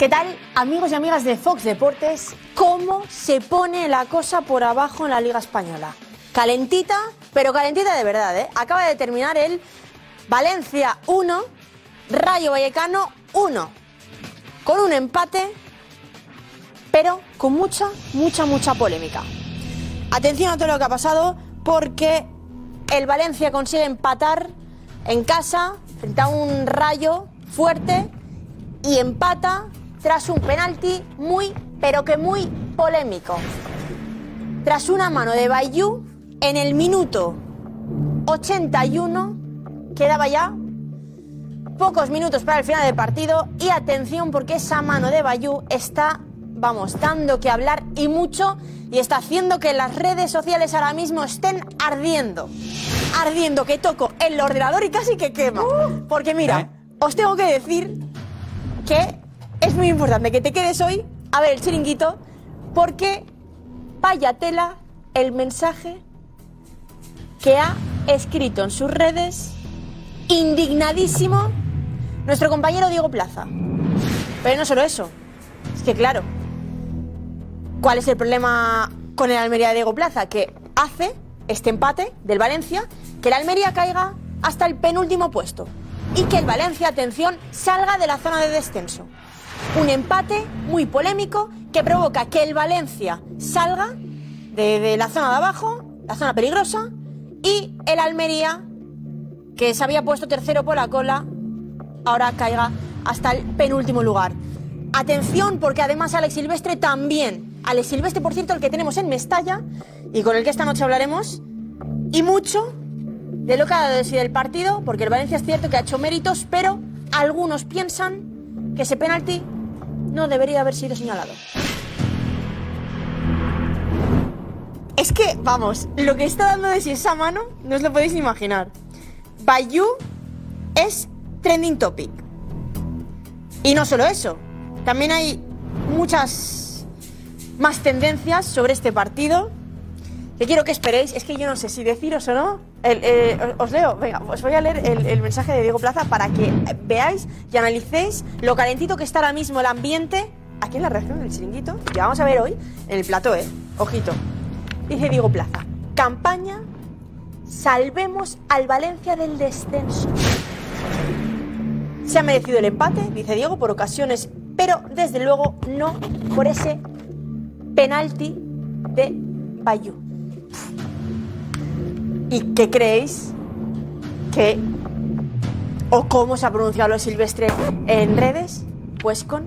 ¿Qué tal, amigos y amigas de Fox Deportes? ¿Cómo se pone la cosa por abajo en la Liga Española? Calentita, pero calentita de verdad, ¿eh? Acaba de terminar el Valencia 1, Rayo Vallecano 1. Con un empate, pero con mucha, mucha, mucha polémica. Atención a todo lo que ha pasado, porque el Valencia consigue empatar en casa frente a un Rayo fuerte y empata tras un penalti muy, pero que muy polémico. Tras una mano de Bayou en el minuto 81, quedaba ya pocos minutos para el final del partido y atención porque esa mano de Bayou está, vamos, dando que hablar y mucho y está haciendo que las redes sociales ahora mismo estén ardiendo. Ardiendo, que toco el ordenador y casi que quema. Porque mira, os tengo que decir que es muy importante que te quedes hoy a ver el chiringuito porque vaya tela el mensaje que ha escrito en sus redes indignadísimo nuestro compañero Diego Plaza. Pero no solo eso, es que claro, ¿cuál es el problema con el Almería de Diego Plaza? Que hace este empate del Valencia que el Almería caiga hasta el penúltimo puesto y que el Valencia, atención, salga de la zona de descenso. Un empate muy polémico que provoca que el Valencia salga de, la zona de abajo, la zona peligrosa, y el Almería, que se había puesto tercero por la cola, ahora caiga hasta el penúltimo lugar. Atención, porque además Alex Silvestre también. Alex Silvestre, por cierto, el que tenemos en Mestalla y con el que esta noche hablaremos, y mucho de lo que ha dado de sí del partido, porque el Valencia es cierto que ha hecho méritos, pero algunos piensan que ese penalti no debería haber sido señalado. Es que, vamos, lo que está dando de sí esa mano, no os lo podéis imaginar. Bayou es trending topic. Y no solo eso, también hay muchas más tendencias sobre este partido que quiero que esperéis. Es que yo no sé si deciros o no. Eh, os leo, venga, os voy a leer el, mensaje de Diego Plaza para que veáis y analicéis lo calentito que está ahora mismo el ambiente aquí en la reacción del chiringuito que vamos a ver hoy en el plató, ¿eh? Ojito. Dice Diego Plaza, campaña Salvemos al Valencia del descenso. Se ha merecido el empate, dice Diego, por ocasiones, pero desde luego no por ese penalti de Bayou. ¿Y qué creéis que o cómo se ha pronunciado lo Silvestre en redes? Pues con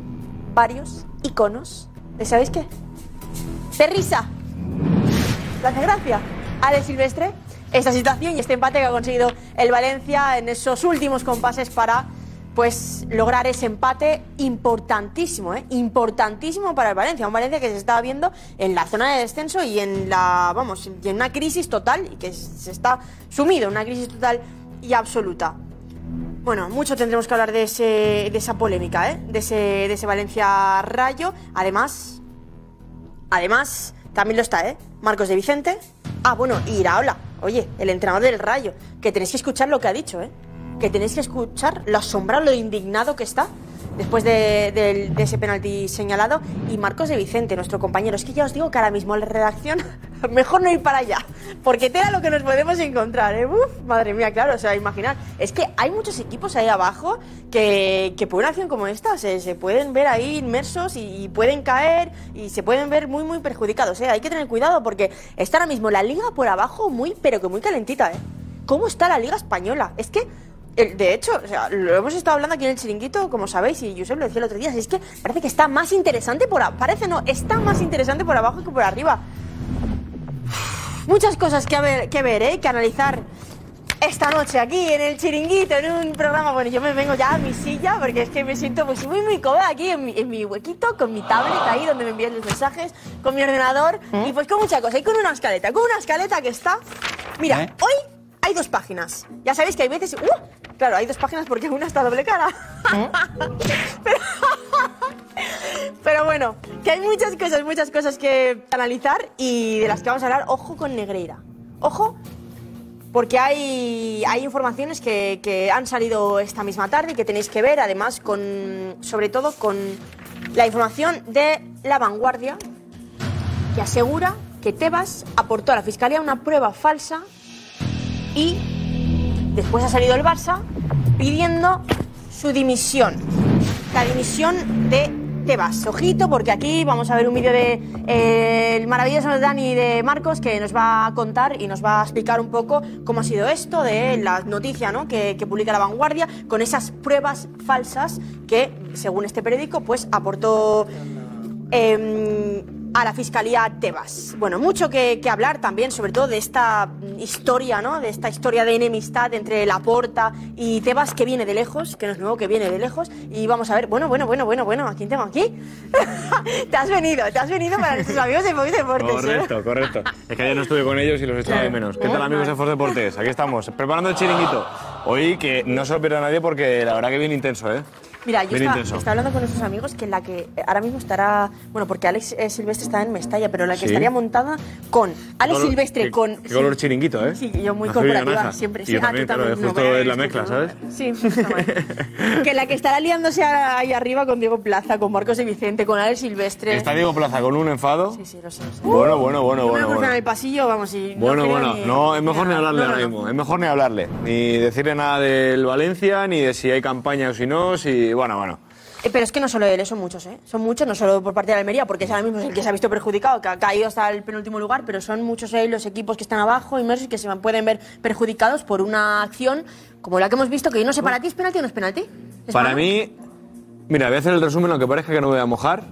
varios iconos de ¿sabéis qué? De risa. ¿Le hace gracia? A de Silvestre esta situación y este empate que ha conseguido el Valencia en esos últimos compases para pues lograr ese empate importantísimo, ¿eh? importantísimo para el Valencia, un Valencia que se estaba viendo en la zona de descenso y en la, vamos, en una crisis total y que se está sumido en una crisis total y absoluta. Bueno, mucho tendremos que hablar de, ese, de esa polémica, ¿eh? de, ese, de ese Valencia Rayo. Además, además, también lo está, ¿eh? Marcos de Vicente. Ah, bueno, y Iraola. Oye, el entrenador del Rayo. Que tenéis que escuchar lo que ha dicho, ¿eh? Que tenéis que escuchar lo asombrado, lo indignado que está después de, ese penalti señalado. Y Marcos de Vicente, nuestro compañero. Es que ya os digo que ahora mismo la redacción, mejor no ir para allá. Porque tela lo que nos podemos encontrar, ¿eh? Uf, madre mía, claro, o sea, imaginar. Es que hay muchos equipos ahí abajo que, que por una acción como esta se, pueden ver ahí inmersos y, pueden caer y se pueden ver muy, muy perjudicados, ¿eh? Hay que tener cuidado porque está ahora mismo la liga por abajo muy, pero que muy calentita, ¿eh? ¿Cómo está la liga española? Es que de hecho, o sea, lo hemos estado hablando aquí en el chiringuito, como sabéis, y Josep lo decía el otro día, es que parece que está más interesante por abajo, parece no, está más interesante por abajo que por arriba. Muchas cosas que, ver, que ver, ¿eh? que analizar esta noche aquí en el chiringuito, en un programa. Bueno, yo me vengo ya a mi silla porque es que me siento pues, muy, muy cómoda aquí en mi, en mi huequito, con mi tablet ahí donde me envían los mensajes, con mi ordenador y pues con mucha cosa. Y con una escaleta, con una escaleta que está. Mira, ¿Eh? hoy hay dos páginas. Ya sabéis que hay veces. ¡Uh! Claro, hay dos páginas porque una está doble cara. pero, pero bueno, que hay muchas cosas, muchas cosas que analizar y de las que vamos a hablar. Ojo con Negreira. Ojo, porque hay, hay informaciones que, que han salido esta misma tarde y que tenéis que ver, además, con, sobre todo con La información de La Vanguardia que asegura que Tebas aportó a la Fiscalía una prueba falsa y después ha salido el Barça pidiendo su dimisión. La dimisión de Tebas. Ojito, porque aquí vamos a ver un vídeo de eh, el maravilloso Dani de Marcos que nos va a contar y nos va a explicar un poco cómo ha sido esto de la noticia ¿no? que, publica La Vanguardia con esas pruebas falsas que, según este periódico, pues aportó. em, a la Fiscalía Tebas. Bueno, mucho que, que hablar también, sobre todo de esta historia, ¿no? De esta historia de enemistad entre Laporta y Tebas, que viene de lejos, que no es nuevo, que viene de lejos. Y vamos a ver, bueno, bueno, bueno, bueno, bueno, ¿a quién tengo aquí? te has venido, te has venido para nuestros amigos de Fox Deportes. ¿eh? Correcto, correcto. Es que ayer no estuve con ellos y los echaba de menos. ¿Qué tal, amigos de Force Deportes? Aquí estamos, preparando el chiringuito. Hoy que no se lo pierda nadie porque la verdad que bien intenso, ¿eh? Mira, yo estaba, hablando con nuestros amigos que la que ahora mismo estará, bueno, porque Alex eh, Silvestre está en Mestalla, pero la que Sí. estaría montada con Alex Color- Silvestre qué- con Qué color chiringuito, ¿eh? Sí, yo muy Azul corporativa siempre. Sí, yo Ah, también, claro, también. justo No, la mezcla. ¿sabes? Sí, justo vale. que la que estará liándose ahí arriba con Diego Plaza, con Marcos de Vicente, con Alex Silvestre. Está Diego Plaza con un enfado. Sí, sí, lo sé. lo sé. Bueno, bueno, bueno, bueno. cruzo en bueno. el pasillo, vamos, y Bueno, no bueno, ni- no, es mejor ni hablarle ahora mismo, es mejor ni hablarle, ni decirle nada del Valencia, ni de si hay campaña o si no, si, bueno, bueno. Eh, Pero es que no solo él, son muchos, ¿eh? Son muchos, no solo por parte de la Almería, porque es ahora mismo el que se ha visto perjudicado, que ha caído hasta el penúltimo lugar, pero son muchos eh, los equipos que están abajo, inmersos, y que se pueden ver perjudicados por una acción como la que hemos visto, que yo no sé, ¿para ti es penalti o no es penalti? ¿Es Para mí, mira, voy a hacer el resumen, aunque parezca que no me voy a mojar.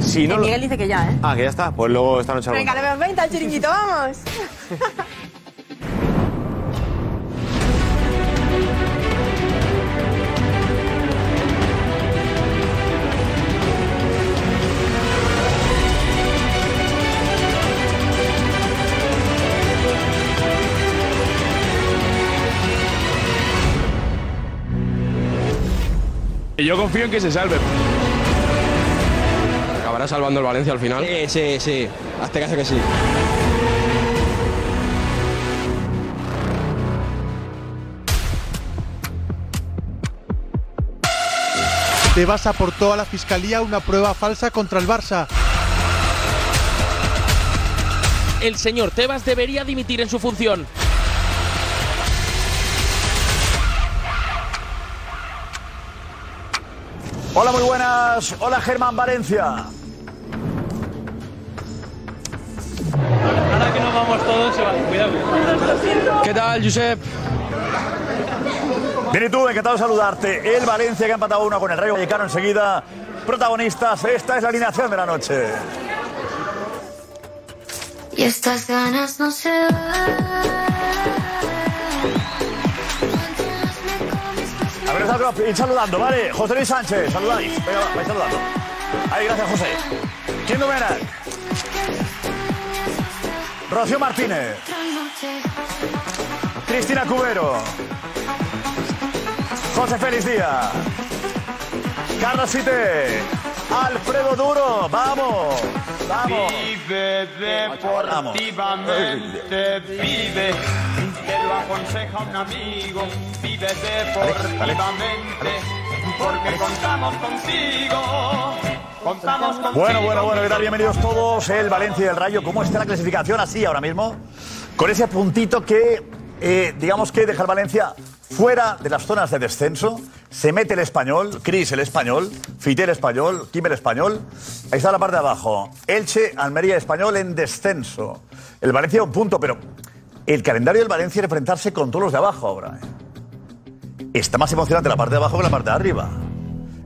Si no lo- Miguel dice que ya, ¿eh? Ah, que ya está, pues luego esta noche Venga, le vemos 20 al chiringuito, vamos. Yo confío en que se salve. ¿Acabará salvando el Valencia al final? Sí, sí, sí. Hazte caso que sí. Tebas aportó a la fiscalía una prueba falsa contra el Barça. El señor Tebas debería dimitir en su función. Hola, muy buenas. Hola, Germán Valencia. Ahora que nos vamos todos, se va. Cuidado. ¿Qué tal, Josep? Bien, y tú, encantado de saludarte. El Valencia que ha empatado uno con el Rayo Vallecano enseguida. Protagonistas, esta es la alineación de la noche. Y estas ganas no se van. A ver, está ir saludando, ¿vale? José Luis Sánchez, saludáis. Venga, va, vais saludando. Ahí, gracias, José. ¿Quién Domènech? Rocío Martínez. Cristina Cubero. José Félix Díaz. Carlos Fite. Alfredo Duro. Vamos. Vamos. Vive deportivamente, vive, te lo aconseja un amigo, vive deportivamente, porque contamos contigo, contamos contigo. Bueno, bueno, bueno, ¿qué tal? Bienvenidos todos. El Valencia y el Rayo. ¿Cómo está la clasificación así ahora mismo? Con ese puntito que, eh, digamos que deja el Valencia fuera de las zonas de descenso. Se mete el español, Cris el español, Fite el español, Kim el español. Ahí está la parte de abajo. Elche, Almería español en descenso. El Valencia un punto, pero el calendario del Valencia es enfrentarse con todos los de abajo ahora. ¿eh? Está más emocionante la parte de abajo que la parte de arriba.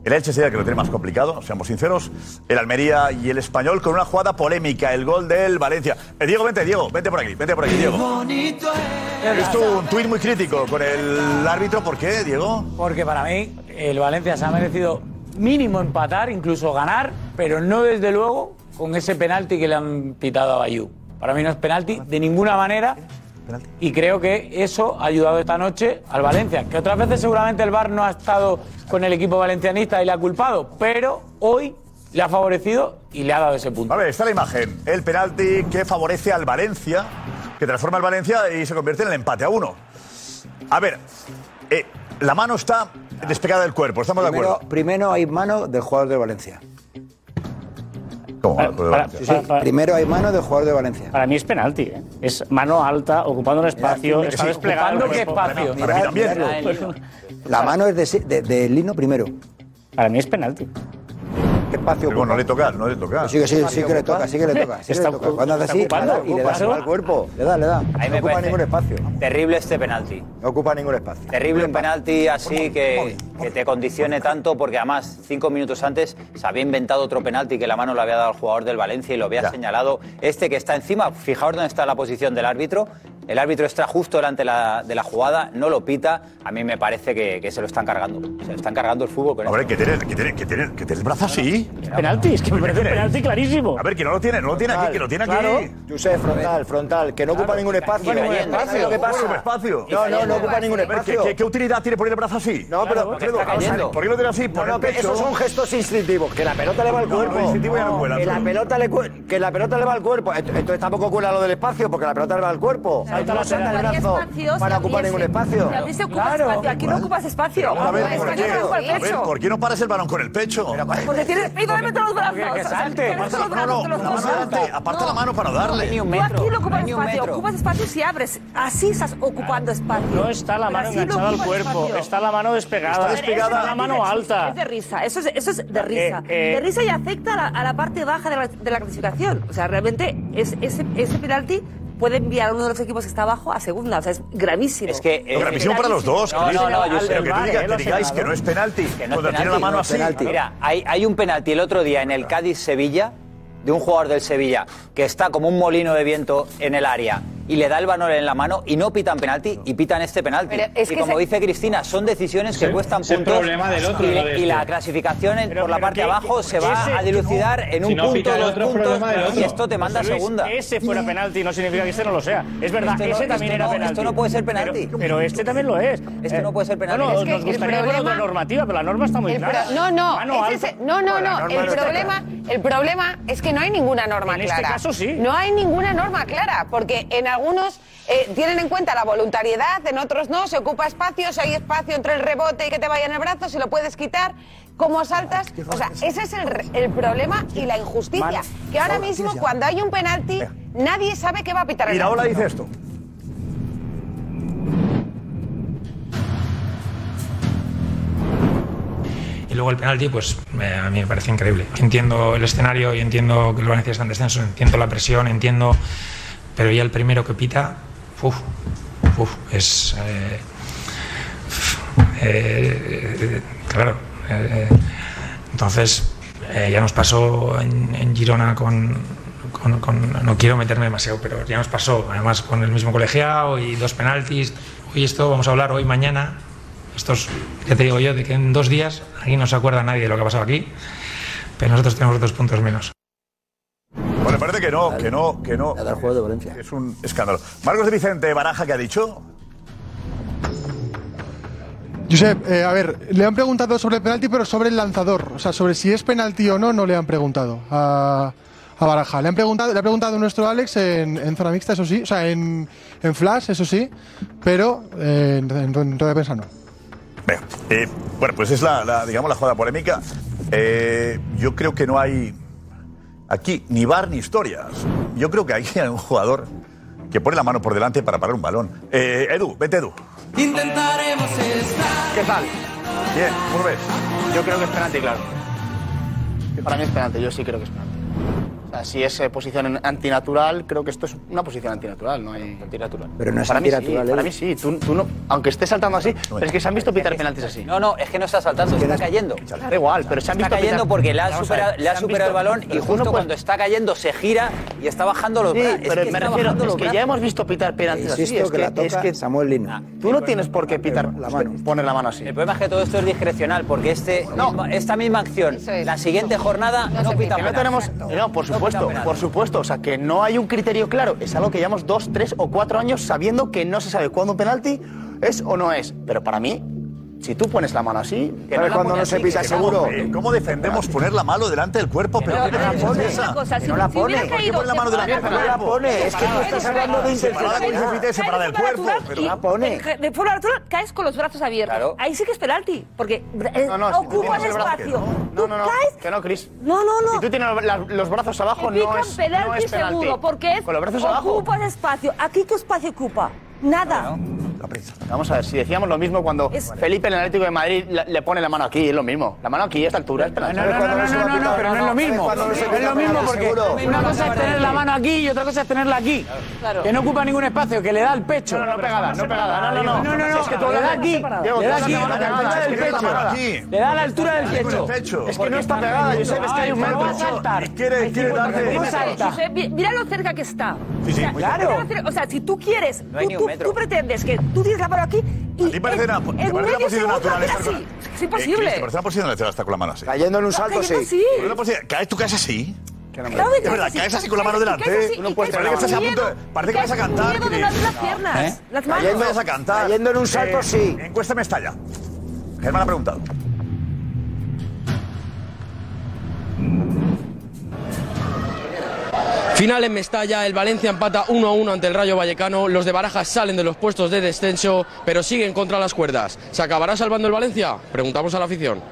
El Elche sería que lo tiene más complicado, seamos sinceros. El Almería y el Español con una jugada polémica, el gol del Valencia. Eh, Diego, vente, Diego, vente por aquí, vente por aquí, Diego. He visto un tuit muy crítico con el árbitro. ¿Por qué, Diego? Porque para mí, el Valencia se ha merecido mínimo empatar, incluso ganar, pero no desde luego con ese penalti que le han pitado a Bayú. Para mí no es penalti de ninguna manera. Y creo que eso ha ayudado esta noche al Valencia. Que otras veces seguramente el VAR no ha estado con el equipo valencianista y le ha culpado, pero hoy le ha favorecido y le ha dado ese punto. A ver, está la imagen. El penalti que favorece al Valencia, que transforma al Valencia y se convierte en el empate a uno. A ver, eh, la mano está despegada del cuerpo, ¿estamos de acuerdo? primero hay mano del jugador de Valencia. ¿Cómo? Para- Juego de para- Valencia. para- para- Primero hay mano del jugador de Valencia. Para mí es penalti. ¿eh? Es mano alta, ocupando el espacio, sí, está ocupando qué espacio. Para mí también. La mano es de, de, de Lino primero. Para mí es penalti. ¿Qué espacio Pero bueno, no le toca, no le toca. Sí, que sí, sí que le toca, sí que le toca. Sí que Está le toca. Cuando hace así, y le da al cuerpo. Le da, le da. A mí No me ocupa ningún espacio. Terrible este penalti. No ocupa ningún espacio. Terrible un penalti así que, que te condicione tanto porque además cinco minutos antes se había inventado otro penalti que la mano le había dado al jugador del Valencia y lo había señalado. Este que está encima, fijaos dónde está la posición del árbitro. El árbitro está justo delante de la, de la jugada, no lo pita. A mí me parece que, que se lo están cargando. Se lo están cargando el fútbol con A ver, que tiene, que tiene, que tiene, que tiene el brazo así. Penalti, es que me parece un penalti clarísimo. A ver, que no lo tiene, no lo tiene aquí, que lo tiene aquí. Claro. Josep, frontal, frontal, que no ocupa ningún espacio. Ningún ¿Sabes espacio. lo que pasa? Espacio. No, no, no ocupa ningún ¿qué, espacio. qué, qué utilidad tiene poner el brazo así? No, pero Alfredo, está vamos a ver, cayendo. ¿Por qué lo tiene así? No, Por no, el que pecho. esos son gestos instintivos, que la pelota le va al No, cuerpo. lo instintivo ya no cuela, que la Alfredo. pelota le cu- que la pelota le va al cuerpo. Ent- Entonces tampoco cuela lo del espacio, porque la pelota le va al cuerpo. Claro, no pero salta el ocuparía brazo para ocupar ningún espacio. Espacio, aquí no ocupas espacio. Vamos a ver, ¿por qué? no ocupa el A ver. ¿por qué no paras el balón con el pecho? Porque tienes todos los brazos. Que salte. la- no, te no, los no, puedo salte. dar. Aparta la mano para darle. Tú aquí no ocupas espacio, ocupas espacio si abres. Así estás ocupando espacio. No está la mano enganchada al cuerpo, está la mano despegada. Está despegada. Está la mano alta. Es de risa, eso es, eso es de risa. eh, de risa y afecta a la, a la parte baja de la, de la clasificación. O sea, realmente es, ese, ese penalti puede enviar a uno de los equipos que está abajo a segunda. O sea, es gravísimo. Es que, No, gravísimo para los dos. No, que no, yo sé. pero que, tú Vale, diga- eh, que digáis que no es penalti. Que no es cuando tiene penalti, la mano no así. es penalti. Mira, hay, hay un penalti el otro día en el Cádiz-Sevilla de un jugador del Sevilla que está como un molino de viento en el área y le da el balón en la mano y no pitan penalti y pitan este penalti. Y como se- dice Cristina, son decisiones que cuestan es el puntos problema del otro, y, no de y la este. clasificación Pero- por la parte de abajo se va ese- a dilucidar en Si un no punto, dos otro, puntos y esto te manda a segunda. Ese fuera penalti no significa que este no lo sea. Es verdad, Esto no- ese también era no- penalti. esto no puede ser penalti. Pero, pero este también lo es. Esto Eh, no puede ser penalti. Bueno, Es que nos gustaría ver otra normativa, pero la norma está muy clara. no, no, no, no, no. El problema, el problema es que no hay ninguna norma En este clara. caso, sí. No hay ninguna norma clara, porque en algunos eh, tienen en cuenta la voluntariedad, en otros no, se ocupa espacio, si hay espacio entre el rebote y que te vaya en el brazo, si lo puedes quitar, cómo saltas. O sea, ese es el, problema y la injusticia. Que ahora mismo, cuando hay un penalti, nadie sabe qué va a pitar el Mira, ahora dice esto. Y luego el penalti, pues me- a mí me parece increíble. Entiendo el escenario y entiendo que el Valencia está en descenso, entiendo la presión, entiendo. Pero ya el primero que pita, uf, uf, es. eh, eh, claro. eh, entonces, eh, ya nos pasó en, Girona con- No quiero meterme demasiado, pero ya nos pasó, además con el mismo colegiado y dos penaltis. Hoy esto vamos a hablar hoy, mañana. Estos, ya te digo yo, de que en dos días aquí no se acuerda nadie de lo que ha pasado aquí, pero nosotros tenemos dos puntos menos. Bueno, me parece que no, que no, que no. El juego de Valencia. Es un escándalo. Marcos de Vicente Baraja, ¿qué ha dicho? Josep, eh, a ver, le han preguntado sobre el penalti, pero sobre el lanzador. O sea, sobre si es penalti o no, no le han preguntado a, a Baraja. Le han preguntado, le ha preguntado nuestro Alex en, en zona mixta, eso sí, o sea, en, en flash, eso sí, pero eh, en, en, de prensa no. Venga, eh, bueno, pues es la, la, digamos, la jugada polémica. Eh, yo creo que no hay aquí ni bar ni historias. Yo creo que aquí hay un jugador que pone la mano por delante para parar un balón. Eh, Edu, vete Edu. Intentaremos estar. ¿Qué tal? Bien, ¿cómo ves? Yo creo que es penalti, claro. Para mí es penalti, yo sí creo que es penalti. Sea, si es eh, posición antinatural, creo que esto es una posición antinatural, no hay... Antinatural. Pero no es para mí sí, para ¿eh? mí sí. Tú, tú no, aunque estés saltando así, pero es que se han visto pitar penaltis así. No, no, es que no está saltando, está cayendo. Da igual, pero se han Está visto cayendo pitar- porque le ha Vamos a superado, ver, le ha se han superado el visto- balón y pero tú justo no puedes- cuando está cayendo se gira y está bajando los Sí, brazos. pero es que me está refiero, es los que ya hemos visto pitar penaltis así. Insisto Es que que, la toca es que Samuel Lino. tú no tienes por qué pitar la mano, poner la mano así. El problema es que todo esto es discrecional porque este, esta misma acción, la siguiente jornada no, pita Que no tenemos, no, por No supuesto, por supuesto, o sea, que no hay un criterio claro, es algo que llevamos dos, tres o cuatro años sabiendo que no se sabe cuándo un penalti es o no es, pero para mí Si tú pones la mano así, Que ¿sabes la cuando no se pisa seguro? eh, ¿Cómo defendemos poner la mano delante del cuerpo? Pero, Pero, ¿qué pero, defensa pero, es esa? una cosa, si- no la si hubiera pone. ¿Por qué la mano delante del separada, cuerpo? no la pone, es que tú estás hablando de y separada del cuerpo. Pero la pone. de- forma natural caes con los brazos abiertos. Ahí sí que es penalti, porque eh, No, no, ocupas espacio. No, no, no. caes- Que no, Cris. No, no, no. Si tú tienes los, brazos abajo, no es, no penalti seguro, porque Con los brazos abajo. ocupas espacio. ¿Aquí qué espacio ocupa? Nada. Vamos a ver, si decíamos lo mismo cuando Felipe en el Atlético de Madrid le, le pone la mano aquí, es lo mismo. La mano aquí a esta altura es penalti. No, no, no, no, no, no, no, pero no es lo mismo. Es lo mismo porque una cosa es tener la mano aquí y otra cosa es tenerla aquí. Que no ocupa ningún espacio, que le da el pecho. No, no, no pegada, no pegada. No, no, no. No, no, no, Es que tú le da aquí, le da aquí, es. Le da a la altura del pecho. Es que no está pegada, Josep, es que hay un Pero va a metro. mira lo cerca que está. Sí, sí. O sea, Claro. O sea, si tú quieres, tú pretendes que tú tienes la mano aquí y ¿A ti parece una, en, te en parece una medio posición natural hacer estar con así. la- Es Eh, imposible. ¿Te parece una posición natural estar con la mano así? Cayendo en un salto, sí. ¿Caes tú caes así? Claro Es caes verdad, así, caes así con la mano delante. parece que estás a punto Parece que vas a cantar. miedo de las piernas, ¿Eh? las manos. Cayendo vas a cantar. Cayendo en un salto, Eh, sí. Encuesta Mestalla. Germán ha preguntado. Final en Mestalla, el Valencia empata 1-1 ante el Rayo Vallecano, los de Barajas salen de los puestos de descenso, pero siguen contra las cuerdas. ¿Se acabará salvando el Valencia? Preguntamos a la afición.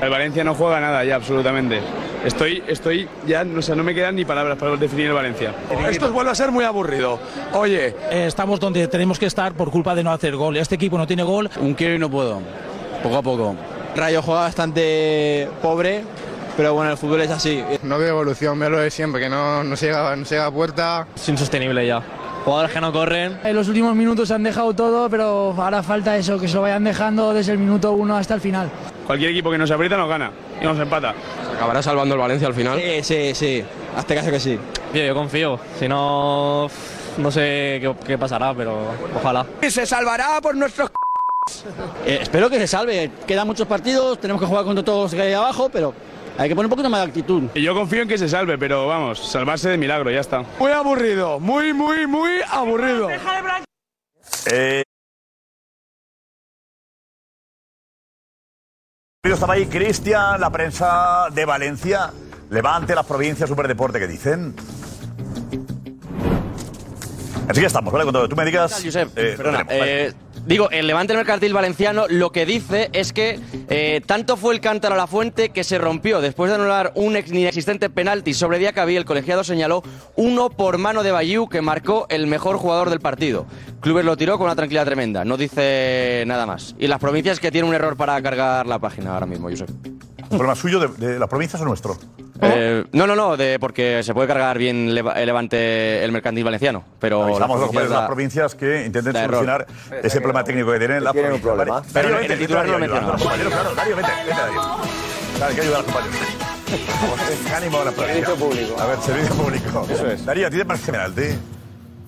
El Valencia no juega nada ya, absolutamente. Estoy, estoy ya, o sea, no me quedan ni palabras para definir el Valencia. Esto vuelve a ser muy aburrido. Oye, estamos donde tenemos que estar por culpa de no hacer gol. Este equipo no tiene gol. Un quiero y no puedo. Poco a poco. Rayo juega bastante pobre, pero bueno, el fútbol es así. No veo evolución, veo lo de siempre, que no, no, se llega, no se llega a puerta. Es insostenible ya. Jugadores que no corren. En los últimos minutos han dejado todo, pero ahora falta eso, que se lo vayan dejando desde el minuto uno hasta el final. Cualquier equipo que nos aprieta nos gana y nos empata. ¿Se acabará salvando el Valencia al final? Sí, sí, sí. Hazte caso que sí. Tío, yo confío. Si no, no sé qué, qué pasará, pero ojalá. Se salvará por nuestros. Eh, espero que se salve. Quedan muchos partidos, tenemos que jugar contra todos los que hay abajo, pero hay que poner un poquito más de actitud. Y yo confío en que se salve, pero vamos, salvarse de milagro, ya está. Muy aburrido, muy, muy, muy aburrido. Eh, Estaba ahí Cristian, la prensa de Valencia. Levante las provincias, superdeporte, ¿qué dicen? Así que estamos, ¿vale? Cuando tú me digas. Josep, eh, perdona, eh, digo, el Levante el Mercantil Valenciano lo que dice es que eh, tanto fue el cántaro a la fuente que se rompió después de anular un ex- inexistente penalti sobre Diacabí. El colegiado señaló uno por mano de Bayou que marcó el mejor jugador del partido. Clubes lo tiró con una tranquilidad tremenda, no dice nada más. Y las provincias que tienen un error para cargar la página ahora mismo, Josep. ¿Un problema suyo de, de las provincias o nuestro? Eh, no, no, no, de, porque se puede cargar bien el Levante el Mercantil Valenciano. Pero Avisamos a los las de las provincias provincias que intenten da error. solucionar ese problema técnico que tienen tienen un provincias. problema. Vale. Pero Darío, en vete, el titular los mencionamos. claro, Darío, vete, vete, Darío. Dale, hay que ayudar a los compañeros. Vamos, ánimo a la Servicio público. A ver, servicio público. Eso es. Darío, ¿a ti te parece penalti?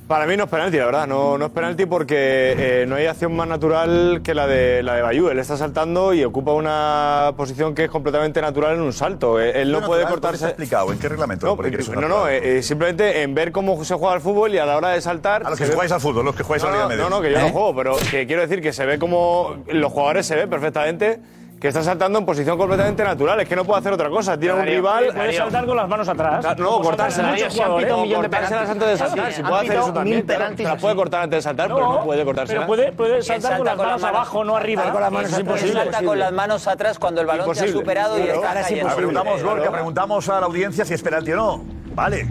Para mí no es penalti, la verdad. No, no es penalti porque eh, no hay acción más natural que la de la de Bayú. Él está saltando y ocupa una posición que es completamente natural en un salto. Eh, Él no ¿Qué puede cortarse. explicado? ¿En qué reglamento? No, es no, no, eh, eh, simplemente en ver cómo se juega al fútbol y a la hora de saltar. A los que ve- jugáis al fútbol, los que jugáis no, a la Liga no, Media. no, no, que yo no ¿Eh? juego, pero que quiero decir que se ve como los jugadores se ve perfectamente que está saltando en posición completamente natural. Es que no puede hacer otra cosa. Tira a un Darío, rival. puede saltar con las manos atrás. Claro, No, Como cortárselas. Un millón de penaltis. antes de saltar. Sí, Si puede hacer eso también. Se las puede cortar antes de saltar, pero No, no puede cortárselas. pero puede- puede ¿Quién saltar con las manos abajo, no arriba. Salta con las manos Eso es atrás. imposible. Salta con las manos atrás cuando el balón te ha superado y está cayendo. Preguntamos, Gorka, preguntamos a la audiencia si es penalti o no. Vale.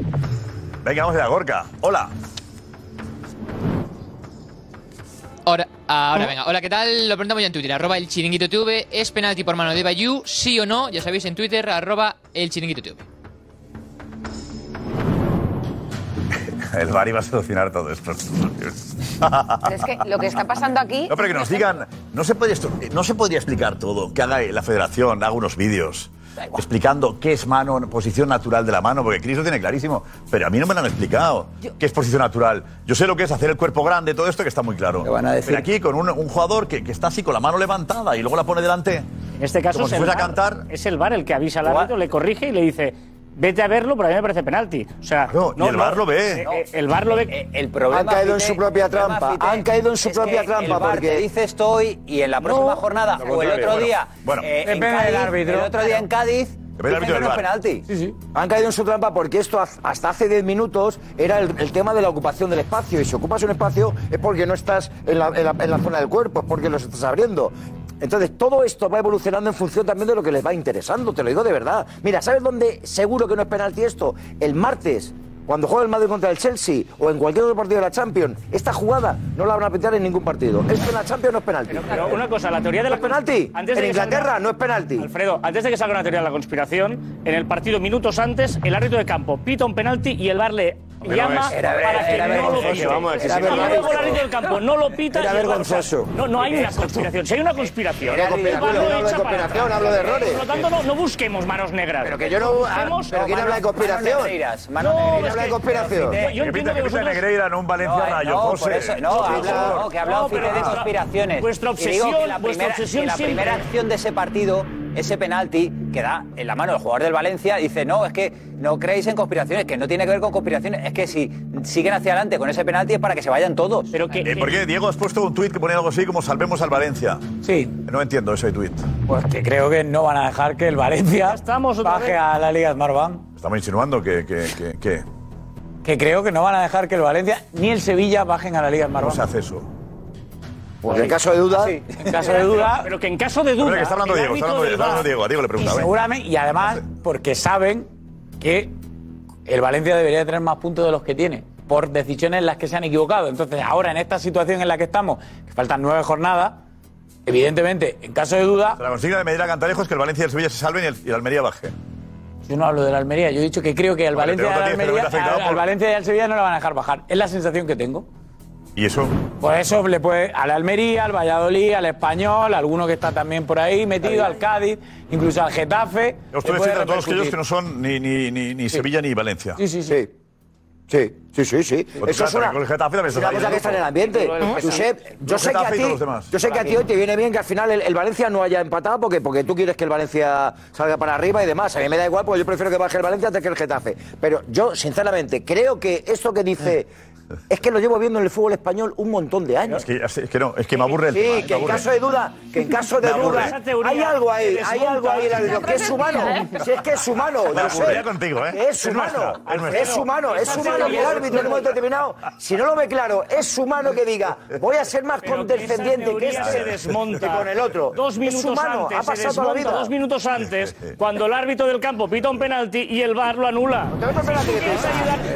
Venga, vamos allá, Gorka. Hola. Ahora, ahora venga. Hola, ¿qué tal? Lo preguntamos ya en Twitter. Arroba el chiringuito TV. ¿Es penalti por mano de Bayou? ¿Sí o no? Ya sabéis en Twitter. Arroba el chiringuito TV. El VAR iba a solucionar todo esto. Pero es que lo que está pasando aquí. No, pero que nos digan, no se, puede esto- no se podría explicar todo, que haga la federación, haga unos vídeos explicando qué es mano, posición natural de la mano, porque Cris lo tiene clarísimo, pero a mí no me lo han explicado. ¿Qué es posición natural? Yo sé lo que es hacer el cuerpo grande, todo esto que está muy claro. van a decir? Pero aquí con un, un jugador que, que está así con la mano levantada y luego la pone delante, En este caso como es si el, a cantar. es el VAR el que avisa al árbitro, le corrige y le dice vete a verlo, pero a mí me parece penalti. O sea, y el VAR lo ve. eh, eh, el VAR lo ve. El problema, Han caído en su propia el trampa, Fite, han caído en su propia trampa, el porque- te dice esto hoy y en la próxima No, jornada o el otro día, Bueno. eh, en Cádiz, árbitro. el otro día en Cádiz, Depende del árbitro dicen que no del es VAR. penalti. Han caído en su trampa porque esto hasta hace 10 minutos era el, el tema de la ocupación del espacio. Y si ocupas un espacio es porque no estás en la, en la- en la zona del cuerpo, es porque los estás abriendo. Entonces, todo esto va evolucionando en función también de lo que les va interesando, te lo digo de verdad. Mira, ¿sabes dónde seguro que no es penalti esto? El martes, cuando juega el Madrid contra el Chelsea o en cualquier otro partido de la Champions, esta jugada no la van a pitar en ningún partido. Esto en la Champions no es penalti. Pero una cosa, la teoría de la ¿No es penalti? Antes de en Inglaterra salga- no es penalti. Alfredo, antes de que salga una teoría de la conspiración, en el partido minutos antes, el árbitro de campo pita un penalti y el VAR le llama era- para que era no lo pite. vamos del campo no lo pita. Era vergonzoso. No, no hay una conspiración. Si hay una conspiración, Era no hablo de conspiración, hablo errores. Por lo tanto, no, no busquemos manos negras. Pero que yo no- Busquemos- pero ¿quién habla de conspiración? Negreiras, No, Negreira es habla de conspiración. Yo entiendo que vosotros... Negreira, no un Valencia No, Rayo, no, José. por eso- no, Sí, ha hablado- no, que ha hablado No, pero Fite de conspiraciones. vuestra obsesión- la vuestra primera, obsesión que la siempre- primera acción de ese partido, ese penalti que da en la mano el jugador del Valencia, dice, no, es que no creéis en conspiraciones, que no tiene que ver con conspiraciones, es que si siguen hacia adelante con ese penalti es para que se vayan todos. Pero que, Eh, ¿Por qué, Diego, has puesto un tuit que ponía algo así como salvemos al Valencia? Sí. No entiendo ese tuit. Pues que creo que no van a dejar que el Valencia Estamos baje vez. a la Liga Smartbank. Estamos insinuando que... que, que, que Que creo que no van a dejar que el Valencia ni el Sevilla bajen a la Liga ¿Cómo Smartbank. se hace eso? Pues en caso de duda, Sí, en caso de duda. Pero que en caso de duda... Hombre, que está hablando Diego, está hablando, Diego. A Diego le Y preguntaba. seguramente, y además, porque saben que el Valencia debería tener más puntos de los que tiene, por decisiones en las que se han equivocado. Entonces, ahora en esta situación en la que estamos, que faltan nueve jornadas, evidentemente, en caso de duda, La consigna de Medina Cantarejo es que el Valencia y el Sevilla se salven y el, y el Almería baje. yo no hablo de la Almería, yo he dicho que creo que al Vale, Valencia, al Almería, al- por- Valencia y al Sevilla no le van a dejar bajar. Es la sensación que tengo. ¿Y eso? Por eso le puede al Almería, al Valladolid, al Español, a alguno que está también por ahí metido, al Cádiz, incluso al Getafe. Diciendo a todos aquellos que no son ni, ni, ni, ni Sevilla ni Valencia. Sí, sí, sí. Sí, sí, sí, sí. Pues Eso es una, el Getafe también cosa que está en el ambiente. Josep, yo sé que a ti, todos los demás. yo sé que a ti hoy te viene bien que al final el, el Valencia no haya empatado porque, porque tú quieres que el Valencia salga para arriba y demás. A mí me da igual porque yo prefiero que baje el Valencia antes que el Getafe. Pero yo, sinceramente, creo que esto que dice es que lo llevo viendo en el fútbol español un montón de años. Es que, es que no, es que me aburre el tema. Sí, me que en caso de duda, que en caso de duda, hay algo ahí, hay algo ahí, que es humano. Si es que es humano, Me yo sé. contigo, ¿eh? Es humano, es nuestra. es humano, es humano que el árbitro en un momento determinado, si no lo ve claro, es humano que diga, voy a ser más Pero que esa condescendiente que este se desmonta. que con el otro. Dos minutos es humano, antes, ha se pasado toda la vida. dos minutos antes, cuando el árbitro del campo pita un penalti y el VAR lo anula.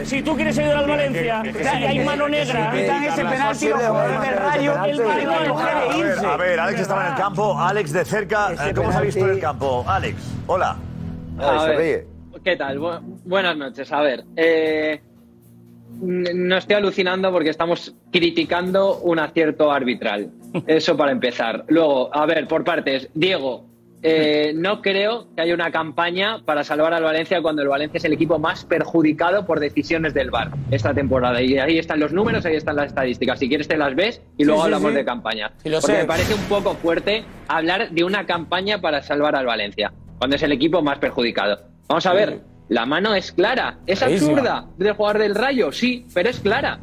Si tú quieres ayudar al Valencia, hay mano negra, pitan ese penalti los jugadores del Rayo, el A ver, irse. a ver, Alex estaba en el campo, Alex de cerca. Eh, ¿Cómo se ha visto en el campo? Alex, hola. Se ríe. ¿Qué tal? Bu- buenas noches. A ver, eh, no estoy alucinando porque estamos criticando un acierto arbitral. Eso para empezar. Luego, a ver, por partes. Diego, eh, no creo que haya una campaña para salvar al Valencia cuando el Valencia es el equipo más perjudicado por decisiones del VAR esta temporada. Y ahí están los números, ahí están las estadísticas. Si quieres te las ves y luego sí, hablamos sí. de campaña. Lo porque sé. me parece un poco fuerte hablar de una campaña para salvar al Valencia, cuando es el equipo más perjudicado. Vamos a ver, la mano es clara, es absurda del jugador del Rayo, sí, pero es clara.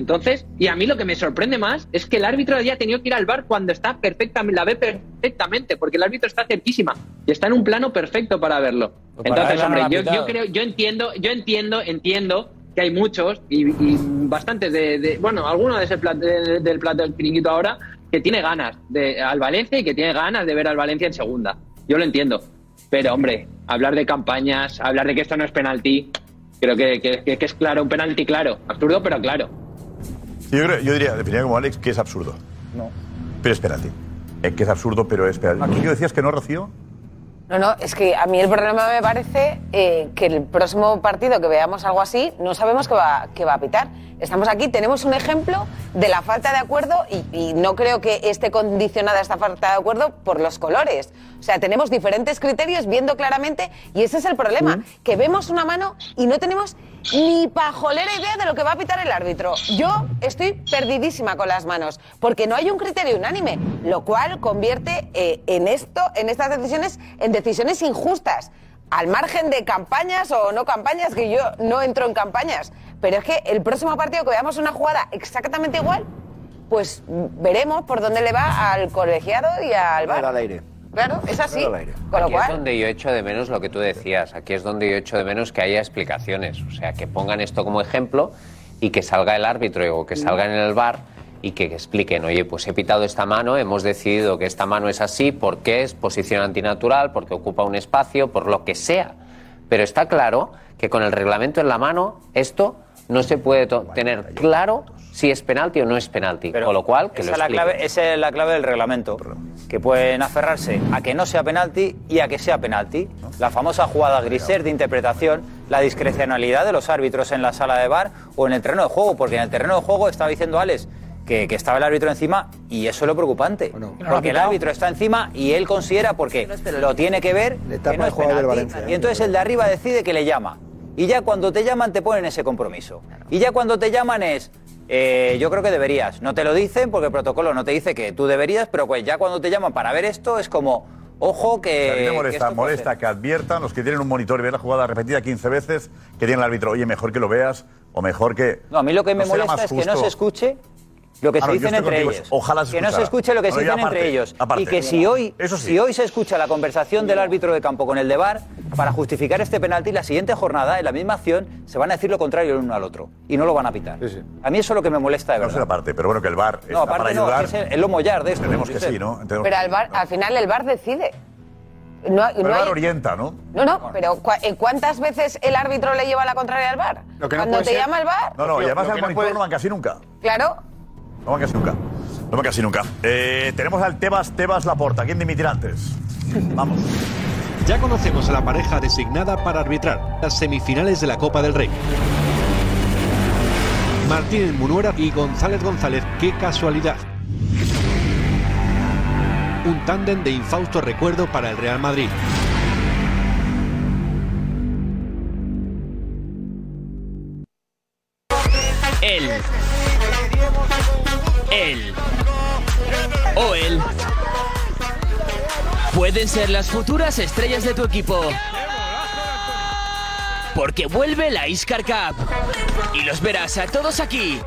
Entonces, y a mí lo que me sorprende más es que el árbitro haya tenido que ir al bar cuando está perfectamente, la ve perfectamente, porque el árbitro está cerquísima y está en un plano perfecto para verlo. Pues Entonces, hombre, yo, creo, yo entiendo, yo entiendo, entiendo que hay muchos y, y bastantes de, de- bueno, algunos de ese plat- de- del plato del chiringuito ahora que tiene ganas de al Valencia y que tiene ganas de ver al Valencia en segunda. Yo lo entiendo. Pero, hombre, hablar de campañas, hablar de que esto no es penalti, creo que, que- que- que es claro, un penalti claro. Absurdo, pero claro. Yo, creo- yo diría, definiría como Alex que es absurdo. No. Pero es penalti. Eh, que es absurdo, pero es penalti. ¿Qué decías que no, Rocío? No, no, es que a mí el problema me parece eh, que el próximo partido que veamos algo así, no sabemos qué va, qué va a pitar. Estamos aquí, tenemos un ejemplo de la falta de acuerdo y, y no creo que esté condicionada esta falta de acuerdo por los colores. O sea, tenemos diferentes criterios viendo claramente y ese es el problema, que vemos una mano y no tenemos ni pajolera idea de lo que va a pitar el árbitro. Yo estoy perdidísima con las manos porque no hay un criterio unánime, lo cual convierte eh, en esto, en estas decisiones, en decisiones injustas. al margen de campañas o no campañas, que yo no entro en campañas, pero es que el próximo partido que veamos una jugada exactamente igual, pues veremos por dónde le va al colegiado y al bar. al aire. Claro, es así. Con lo Aquí es donde yo echo de menos lo que tú decías. Aquí es donde yo echo de menos que haya explicaciones. O sea, que pongan esto como ejemplo y que salga el árbitro o que salga en el bar y que expliquen, oye, pues he pitado esta mano, hemos decidido que esta mano es así porque es posición antinatural, porque ocupa un espacio, por lo que sea. Pero está claro que con el reglamento en la mano esto no se puede tener claro si es penalti o no es penalti. Con lo cual, que Esa lo es, la clave, esa es la clave del reglamento. Que pueden aferrarse a que no sea penalti y a que sea penalti. La famosa jugada griser de interpretación, la discrecionalidad de los árbitros en la sala de bar o en el terreno de juego. Porque en el terreno de juego estaba diciendo Alex que, que estaba el árbitro encima y eso es lo preocupante. porque el árbitro está encima y él considera, porque lo tiene que ver, tapa que no el es penalti. Valencia, Y entonces el de arriba decide que le llama. Y ya cuando te llaman te ponen ese compromiso. Y ya cuando te llaman es, eh, yo creo que deberías. No te lo dicen porque el protocolo no te dice que tú deberías, pero pues ya cuando te llaman para ver esto es como, ojo que... a mí me que molesta, puede molesta que adviertan los que tienen un monitor y ven la jugada repetida 15 veces, que tienen el árbitro, oye, mejor que lo veas o mejor que... No, a mí lo que me ¿No será molesta es que no se escuche lo que se no, dicen entre contigo, ellos. ojalá se que no se escuche lo que No, se dicen aparte, entre ellos. aparte. Y que si hoy, Eso sí. si hoy se escucha la conversación del árbitro de campo con el de VAR para justificar este penalti, la siguiente jornada, en la misma acción, se van a decir lo contrario el uno al otro. Y no lo van a pitar. A mí eso es lo que me molesta de No verdad. sé aparte, pero bueno, que el bar está No, aparte para no, ayudar. es el, el lomo yard de esto. Entendemos que sí, ¿no? Entendemos pero que al, bar, ¿no? al final el bar decide. No, Pero no el bar hay- orienta, ¿no? no, no, pero cua- eh, ¿cuántas veces el árbitro le lleva la contraria al no Cuando te ser- llama el bar, No, no, y además al no monitor no van casi nunca. claro, No van casi nunca. No casi nunca. Eh, tenemos al Tebas, Tebas Laporta. ¿Quién dimitirá antes? Vamos. Ya conocemos a la pareja designada para arbitrar las semifinales de la Copa del Rey. Martínez Munuera y González González, qué casualidad. Un tándem de infausto recuerdo para el Real Madrid. Pueden ser las futuras estrellas de tu equipo. Porque vuelve la Iscar Cup. Y los verás a todos aquí.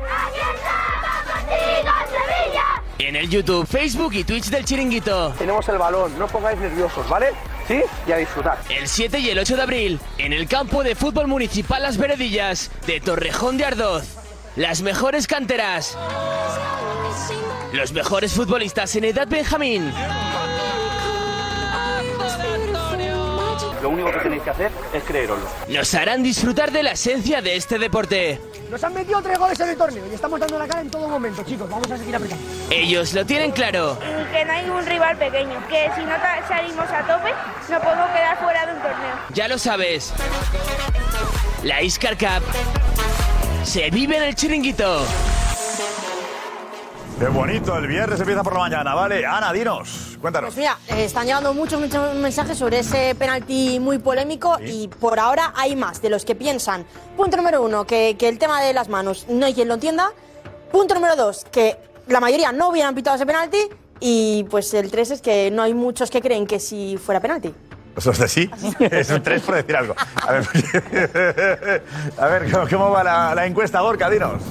En el YouTube, Facebook y Twitch del Chiringuito. Tenemos el balón, no os pongáis nerviosos, ¿vale? ¿Sí? Y a disfrutar. El 7 y el 8 de abril, en el campo de fútbol municipal Las Veredillas, de Torrejón de Ardoz. Las mejores canteras. Los mejores futbolistas en edad Benjamín. Lo único que tenéis que hacer es creeroslo. Nos harán disfrutar de la esencia de este deporte. Nos han metido tres goles en el torneo y estamos dando la cara en todo momento, chicos. Vamos a seguir apretando. Ellos lo tienen claro. y que no hay un rival pequeño, que si no salimos a tope no podemos quedar fuera de un torneo. Ya lo sabes. La Iscar Cup se vive en el chiringuito. Qué bonito, el viernes empieza por la mañana, ¿vale? Ana, dinos, cuéntanos. Pues mira, eh, están llegando muchos, muchos mensajes sobre ese penalti muy polémico y por ahora hay más de los que piensan. Punto número uno, que, que el tema de las manos no hay quien lo entienda. Punto número dos, que la mayoría no hubieran pitado ese penalti. Y pues el tres es que no hay muchos que creen que si fuera penalti. ¿Eso es de sí? Es un 3 por decir algo. A ver, a ver ¿cómo, cómo va la, la encuesta, Gorka? Dinos.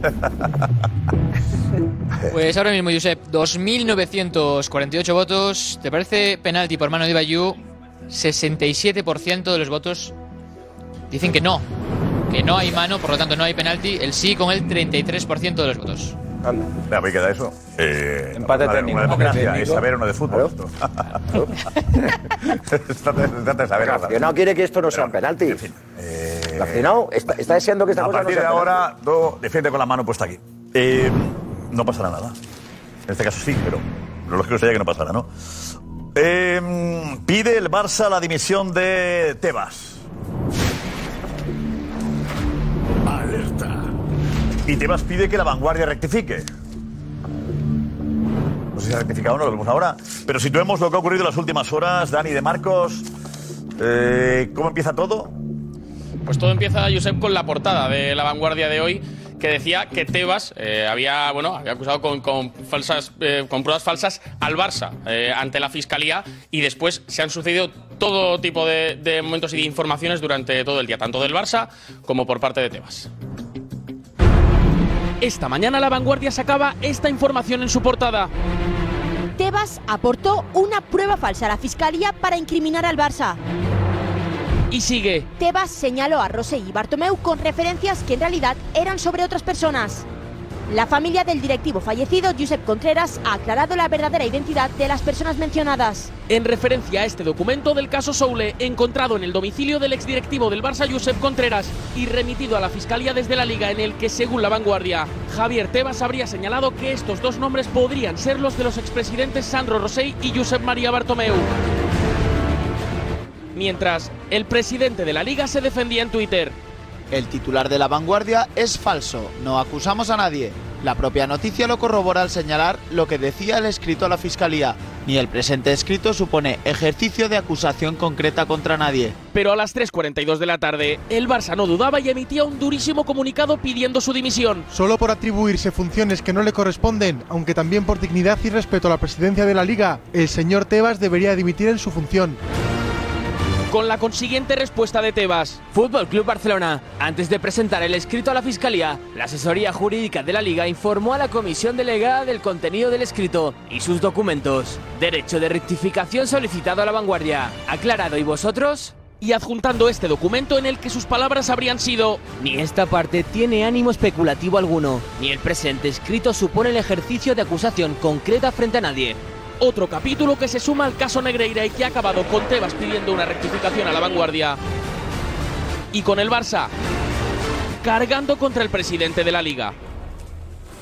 Pues ahora mismo, Josep, 2.948 votos. ¿Te parece penalti por mano de Bayú? 67% de los votos dicen que no. Que no hay mano, por lo tanto no hay penalti. El sí con el 33% de los votos. Mira, pues queda eso. Eh, Empate una, técnico. Una democracia, Empate es técnico. saber o no de fútbol. esto. Se trata de- saber. El aficionado quiere que esto no sea un penalti. El aficionado está, está deseando que esta A cosa no partir de sea ahora, Do defiende con la mano puesta aquí. Eh, no pasará nada. En este caso sí, pero lo lógico sería que no pasara, ¿no? Eh, pide el Barça la dimisión de Tebas. Alerta. Y Tebas pide que la vanguardia rectifique. No sé si ha rectificado o no, lo vemos ahora. Pero situemos lo que ha ocurrido en las últimas horas, Dani de Marcos. Eh, ¿Cómo empieza todo? Pues todo empieza, Josep, con la portada de la vanguardia de hoy, que decía que Tebas eh, había, bueno, había acusado con, con falsas, eh, con pruebas falsas al Barça eh, ante la Fiscalía y después se han sucedido todo tipo de, de momentos y de informaciones durante todo el día, tanto del Barça como por parte de Tebas. Esta mañana La Vanguardia sacaba esta información en su portada. Tebas aportó una prueba falsa a la fiscalía para incriminar al Barça. Y sigue. Tebas señaló a Rosé y Bartomeu con referencias que en realidad eran sobre otras personas. La familia del directivo fallecido, Josep Contreras, ha aclarado la verdadera identidad de las personas mencionadas. En referencia a este documento del caso Soule, encontrado en el domicilio del exdirectivo del Barça, Josep Contreras, y remitido a la Fiscalía desde la Liga, en el que, según la vanguardia, Javier Tebas habría señalado que estos dos nombres podrían ser los de los expresidentes Sandro Rosell y Josep María Bartomeu. Mientras, el presidente de la Liga se defendía en Twitter. El titular de la vanguardia es falso, no acusamos a nadie. La propia noticia lo corrobora al señalar lo que decía el escrito a la fiscalía. Ni el presente escrito supone ejercicio de acusación concreta contra nadie. Pero a las 3.42 de la tarde, el Barça no dudaba y emitía un durísimo comunicado pidiendo su dimisión. Solo por atribuirse funciones que no le corresponden, aunque también por dignidad y respeto a la presidencia de la Liga, el señor Tebas debería dimitir en su función. Con la consiguiente respuesta de Tebas. Fútbol Club Barcelona. Antes de presentar el escrito a la Fiscalía, la asesoría jurídica de la Liga informó a la comisión delegada del contenido del escrito y sus documentos. Derecho de rectificación solicitado a la vanguardia. Aclarado y vosotros. Y adjuntando este documento en el que sus palabras habrían sido Ni esta parte tiene ánimo especulativo alguno, ni el presente escrito supone el ejercicio de acusación concreta frente a nadie. Otro capítulo que se suma al caso Negreira y que ha acabado con Tebas pidiendo una rectificación a la vanguardia. Y con el Barça cargando contra el presidente de la liga.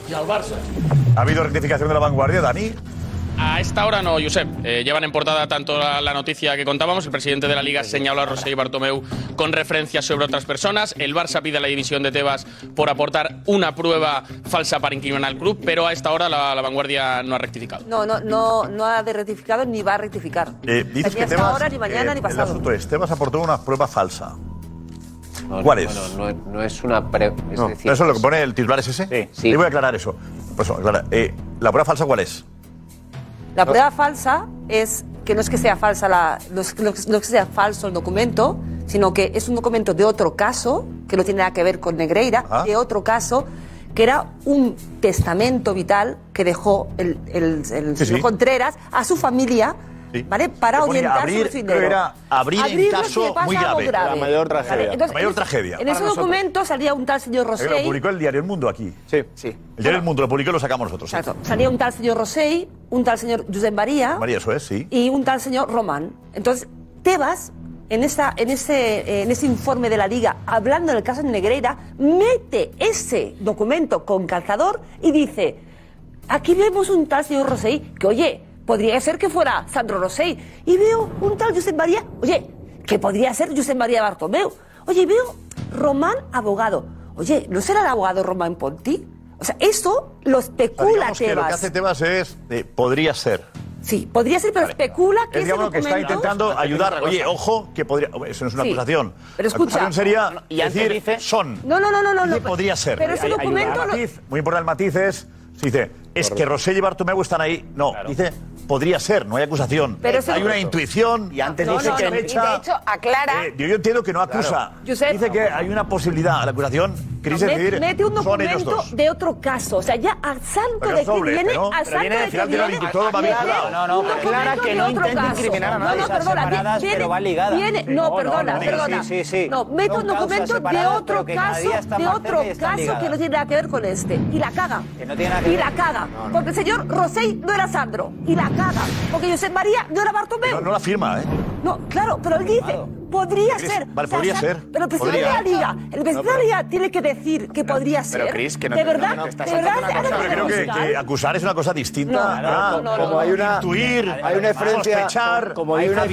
Y al Barça. ¿Ha habido rectificación de la vanguardia, Dani? A esta hora no, Josep. Eh, llevan en portada tanto la, la noticia que contábamos, el presidente de la Liga señaló a Rosé y Bartomeu con referencias sobre otras personas. El Barça pide a la división de Tebas por aportar una prueba falsa para incriminar al club, pero a esta hora la, la vanguardia no ha rectificado. No, no, no, no ha de rectificado ni va a rectificar. Eh, dices Ni que hasta Tebas, ahora, ni mañana, eh, ni El pasado. asunto es, Tebas aportó una prueba falsa. No, ¿Cuál no, es? No, no, no es una pre- es No, decir, ¿Eso es lo que pone el titular es ese? Sí. Le voy a aclarar eso. Pues, aclara. Eh, ¿La prueba falsa cuál es? La prueba falsa es que no es que sea falsa la, no es, no que sea falso el documento, sino que es un documento de otro caso que no tiene nada que ver con Negreira, Ah. de otro caso que era un testamento vital que dejó el, el- el Sí, señor sí. Contreras a su familia, ¿vale? Para orientar abrir, sobre su dinero. creo que era abrir en Abrirlo caso muy grave. La mayor Vale, tragedia. entonces, La mayor en- tragedia. En ese nosotros. documento salía un tal señor Eh, Lo Rosell. publicó el diario El Mundo aquí. Sí, sí. El diario El Mundo lo publicó y lo sacamos nosotros. sí. Exacto. Salía un tal señor Rosell, un tal señor Josep María María, eso es, sí. y un tal señor Román. Entonces, Tebas, en, esa, en, ese, en ese informe de la Liga, hablando del caso de Negreira, mete ese documento con calzador y dice, aquí vemos un tal señor Rosell que, oye, podría ser que fuera Sandro Rosell. Y veo un tal Josep María, oye, que podría ser Josep María Bartomeu. Oye, veo Román abogado. Oye, ¿no será el abogado Román Ponti? O sea, eso lo especula Digamos que lo que Tebas. hace Tebas es, eh, podría ser. Sí, podría ser, pero especula que Es ese digamos que está documento... intentando ayudar. Oye, ojo, que podría. Eso no es una Sí, acusación. pero escucha. La acusación sería Y decir, dice- son. No, no, no, no, no. No, podría ser. Pero ese documento... lo- matiz, muy importante el matiz es. se Dice, es que Rosell y Bartomeu están ahí. No, dice, podría ser, no hay acusación. Pero hay una intuición. Y antes No, dice no, que- no, y de hecho aclara- Eh, yo, yo entiendo que no acusa. Dice que hay una posibilidad a la acusación. Met- mete un documento de otro caso. O sea, ya al santo Pero de que viene, ¿no? al Pero santo viene de que viene... línea, todo va vinculado. No, no, documento aclara que no intenta incriminar a nadie. No, no, perdona. viene- pero va ligada. Viene, Sí. no, No, no, perdona, no, perdona. sí, sí, sí. No, mete un documento de otro caso, de otro y caso que no tiene nada que ver con este. Y la caga. Que no tiene nada que Y ver. la caga. Porque el señor Rosell no era Sandro. Y la caga. Porque José María no era Bartomeu. No, no la firma, ¿eh? No, claro, pero él dice, podría ser. Vale, podría ser. Pero el presidente Podría. de la Liga, el presidente No, de la Liga tiene que decir que podría ser. pero, Cris, que no de verdad, no, no, estás de verdad, saltando una ahora cosa. que Pero creo que, acusar es una cosa distinta No, a no, no, no, como hay una intuir, hay una diferencia sospechar, como hay una ¿no?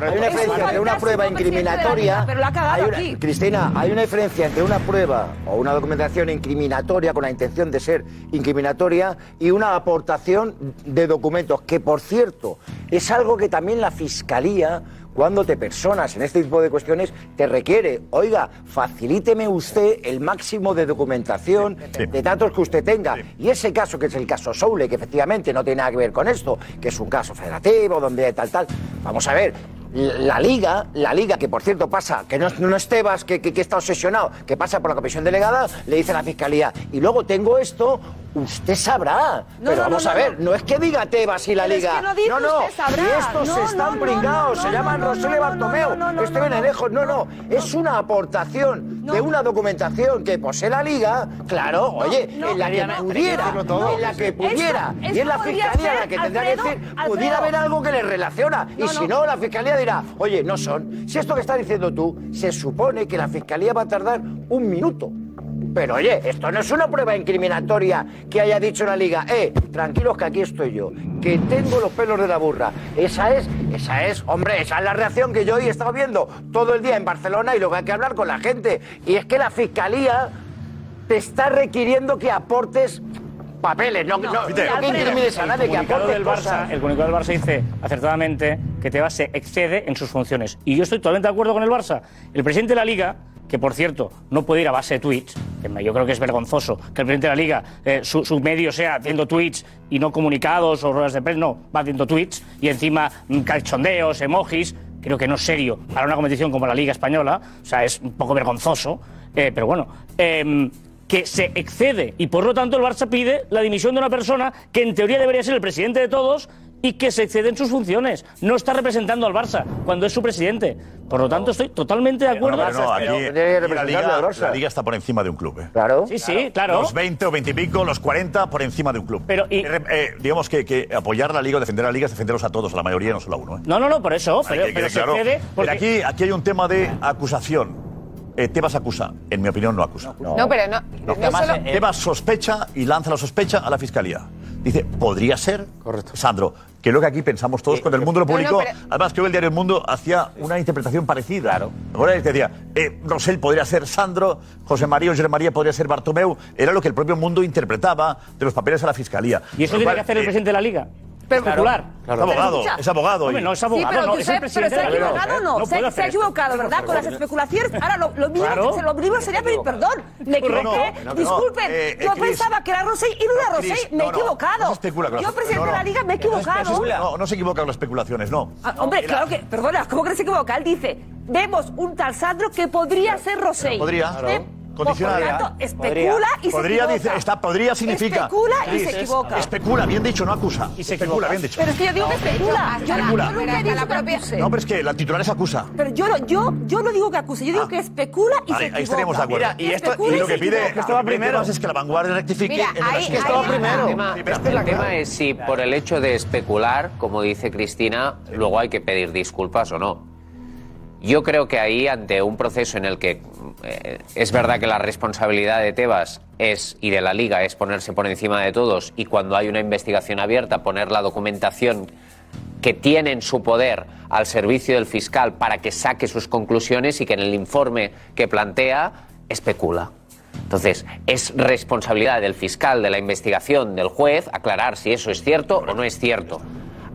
hay una diferencia entre una prueba incriminatoria pero la ha cagado aquí. Cristina hay una diferencia entre una prueba o una documentación incriminatoria con la intención de ser incriminatoria y una aportación de documentos que por cierto es algo que también la fiscalía cuando te personas en este tipo de cuestiones, te requiere, oiga, facilíteme usted el máximo de documentación de datos que usted tenga. Y ese caso, que es el caso Soule, que efectivamente no tiene nada que ver con esto, que es un caso federativo, donde tal, tal. Vamos a ver, la liga, la liga que por cierto pasa, que no, es- no es Tebas que, que- que está obsesionado, que pasa por la comisión delegada, le dice a la fiscalía, y luego tengo esto, usted sabrá. No, Pero no, vamos no, a ver, no. es que diga Tebas y la Pero es liga. que no dice no, no, usted sabrá. y estos No, están pringados, no, se no, llaman no, Bartomeu. no, no, no, Esto no, viene no. lejos, no, no, es una aportación de una documentación que posee la liga, claro, oye, no, en la que no, pudiera, no, no. en la que Esto- pudiera, y en la fiscalía ser, la que tendrá que decir, pudiera haber algo que les relaciona. Y si no. no, la fiscalía oye, no son. Si esto que estás diciendo tú, se supone que la fiscalía va a tardar un minuto. Pero oye, esto no es una prueba incriminatoria que haya dicho la liga, eh, tranquilos que aquí estoy yo, que tengo los pelos de la burra. Esa es, esa es, hombre, esa es la reacción que yo hoy he estado viendo todo el día en Barcelona y luego hay que hablar con la gente. Y es que la fiscalía te está requiriendo que aportes papeles, no, no, no, Fíjate, que a nadie, que aportes del Barça, cosas. el comunicado del Barça dice acertadamente que Tebas se excede en sus funciones. Y yo estoy totalmente de acuerdo con el Barça. El presidente de la Liga, que por cierto no puede ir a base de tweets, que yo creo que es vergonzoso que el presidente de la Liga, eh, su, su medio sea haciendo tweets y no comunicados o ruedas de prensa, no, va haciendo tweets y encima mm, cachondeos, emojis. Creo que no es serio para una competición como la Liga Española, o sea, es un poco vergonzoso, eh, pero bueno. em, que se excede y por lo tanto el Barça pide la dimisión de una persona que en teoría debería ser el presidente de todos y que se excede en sus funciones. No está representando al Barça cuando es su presidente. Por lo tanto, estoy totalmente de acuerdo. No, no, aquí, aquí la, liga, la liga está por encima de un club. ¿eh? Claro. Sí, sí, claro. Los 20 o 20 y pico, los 40 por encima de un club. Pero, Eh, eh, digamos que, que apoyar a la liga o defender a la liga es defenderlos a todos, a la mayoría, no solo a uno. ¿eh? No, no, no, por eso. Pero, que pero se claro. porque... Pero aquí, aquí hay un tema de acusación. Eh, Tebas acusa, en mi opinión no acusa. No, pero no. No. no solo- Tebas sospecha y lanza la sospecha a la fiscalía. Dice, podría ser, Sandro, que es lo que aquí pensamos todos cuando el mundo lo No, no, publicó. pero- Además, creo que el diario El Mundo hacía una interpretación parecida. Claro. Ahora decía, eh, Rosell podría ser Sandro, José María o José María podría ser Bartomeu. Era lo que el propio mundo interpretaba de los papeles a la fiscalía. ¿Y eso tiene cual, que hacer el eh, presidente de la Liga? Pero- Especular. Claro. Es abogado, Escucha. es abogado. Hombre, no es Sí, abogado, pero, no, es el Josep, pero se ha equivocado, no. No se, ha equivocado, ¿verdad? Con las especulaciones. Ahora, lo, lo mínimo, Claro. que se- lo mínimo sería pedir perdón. Me No, no, equivoqué. no, no, Disculpen, eh, yo Cris, pensaba que era Rosell y no era Rosell. Me he equivocado. Yo, presidente no, no. de la Liga, me he equivocado. No, no se equivoca con las especulaciones, no. Ah, Hombre, claro que, perdona, ¿cómo que no se equivoca? Él dice, vemos un tal Sandro que podría ser Rosell. Podría, ¿Eh? Condicional. Por tanto, especula y se Podría, equivoca. dice, está, podría significa. Especula y se equivoca. Especula, bien dicho, no acusa. Y se especula, bien dicho. Pero es que yo digo que especula. Yo, Especula. yo nunca he dicho que acuse. No, pero es que la titular es acusa. Pero yo, no- yo, yo no digo que acuse, yo digo que especula y Vale, se equivoca. ahí estaríamos de acuerdo. Mira, y, esto, y lo que pide que esto va primero es que la vanguardia rectifique Mira, ahí- relación- ahí está. El tema, el tema es si por el hecho de especular, como dice Cristina, luego hay que pedir disculpas o no. Yo creo que ahí, ante un proceso en el que eh, es verdad que la responsabilidad de Tebas es y de la Liga es ponerse por encima de todos y cuando hay una investigación abierta poner la documentación que tiene en su poder al servicio del fiscal para que saque sus conclusiones y que en el informe que plantea especula. Entonces, es responsabilidad del fiscal, de la investigación, del juez, aclarar si eso es cierto o no es cierto.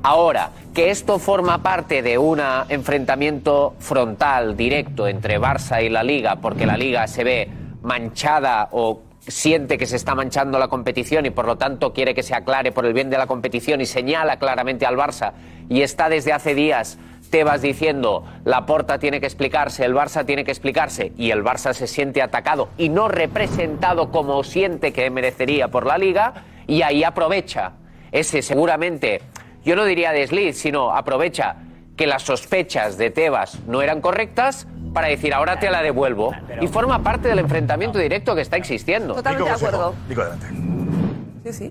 Ahora, que esto forma parte de un enfrentamiento frontal, directo, entre Barça y la Liga, porque la Liga se ve manchada o siente que se está manchando la competición y por lo tanto quiere que se aclare por el bien de la competición y señala claramente al Barça y está desde hace días Tebas diciendo la Porta tiene que explicarse, el Barça tiene que explicarse y el Barça se siente atacado y no representado como siente que merecería por la liga y ahí aprovecha ese seguramente, yo no diría desliz, sino aprovecha que las sospechas de Tebas no eran correctas para decir ahora te la devuelvo y forma parte del enfrentamiento directo que está existiendo. Totalmente de acuerdo. Digo, adelante. Sí, sí.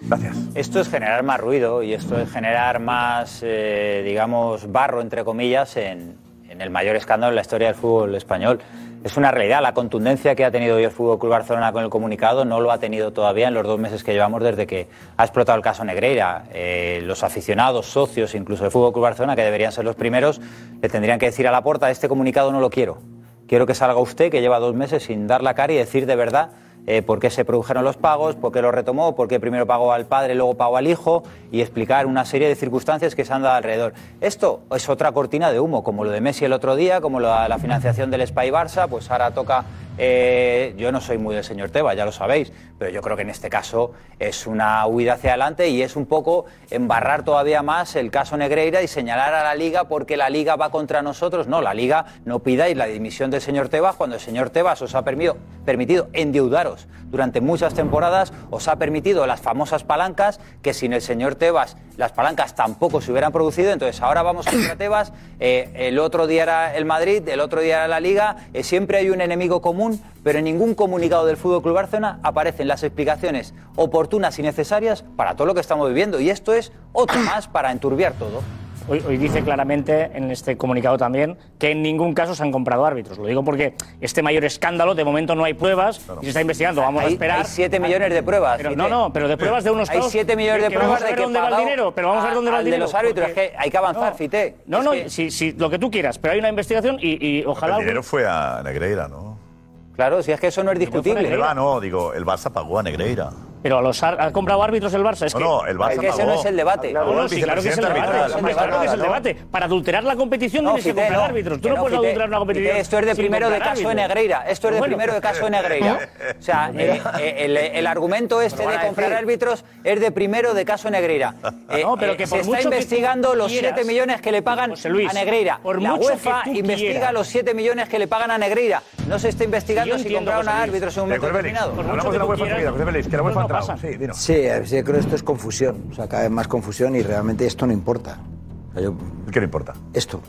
Gracias. Esto es generar más ruido y esto es generar más, eh, digamos, barro, entre comillas, en, en el mayor escándalo en la historia del fútbol español. Es una realidad. La contundencia que ha tenido hoy el Fútbol Club Barcelona con el comunicado no lo ha tenido todavía en los dos meses que llevamos desde que ha explotado el caso Negreira. Eh, los aficionados, socios, incluso del Fútbol Club Barcelona, que deberían ser los primeros, le tendrían que decir a la puerta: este comunicado no lo quiero. Quiero que salga usted, que lleva dos meses sin dar la cara y decir de verdad eh, por qué se produjeron los pagos, por qué los retomó, por qué primero pagó al padre, luego pagó al hijo y explicar una serie de circunstancias que se han dado alrededor. Esto es otra cortina de humo, como lo de Messi el otro día, como la, la financiación del Spy Barça, pues ahora toca... Eh, yo no soy muy del señor Teba, ya lo sabéis, pero yo creo que en este caso es una huida hacia adelante y es un poco embarrar todavía más el caso Negreira y señalar a la Liga porque la Liga va contra nosotros. No, la Liga no pidáis la dimisión del señor Tebas cuando el señor Tebas os ha permitido, endeudaros durante muchas temporadas, os ha permitido las famosas palancas que sin el señor Tebas las palancas tampoco se hubieran producido. Entonces ahora vamos contra Tebas, eh, el otro día era el Madrid, el otro día era la Liga, eh, siempre hay un enemigo común pero en ningún comunicado del Fútbol Club Barcelona aparecen las explicaciones oportunas y necesarias para todo lo que estamos viviendo. Y esto es otro más para enturbiar todo. Hoy, dice claramente en este comunicado también que en ningún caso se han comprado árbitros. Lo digo porque este mayor escándalo, de momento no hay pruebas y se está investigando. Vamos a esperar. Hay 7 millones de pruebas. No, no, pero de pruebas de unos Hay 7 millones de que pruebas de que dónde va el dinero. Pero vamos a, ver dónde va el dinero. de los árbitros, es que hay que avanzar, no, No, no, que... si, lo que tú quieras, pero hay una investigación y, ojalá. El dinero fue a Negreira, ¿no? Claro, si es que eso no es discutible. El Barça, no, digo, el Barça pagó a Negreira. Pero a los ar- ha comprado árbitros el Barça. Es no, que, no, el Barça. Es que ese no es el debate. Ah, no, no, sí, claro que es el debate. arbitral. Claro que es el debate. Para adulterar la competición tienes que Fite, comprar árbitros. Tú no puedes Fite. adulterar una competición. Fite, Esto es de primero de caso de. Negreira. Esto es de Bueno. primero de caso de Negreira. O sea, eh, eh, el, el argumento este de comprar árbitros es de primero de caso Negreira. Ah, eh, No, pero eh, que por se está que investigando los 7 millones que le pagan Luis, a Negreira. por la UEFA investiga los 7 millones que le pagan a Negreira. No se está investigando si compraron a árbitros en un momento determinado. Hablamos de la UEFA enseguida, José Félix, que la UEFA Sí, eh, sí, yo creo que esto es confusión, o sea, cada vez más confusión y realmente esto no importa. Yo... ¿Qué no importa? Esto.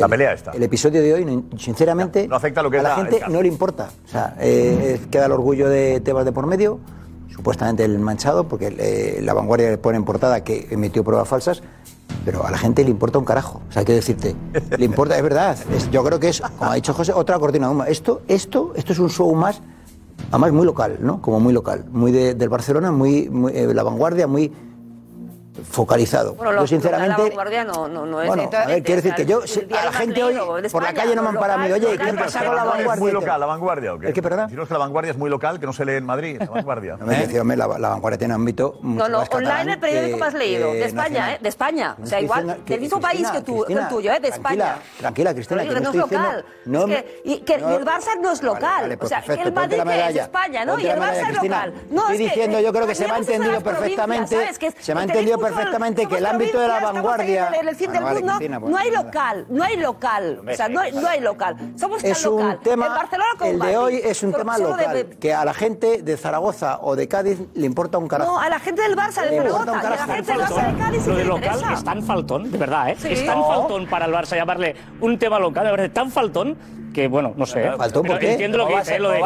La pelea está. El episodio de hoy, sinceramente, no afecta lo que a la, la gente no le importa. O sea, eh, eh, queda el orgullo de Tebas de por medio, supuestamente el manchado, porque la vanguardia le pone en portada que emitió pruebas falsas, pero a la gente le importa un carajo. O sea, quiero decirte, le importa, es verdad. Yo creo que es, como ha dicho José, otra cortina de humo. Esto, esto, esto es un show más además muy local, ¿no? Como muy local, muy de, del Barcelona, muy, muy eh, la vanguardia, muy focalizado. Yo sinceramente, no, es bueno, a ver, quiero decir que yo la gente hoy por la calle no me han parado oye, ¿qué ha pasado con la vanguardia? Es muy local, la vanguardia, ¿o qué? ¿Es que, perdón? Deciros que la vanguardia es muy local, que no se lee en Madrid, la vanguardia. no, me ¿Eh? decíame, la, vanguardia tiene ámbito No, no, más online el periódico más leído, eh, de España, ¿eh? De España, o sea, igual, del mismo país que el tuyo, ¿eh? De España. Tranquila, Cristina, que no es local. Y que el Barça no es local, pues o sea, el Madrid es España, ¿no? Y el Barça es local. No, estoy diciendo, yo creo que pues se me ha entendido perfectamente, se me ha entendido pues, perfectamente que el ámbito de la vanguardia. El fin del mundo no hay local, no hay local. O sea, no hay local. Somos es un tema, El de hoy es un tema local. Que a la gente de Zaragoza o de Cádiz le importa un carajo. No, a la gente del Barça de Zaragoza. A la gente del Barça de Cádiz. Lo de local es tan faltón, de verdad, ¿eh? Es tan faltón para el Barça llamarle un tema local. Tan faltón que bueno, no sé. Faltón, ¿por qué? Entiendo lo que dice lo de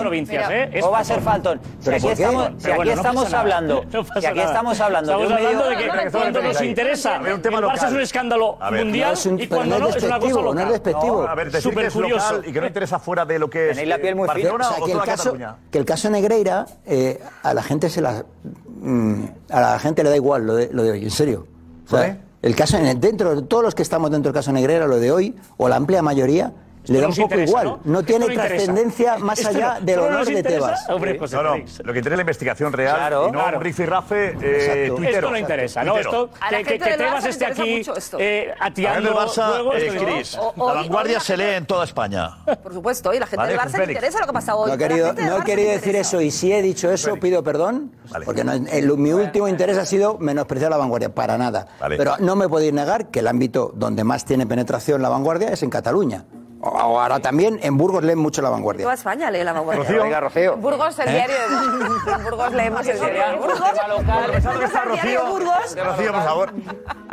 provincias, ¿eh? No va a ser faltón. Si aquí estamos, si aquí estamos hablando, si aquí estamos hablando de que cuando nos interesa, el un escándalo mundial y cuando no es una cosa local. No es despectivo. A ver, decir que es local y que no interesa fuera de lo que es Tenéis la piel muy Barcelona o que el caso que el caso Negreira a la gente se la a la gente le da igual lo de, lo de hoy, en serio. O sea, el caso, dentro de todos los que estamos dentro del caso Negrera, lo de hoy, o la amplia mayoría, le da un poco igual. No, no tiene trascendencia más allá no, del honor de Tebas. No, no, lo que interesa la investigación real claro, no claro. Y Rafe eh, Esto no interesa. No, esto, que, que, que Tebas esté aquí eh, atiando... A Barça, eh, Chris, la vanguardia se lee en toda España. Por supuesto, y la gente vale, del Barça le interesa lo que pasa hoy. No he querido, no he querido decir eso y si he dicho eso pido perdón porque eh, mi último interés ha sido menospreciar la vanguardia, para nada. Pero no me podéis negar que el ámbito donde más tiene penetración la vanguardia es en Cataluña. Ahora también en Burgos leen mucho la vanguardia. Toda España lee la vanguardia. Rocío. Venga, Rocío. Burgos el ¿Eh? diario. En Burgos leemos el diario. Burgos. Está Rocío. Burgos. Rocío, por favor.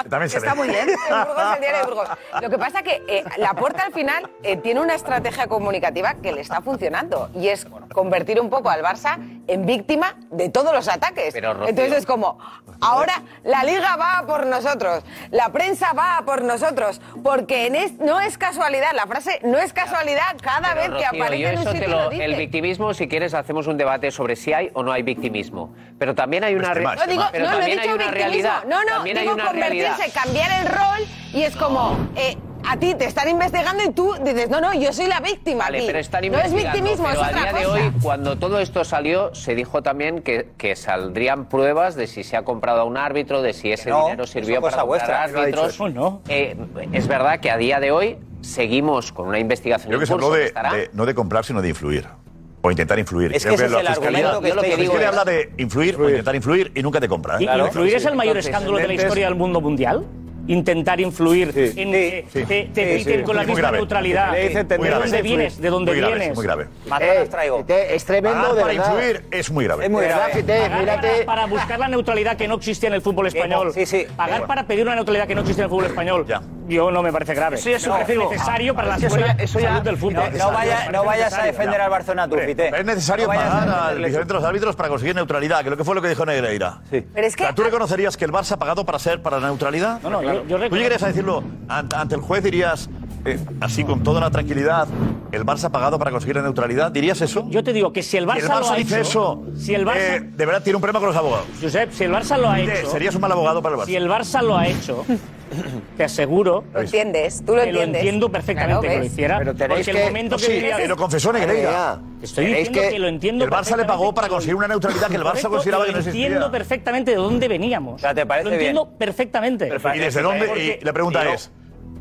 También se Está muy bien. Burgos el diario de Burgos. Lo que pasa es que eh, la puerta al final eh, tiene una estrategia comunicativa que le está funcionando y es convertir un poco al Barça en víctima de todos los ataques. Entonces es como, ahora la liga va por nosotros, la prensa va por nosotros, porque no es casualidad la frase no es casualidad, cada vez que aparece. El victimismo, si quieres, hacemos un debate sobre si hay o no hay victimismo. Pero también hay una, realidad. no, digo, pero no, no he dicho realidad. No, no, también digo convertirse, cambiar el rol y es como... Eh, a ti te están investigando y tú dices, no, no, yo soy la víctima. Vale, pero están investigando. No es victimismo, pero es otra a día cosa. de hoy, cuando todo esto salió, se dijo también que, que, saldrían pruebas de si se ha comprado a un árbitro, de si ese no, dinero sirvió para comprar árbitros. No. Eh, es verdad que a día de hoy seguimos con una investigación. Creo que se habló de, de, no de comprar, sino de influir. O intentar influir. Es que, Creo ese que es la el fiscalía, argumento que, yo lo que digo habla de influir, influir, o intentar influir y nunca te compra. ¿eh? Claro. ¿Influir es el mayor Entonces, escándalo de la historia del mundo mundial? intentar influir sí, en sí, sí, te, te con la misma neutralidad. ¿De dónde vienes? ¿De dónde muy vienes? Grave, muy grave. Eh, traigo. Te, es tremendo de para influir es muy grave. Es muy grave. Pagar Pagar mírate. Para, para, buscar la neutralidad que no existe en el fútbol español. Pagar para pedir una neutralidad que no existe en el fútbol español. Ya. Yo no me parece grave. Eso es no, necesario para la seguridad del fútbol. No, vayas a defender al Barcelona tú, Pité. Es necesario pagar a los árbitros para conseguir neutralidad, que lo que fue lo que dijo Negreira. Tú reconocerías que el Barça ha pagado para ser para neutralidad? No, no, Claro. Yo, decirlo ante, el juez? Dirías, eh, así con toda la tranquilidad, el Barça ha pagado para conseguir la neutralidad. ¿Dirías eso? Yo te digo que si el Barça, el lo ha hecho, eso, si el Barça... eh, de verdad tiene un problema con los abogados. Josep, si el Barça lo ha hecho, serías un mal abogado para el Barça. Si el Barça lo ha hecho, te aseguro. Lo entiendes, tú lo. Lo entiendo perfectamente que lo hiciera. Pero tenéis porque que, el momento oh, que. Pero confesó Negreira. Estoy diciendo que, lo entiendo. El Barça le pagó para conseguir una neutralidad que el Barça consideraba que no existía. Entiendo perfectamente de dónde veníamos. Lo entiendo perfectamente. Y desde dónde. Y la pregunta es: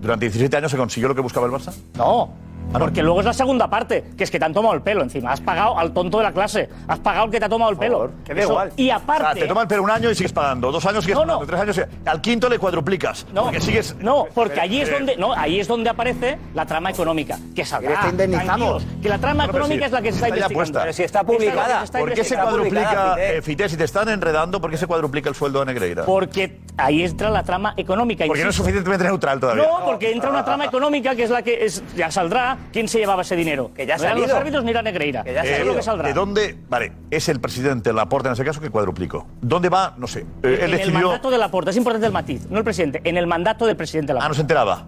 ¿durante 17 años se consiguió lo que buscaba el Barça? No. Porque luego es la segunda parte, que es que te han tomado el pelo encima. Has pagado al tonto de la clase, has pagado al que te ha tomado el pelo. Que da igual. Y aparte. Te toma el pelo un año y sigues pagando, dos años sigues no, pagando, no. tres años. Al quinto le cuadruplicas. No, porque sigues. No, porque allí es donde, eh, no, ahí es donde aparece la trama económica, que saldrá. Que indemnizamos. Que la trama económica es la que se está, está investigando. Si está publicada. Está ¿Por qué se cuadruplica, eh, si te están enredando, por qué se cuadruplica el sueldo de Negreira? Porque ahí entra la trama económica. Porque no es suficientemente neutral todavía. No, porque entra una trama económica que es la que es, ya saldrá Quién se llevaba ese dinero. No los árbitros ni la Negreira. Eh, ¿De dónde? Vale, es el presidente Laporta en ese caso que cuadruplicó. ¿Dónde va? No sé. Eh, en el mandato de Laporta, es importante el matiz, no el presidente, en el mandato del presidente Laporta. Ah, no se enteraba.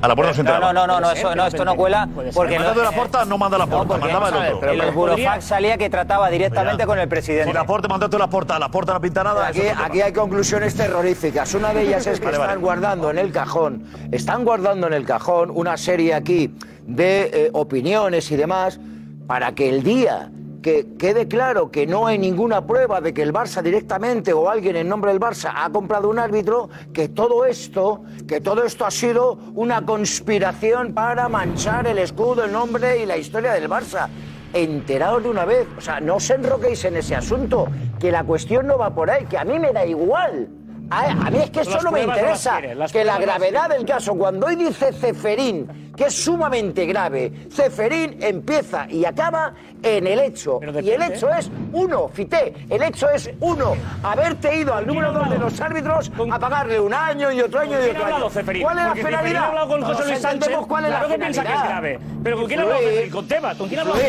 A la puerta se entraba. No, no, no, no, eso, no esto no cuela. Porque mandando la puerta no manda la puerta, mandaba el otro. Pero burofax salía que trataba directamente con el presidente. Si la puerta la puerta, la puerta no pinta nada. Aquí, aquí hay conclusiones terroríficas. Una de ellas es que están guardando en el cajón, están guardando en el cajón una serie aquí de eh, opiniones y demás para que el día que quede claro que no hay ninguna prueba de que el Barça directamente o alguien en nombre del Barça ha comprado un árbitro, que todo esto, que todo esto ha sido una conspiración para manchar el escudo, el nombre y la historia del Barça. Enteraos de una vez, o sea, no os enroquéis en ese asunto, que la cuestión no va por ahí, que a mí me da igual a, a mí es que eso no me interesa. Las que las la gravedad del caso, cuando hoy dice Ceferín, que es sumamente grave, Ceferín empieza y acaba en el hecho. Y el hecho es uno, Fité, el hecho es uno. Haberte ido al número dos de los árbitros a pagarle un año y otro año y otro año. ¿Cuál es la penalidad? con José Luis Sánchez. ¿Cuál es la penalidad? piensa que es grave. Pero ¿con quién ha hablado Ceferín? ¿Con Tebas? ¿Con quién ha hablado?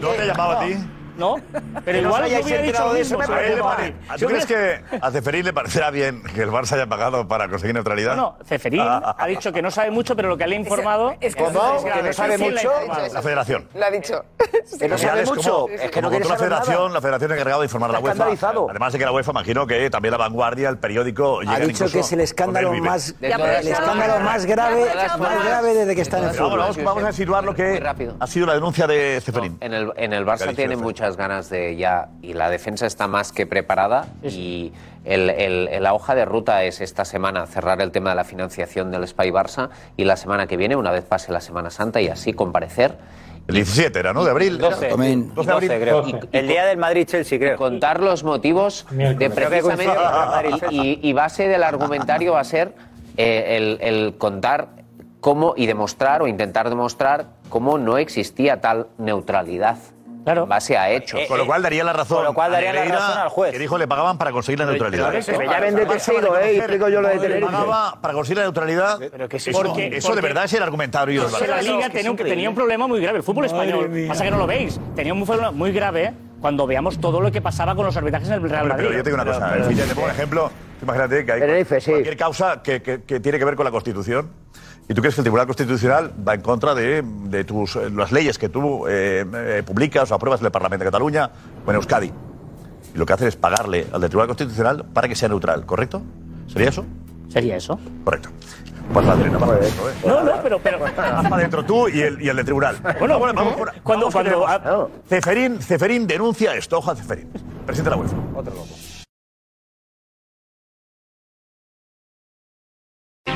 ¿No te llamaba a ti? ¿no? Pero que igual yo hubiera dicho de eso. ¿Tú crees que a Ceferí le parecerá bien que el Barça haya pagado para conseguir neutralidad? No, Ceferín ah. ha dicho que no sabe mucho, pero lo que le ha informado... Es, que, no, sabe mucho... La, federación. Lo ha dicho. No sabe mucho. Es que la federación, la federación ha encargado de informar a la UEFA. Además de que la UEFA, imagino que también la vanguardia, el periódico... Ha dicho que es el escándalo más, el escándalo más grave, más grave desde que está en el fútbol. Vamos a insinuar lo que ha sido la denuncia de Ceferín. En el Barça tiene mucha muchas ganas de ya, y la defensa está más que preparada, y el, el- la hoja de ruta es esta semana cerrar el tema de la financiación del Spy Barça, y la semana que viene, una vez pase la Semana Santa, y así comparecer. El 17 era, ¿no? De abril. 12. Amén. 12 de abril. creo. El día del Madrid-Chelsea, creo. Contar los motivos de precisamente. Y, y base del argumentario va a ser eh, el, el contar cómo y demostrar o intentar demostrar cómo no existía tal neutralidad Claro. En base a eh, hechos. Eh, con lo cual daría la eh, razón. Con lo cual daría la razón al juez. Que dijo le pagaban para conseguir la neutralidad. Ya vende testigo, ¿eh? Explico yo lo de Tenerife. Pagaba para conseguir la neutralidad. Pero que sí, eso, porque, eso porque, de verdad es el argumentario. No, la Liga tenía, un, tenía un problema muy grave. El fútbol Madre español, mía. pasa que no lo veis, tenía un problema muy grave cuando veamos todo lo que pasaba con los arbitrajes en el Real Madrid. Pero, yo te digo una cosa, te pongo un ejemplo. Imagínate que hay cualquier causa que tiene que ver con la Constitución ¿Y tú crees que el Tribunal Constitucional va en contra de, de tus, eh, las leyes que tú eh, eh, publicas o apruebas en el Parlamento de Cataluña o en Euskadi? Y lo que hacen es pagarle al del Tribunal Constitucional para que sea neutral, ¿correcto? ¿Sería eso? Sería eso. Correcto. Pues la adentro, ¿eh? No, no, pero. pero... para adentro tú y el, y el de tribunal. Bueno, bueno vamos, por, ¿eh? cuando. Cuando. Ceferín, denuncia esto, hoja Ceferín. Presidente la UEFA. Otro loco.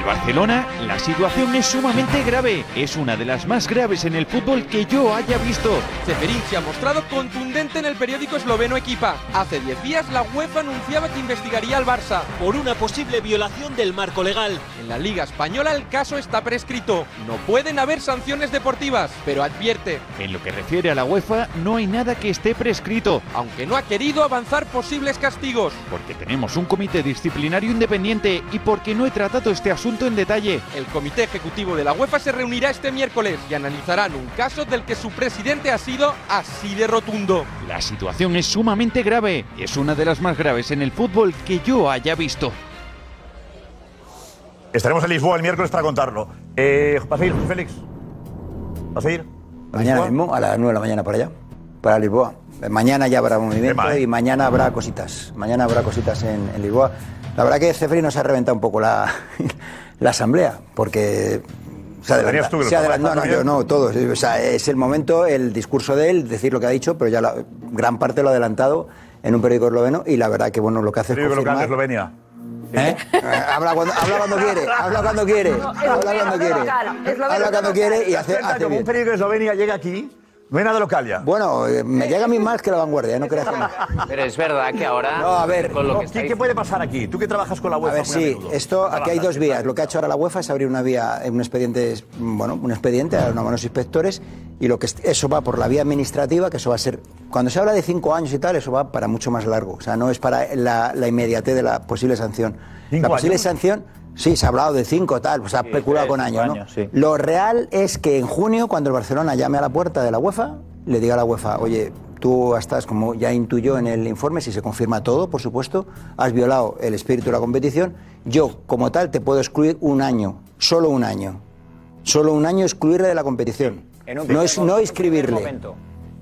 Barcelona, la situación es sumamente grave. Es una de las más graves en el fútbol que yo haya visto. Ceferín se ha mostrado contundente en el periódico esloveno Equipa. Hace 10 días la UEFA anunciaba que investigaría al Barça por una posible violación del marco legal. En la Liga Española el caso está prescrito. No pueden haber sanciones deportivas, pero advierte, En lo que refiere a la UEFA, no hay nada que esté prescrito. aunque no ha querido avanzar posibles castigos. Porque tenemos un comité disciplinario independiente y porque no he tratado este asunto en detalle. El comité ejecutivo de la UEFA se reunirá este miércoles y analizarán un caso del que su presidente ha sido así de rotundo. La situación es sumamente grave. Es una de las más graves en el fútbol que yo haya visto. Estaremos en Lisboa el miércoles para contarlo. Eh, ¿Vas a ir, Félix? ¿Vas a ir? Mañana mismo, a las 9 de la mañana para allá, para Lisboa. Mañana ya habrá movimiento y mañana habrá cositas. Mañana habrá cositas en, en Lisboa. La verdad que Ceferín nos ha reventado un poco la, la asamblea, porque se ¿Tenías adelanta. tú que se adelanta- no, no, yo no, todos. O sea, es el momento, el discurso de él, decir lo que ha dicho, pero ya la gran parte lo ha adelantado en un periódico esloveno y la verdad que bueno, lo que hace es confirmar... Eslovenia. ¿Eh? habla, cuando, habla cuando quiere, habla cuando quiere, habla cuando quiere. Habla cuando quiere y hace, hace como bien. un periódico de Eslovenia llega aquí, no hay nada local ya. Bueno, eh, me llega a mí más que la vanguardia, ¿eh? no creas que no. Pero es verdad que ahora. No, a ver. Con lo que ¿Qué, puede pasar aquí? Tú que trabajas con la A UEFA ver, muy a sí, menudo. esto, aquí hay dos vías. Lo que ha hecho ahora la UEFA es abrir una vía, un expediente, bueno, un expediente a unos buenos inspectores y lo que es- eso va por la vía administrativa, que eso va a ser, cuando se habla de cinco años y tal, eso va para mucho más largo. O sea, no es para la, la inmediatez de la posible sanción. ¿Cinco La posible años? sanción, sí, se ha hablado de cinco, tal, pues se ha especulado tres, con años, ¿no? años, sí. Lo real es que en junio, cuando el Barcelona llame a la puerta de la UEFA, le diga a la UEFA, oye, tú estás, como ya intuyó en el informe, si se confirma todo, por supuesto, has violado el espíritu de la competición, yo, como tal, te puedo excluir un año, solo un año. Solo un año excluirle de la competición. En un No es no momento.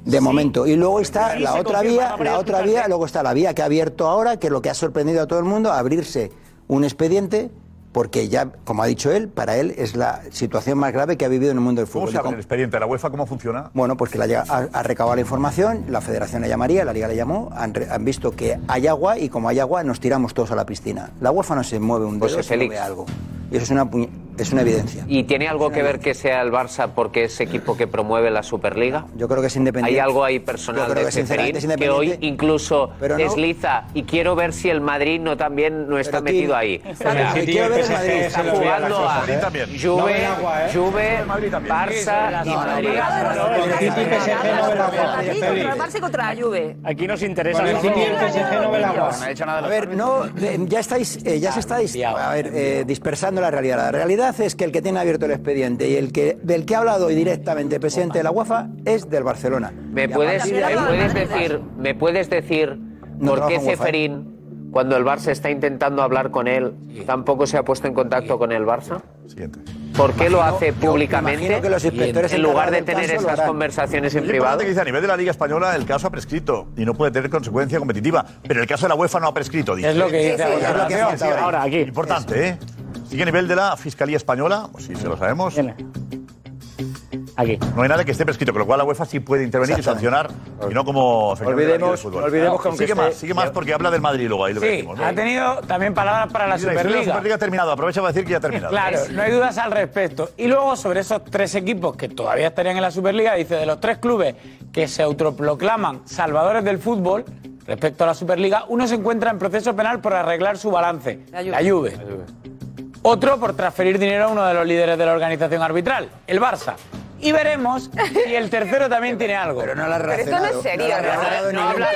De momento. Y luego está Sí, la otra vía, la otra vía, luego está la vía que ha abierto ahora, que es lo que ha sorprendido a todo el mundo, abrirse un expediente, porque ya, como ha dicho él, para él es la situación más grave que ha vivido en el mundo del ¿Cómo fútbol. se abre con- el expediente de la UEFA? ¿Cómo funciona? bueno, pues que la llega- ha, ha recabado la información, la federación le llamaría, la liga le llamó, han, re- han visto que hay agua y como hay agua nos tiramos todos a la piscina. La UEFA no se mueve un dedo José si no Félix. ve algo. Y eso es una, es una evidencia. ¿Y tiene algo que ver que sea el Barça porque es equipo que promueve la Superliga? Yo creo que es independiente. ¿Hay algo ahí personal de que sinceramente Ceferín es que hoy incluso Pero no- desliza y quiero ver si el Madrid no también no está Pero metido ahí? O sea, quiero ver el Madrid. Está jugando a. Juve, ¿eh? Juve. Barça y Madrid. Barça contra la Juve. Aquí nos interesa. El ¿no? City y el PSG no ve la agua. A ver, no, eh, ya estáis, eh, ya se estáis, a ver, eh, dispersando la realidad. La realidad es que el que tiene abierto el expediente y el que del que ha hablado hoy directamente el presidente de la UEFA es del Barcelona. ¿Me puedes, me puedes decir, me puedes decir No por qué UEFA, ¿eh? Ceferín, cuando el Barça está intentando hablar con él, tampoco se ha puesto en contacto con el Barça? Siguiente. ¿Por qué lo hace imagino públicamente que los inspectores en lugar de tener caso lo esas harán. conversaciones Es en privado? que dice, a nivel de la Liga Española el caso ha prescrito y no puede tener consecuencia competitiva. Pero el caso de la UEFA no ha prescrito. Dice. Es lo que dice es lo que continuación. falta ahora. Ahora, aquí. Importante, ¿eh? Sigue a nivel de la Fiscalía Española, pues sí, se lo sabemos. Viene. Aquí. No hay nada que esté prescrito, con lo cual la UEFA sí puede intervenir y sancionar, y no como la Olvidemos- Fútbol. no olvidemos que sigue esté- más, sigue más porque habla del Madrid luego ahí lo que Sí, decimos, ¿no? ha tenido también palabras para la Y la Superliga. La Superliga ha terminado, aprovecha para decir que ya ha terminado. Claro, no hay dudas al respecto. Y luego, sobre esos tres equipos que todavía estarían en la Superliga, dice de los tres clubes que se autoproclaman salvadores del fútbol respecto a la Superliga, uno se encuentra en proceso penal por arreglar su balance, La Juve. la Juve. Otro por transferir dinero a uno de los líderes de la organización arbitral, el Barça. Y veremos si el tercero también tiene algo. Pero no la Pero esto no es serio, No ¿no? habla-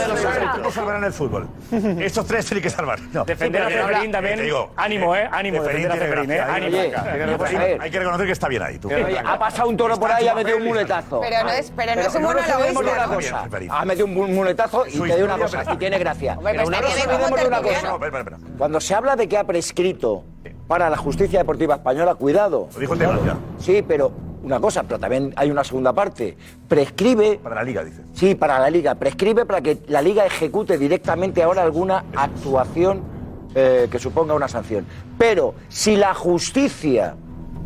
de los árbitros. No salvarán el fútbol. Estos tres tienen que salvar. No. Defender a Ceferín también. Ánimo, ¿eh? Ánimo, Ceferín defender a tiene Ceferín, ¿eh? gracia, Ánimo. hay- que reconocer que está bien ahí. tú. Oye, ha pasado un toro por ahí y ha metido un muletazo. Pero no es, pero no es un cosa. Ha metido un muletazo y te digo una cosa, pero- y tiene gracia. Cuando se habla de que ha prescrito para la justicia deportiva española, cuidado. Lo dijo ya. Sí, pero una cosa, pero también hay una segunda parte. Prescribe. Para la Liga, dice. Sí, para la liga. Prescribe para que la liga ejecute directamente ahora alguna actuación eh, que suponga una sanción. Pero si la justicia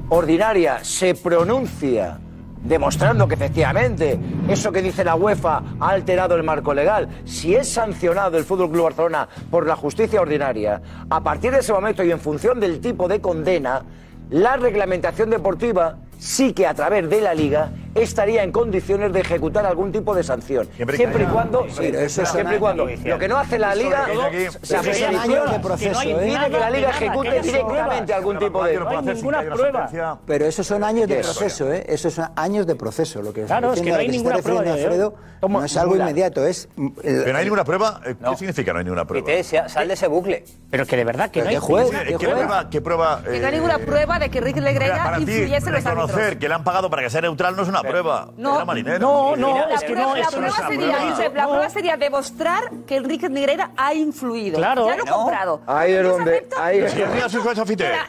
ordinaria se pronuncia demostrando que efectivamente eso que dice la UEFA ha alterado el marco legal, si es sancionado el Fútbol Club Barcelona por la justicia ordinaria, a partir de ese momento y en función del tipo de condena, la reglamentación deportiva sí que a través de la liga estaría en condiciones de ejecutar algún tipo de sanción. Siempre Siempre, y cuando, Sí, pero eso siempre y cuando. Lo que no hace la liga se pero aplica son años de que proceso, no ¿eh? impide que la liga Nada, ejecute directamente algún tipo de. No hay ninguna prueba. Pero esos son años de proceso, ¿eh? Esos son años de proceso. Lo que Claro, es que no hay ninguna prueba. Alfredo no es algo inmediato, es. el- Pero no hay ninguna prueba. ¿Qué significa no hay ninguna prueba? Sal de ese bucle. Pero que de verdad que ¿Qué no hay juez? ninguna ¿Qué prueba? ¿Qué prueba? Que no hay eh, ninguna prueba de que Rick ti, influyese en los reconocer árbitros. que le han pagado para que sea neutral no es una prueba. No, Era marinero. no, no, La es que prueba, no, la eso no prueba es una sería, prueba. Josep, la No. prueba sería demostrar que Enrique Negreira ha influido. Claro. Ya lo he No. comprado. Ahí es donde. Ahí es es.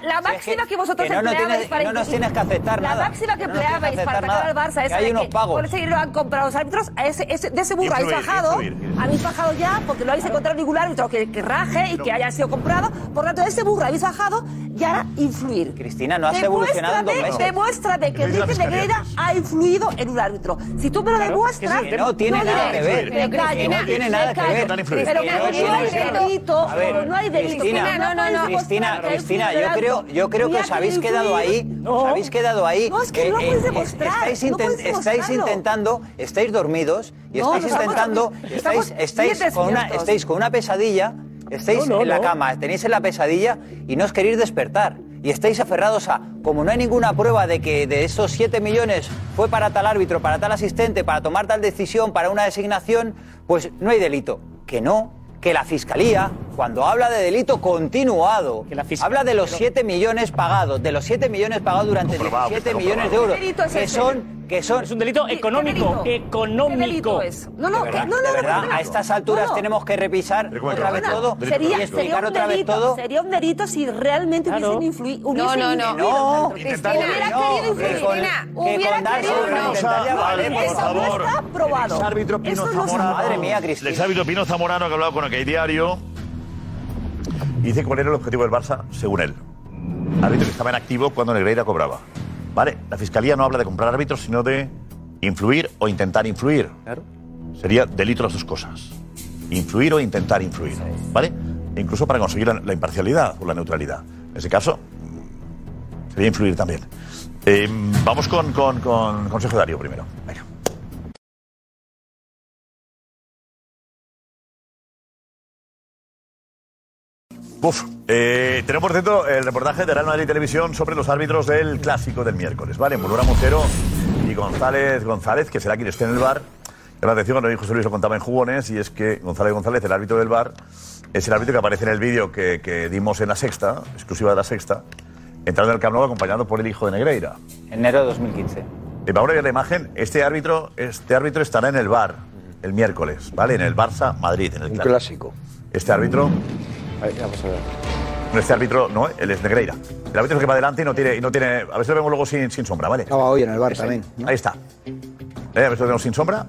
La, la máxima que vosotros no empleabais tienes- para no nos tienes que aceptar la máxima que No empleabais para atacar al. Barça unos que por ese dinero han comprado los árbitros, a ese, ese- de ese burro habéis bajado, habéis bajado ya porque no habéis encontrado ningún árbitro que, raje y que haya sido comprado, por lo tanto de ese burro habéis bajado y ahora influir. Cristina, no has evolucionado en dos meses. Demuéstrame que Lo dice la Enrique. Negreira ha influido en un árbitro. Si tú me lo demuestras, que sí, que no tiene nada que ver. Pero, Cristina, no tiene nada que ver. Pero no hay delito, no hay delito, Cristina, no, no, no. Cristina, Cristina, yo creo, yo creo que os habéis quedado ahí, os habéis quedado ahí. No, es que no eh, puedes eh, demostrar, Estáis, no puedes estáis demostrarlo. intentando, estáis dormidos y estáis intentando, estáis, estáis con una, estáis con una pesadilla, estáis No, no, en la no. cama, tenéis en la pesadilla y no os queréis despertar. Y estáis aferrados a, como no hay ninguna prueba de que de esos 7 millones fue para tal árbitro, para tal asistente, para tomar tal decisión, para una designación, pues no hay delito. Que no, que la Fiscalía, cuando habla de delito continuado, habla de los 7 millones pagados, de los 7 millones pagados durante Comprobado, 17 está millones de euros. ¿Qué delito es que ese? son, que son... Es un delito económico, económico. No, no, de que- verdad, no, no, verdad, no, no. a estas alturas No, no. tenemos que revisar otra vez todo Sería, y explicar otra vez delito, todo. sería un delito si realmente hubiesen influido. No, no, no. No, Cristina, Cristina, que hubiera querido Eso no está probado. El árbitro Pino Eso no Zamorano. está- Madre mía, El Cristina. exárbitro Pino Zamorano que ha hablado con OK Diario. Y dice cuál era el objetivo del Barça, según él. Árbitro que estaba en activo cuando Negreira cobraba. Vale, la fiscalía no habla de comprar árbitros, sino de influir o intentar influir. Sería delito las dos cosas. Influir o intentar influir. ¿Vale? E incluso para conseguir la, la imparcialidad o la neutralidad. En ese caso, sería influir también. Eh, vamos con, con, con Consejo Darío primero. Venga. Uf, eh, tenemos dentro el reportaje de Real Madrid Televisión sobre los árbitros del clásico del miércoles, ¿vale? Mulura Montero y González González, que será quien esté en el bar. La atención, cuando José Luis lo contaba en jugones, y es que González González, el árbitro del bar, es el árbitro que aparece en el vídeo que, que dimos en la sexta, exclusiva de la sexta, entrando en el Camp Nou acompañado por el hijo de Negreira. Enero de 2015. Eh, vamos a ver la imagen. Este árbitro, este árbitro estará en el bar el miércoles, ¿vale? En el Barça Madrid, en el Un clásico. Este árbitro Ahí, vamos a ver. no, este árbitro no, él es Negreira. El árbitro es el que va adelante y no tiene, y no tiene. A ver si lo vemos luego sin, sin sombra, ¿vale? Estaba hoy en el bar Ese. también. Ahí está. ¿Eh? A ver si lo tenemos sin sombra.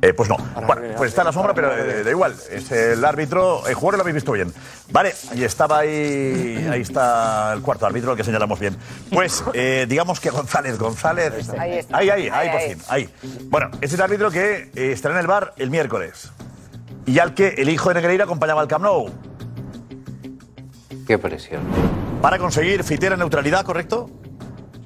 Eh, pues no. Bueno, pues está en la sombra, pero eh, da igual. Es el árbitro. El jugador lo habéis visto bien. Vale, y estaba ahí. Ahí está el cuarto árbitro, el que señalamos bien. Pues eh, digamos que González, González. Ahí está. Ahí, ahí, ahí, Ahí, por ahí. fin. Ahí. Bueno, este es el árbitro que eh, estará en el bar el miércoles. Y al que el hijo de Negreira acompañaba al Camp Nou. Qué presión. Para conseguir fitera neutralidad, ¿correcto?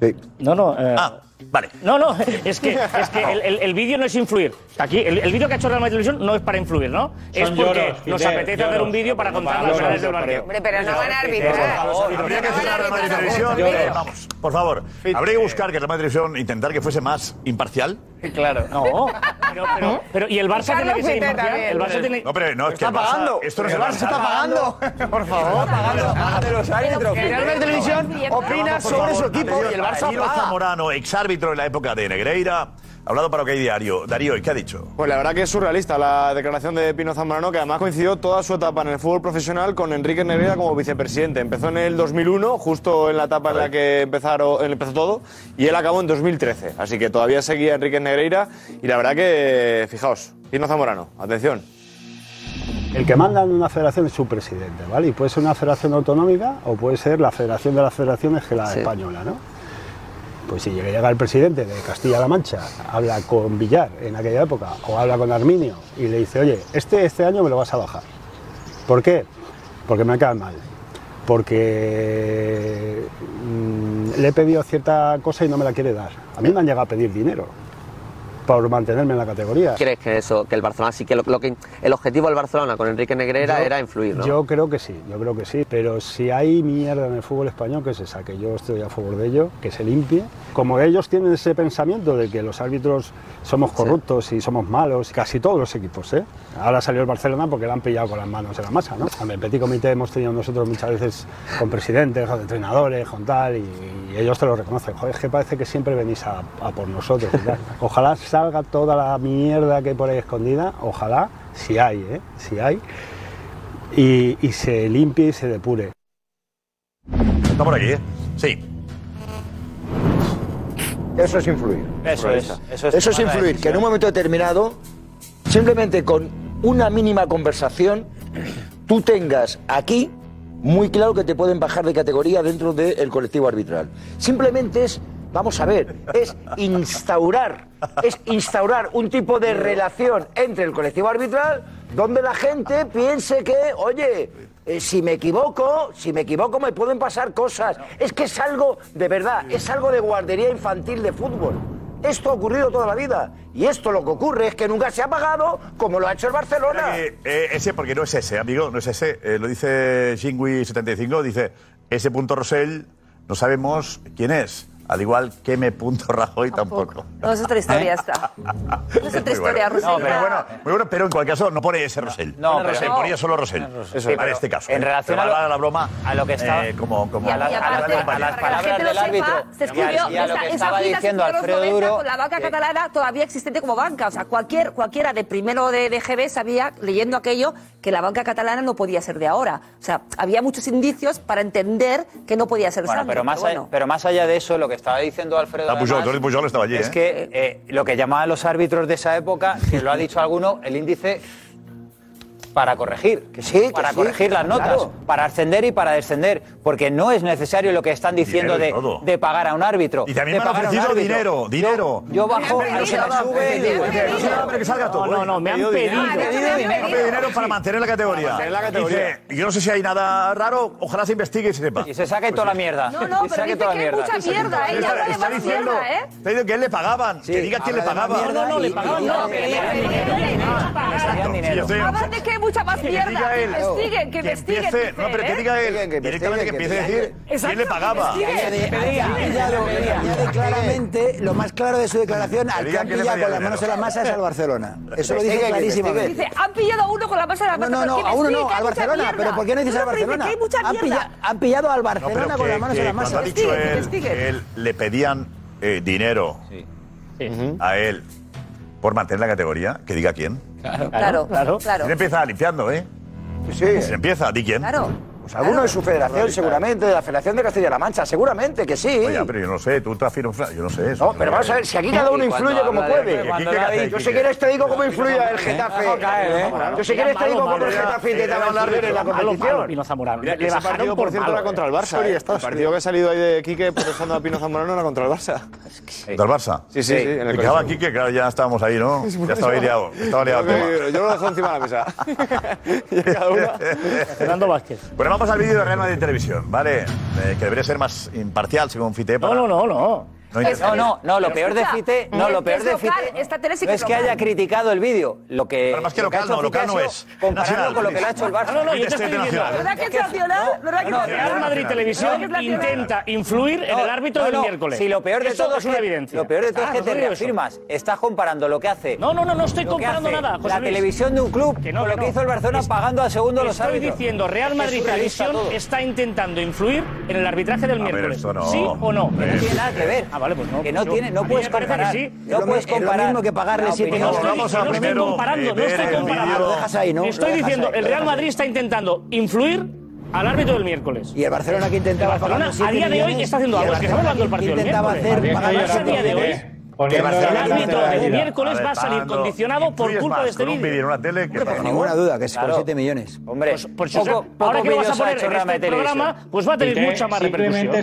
Sí. No, no. eh, Ah, vale. No, no, es que, es que el, el- el vídeo no es influir. Aquí, el, el vídeo que ha hecho Real Madrid Televisión no es para influir, ¿no? es porque lloros, nos Fidel, apetece hacer un vídeo para contar las verdades del partido. Hombre, pero no van a arbitrar. Habría que hacer Real Madrid Televisión. eh, Vamos, por favor. Habría que buscar que la Real Madrid Televisión intentar que fuese más imparcial. Claro. No, pero, pero, pero ¿y el Barça tiene que ser imparcial? también. El Barça tiene... No, pero no, es que Está el Barça- pagando. Esto no es el Barça está pagando. Por favor. de los árbitros. Que Real Madrid Televisión opina sobre su equipo y el Barça paga. Zamorano, en la época de Negreira, ha hablado para OK Diario. Darío, ¿y qué ha dicho? Pues la verdad que es surrealista la declaración de Pino Zamorano, que además coincidió toda su etapa en el fútbol profesional con Enrique Negreira como vicepresidente. Empezó en el 2001, justo en la etapa en la que empezaron, empezó todo, y él acabó en 2013. Así que todavía seguía Enrique Negreira, y la verdad que, fijaos, Pino Zamorano, atención. El que manda en una federación es su presidente, ¿vale? Y puede ser una federación autonómica o puede ser la federación de las federaciones que la Sí. española, ¿no? Pues si llega el presidente de Castilla-La Mancha, habla con Villar en aquella época, o habla con Arminio, y le dice, oye, este, este año me lo vas a bajar. ¿Por qué? Porque me cae mal. Porque mm, le he pedido cierta cosa y no me la quiere dar. A mí me han llegado a pedir dinero por mantenerme en la categoría. ¿Crees que eso, que el Barcelona sí que lo, lo que el objetivo del Barcelona con Enrique Negreira Yo- era influir, ¿no? Yo creo que sí, yo creo que sí. Pero si hay mierda en el fútbol español, que es esa, que yo estoy a favor de ello, que se limpie. Como ellos tienen ese pensamiento de que los árbitros somos corruptos y somos malos, casi todos los equipos, ¿eh? Ahora salió el Barcelona porque le han pillado con las manos en la masa, ¿no? En el Petit Comité hemos tenido nosotros muchas veces con presidentes, con entrenadores, con tal, y, y ellos te lo reconocen. Joder, es que parece que siempre venís a, a por nosotros. Ojalá salga toda la mierda que hay por ahí escondida, ojalá, si hay, ¿eh? Si hay y, y se limpie y se depure. Está por aquí, ¿eh? Sí. Eso es influir. Eso es, eso es Eso influir, que en un momento determinado, simplemente con una mínima conversación, tú tengas aquí muy claro que te pueden bajar de categoría dentro del colectivo arbitral. Simplemente es, vamos a ver, es instaurar, es instaurar un tipo de relación entre el colectivo arbitral donde la gente piense que, oye, eh, si me equivoco, si me equivoco me pueden pasar cosas. Es que es algo, de verdad, es algo de guardería infantil de fútbol. Esto ha ocurrido toda la vida. Y esto lo que ocurre es que nunca se ha pagado como lo ha hecho el Barcelona. Eh, ese, porque no es ese, amigo, no es ese. Eh, lo dice Shingui75, dice, ese punto Rosell no sabemos quién es. Al igual que me punto Rajoy tampoco. No, es otra historia esta. No es otra Muy historia, bueno. Rosell. No, pero bueno, muy bueno, pero en cualquier caso no pone ese Rosell. No, Pone pero- ponía solo Rosell. Eso, para pero este caso. en ¿eh? relación a lo- la, la broma, a lo que estaba- eh, como, como Y a la- como a la- compañía. a las Para que la palabras del lo sepa, árbitro. se escribió Y a- y a lo que esa estaba diciendo en Alfredo 90 Duro, con la banca que- catalana todavía existente como banca. O sea, cualquier, cualquiera de primero de, de GB sabía, leyendo aquello, que la banca catalana no podía ser de ahora. O sea, había muchos indicios para entender que no podía ser Bueno, sangre. pero más, pero bueno. pero más allá de eso, lo que estaba diciendo Alfredo. Ah, Pujol, además, Jordi Pujol estaba allí, Es ¿eh? que eh, lo que llamaban los árbitros de esa época, que lo ha dicho alguno, el índice para corregir. Que sí, para sí, corregir las notas, claro. para ascender y para descender. Porque no es necesario lo que están diciendo de, de pagar a un árbitro. Y también de me han ofrecido dinero, dinero. Yo, yo bajo a lo que me sube. Pero que salga todo. No, no, no, me han pedido. Me han pedido dinero. para mantener la categoría. Yo no sé si hay nada raro, ojalá se investigue y se sepa. Y se saque toda la mierda. No, no, pero dice que hay mucha mierda, ¿eh? Ya diciendo, mierda, ¿eh? está diciendo que él le pagaban, que diga quién le pagaba. No, no, no, le pagaban, mucha más Que mierda. Que investiguen, que investiguen. no, pero que diga él, directamente que empiece a decir quién le pagaba. Añade, claramente, lo más claro de su declaración, al que han pillado con las manos en la masa es al Barcelona. Eso lo dice clarísimamente. Dice, han pillado a uno con la masa de la No, masa. no, no, que a uno no, al Barcelona. Pero ¿por qué no dices al No, Barcelona? que hay mucha Han, pillado al No, Barcelona con las manos en la masa. ha dicho él le pedían eh, dinero a él por mantener la categoría, que diga quién. Claro, claro. ¿Quién empieza limpiando, eh? Sí. ¿Quién empieza? ¿Di quién? Claro. Pues alguno de su federación, seguramente, de la Federación de Castilla-La Mancha, seguramente que sí. Oye, pero yo no sé, tú te afirmas, yo no sé eso. No, pero vamos a ver, si aquí cada uno influye como puede. Yo si quieres te digo cómo influye el Getafe. Yo si quieres te digo cómo el Getafe intentaba influir en la competición. Pino Zamorano. Le bajaron por cierto, era contra el eh. Barça. ¿eh? El partido que ha salido ahí de Quique protestando a Pino Zamorano era contra el Barça. ¿Del Barça? Sí, sí, el quedaba colegio. aquí que claro, ya estábamos ahí, ¿no? Ya estaba liado. Estaba liado. el tema. Yo yo lo dejo encima de la mesa. Y cada uno. Fernando Vázquez. Vamos al vídeo de Real Madrid Televisión, ¿vale? Eh, que debería ser más imparcial, según Fite. No, no, no, no. No, No, no, no, lo peor de Fite, no, lo es peor de Fite esta tele sí no que es es que haya criticado el vídeo, lo que Pero más que lo ha local hecho no, local no es. Compararlo con lo que le ha hecho el Barça. No, no, yo te Este estoy diciendo. ¿Verdad que es nacional? ¿Verdad que es no, nacional? Real Madrid Televisión ¿Verdad que intenta influir en el árbitro del miércoles. Si lo peor de todo es una evidencia. Lo peor de todo Ah, es que no te reafirmas. Estás comparando lo que hace. No, no, no, no estoy que comparando nada, La televisión de un club Que no, con que lo que hizo el Barcelona pagando al segundo los Estoy árbitros. diciendo, Real Madrid Televisión está intentando influir en el arbitraje del miércoles. ¿Sí o no? Que no tiene nada que ver. Vale, pues no. Que pues no tiene, no puedes comparar. sí. No puedes es lo comparar. mismo que pagarle. No estoy, Vamos a no estoy comparando, no estoy el comparando. Lo dejas ahí, ¿no? Estoy diciendo, ahí, el Real Madrid está intentando influir al árbitro del miércoles. Y el Barcelona que El intentaba Barcelona pagar a día de hoy está haciendo algo. Es que estamos hablando del partido intentaba hacer El pagar a día de hoy que Barcelona el árbitro del miércoles va a salir condicionado por culpa de este vídeo. una tele que Sin ninguna duda, que es por 7 millones. Hombre, pues, ahora que vas a poner en este programa, pues va a tener mucha más repercusión.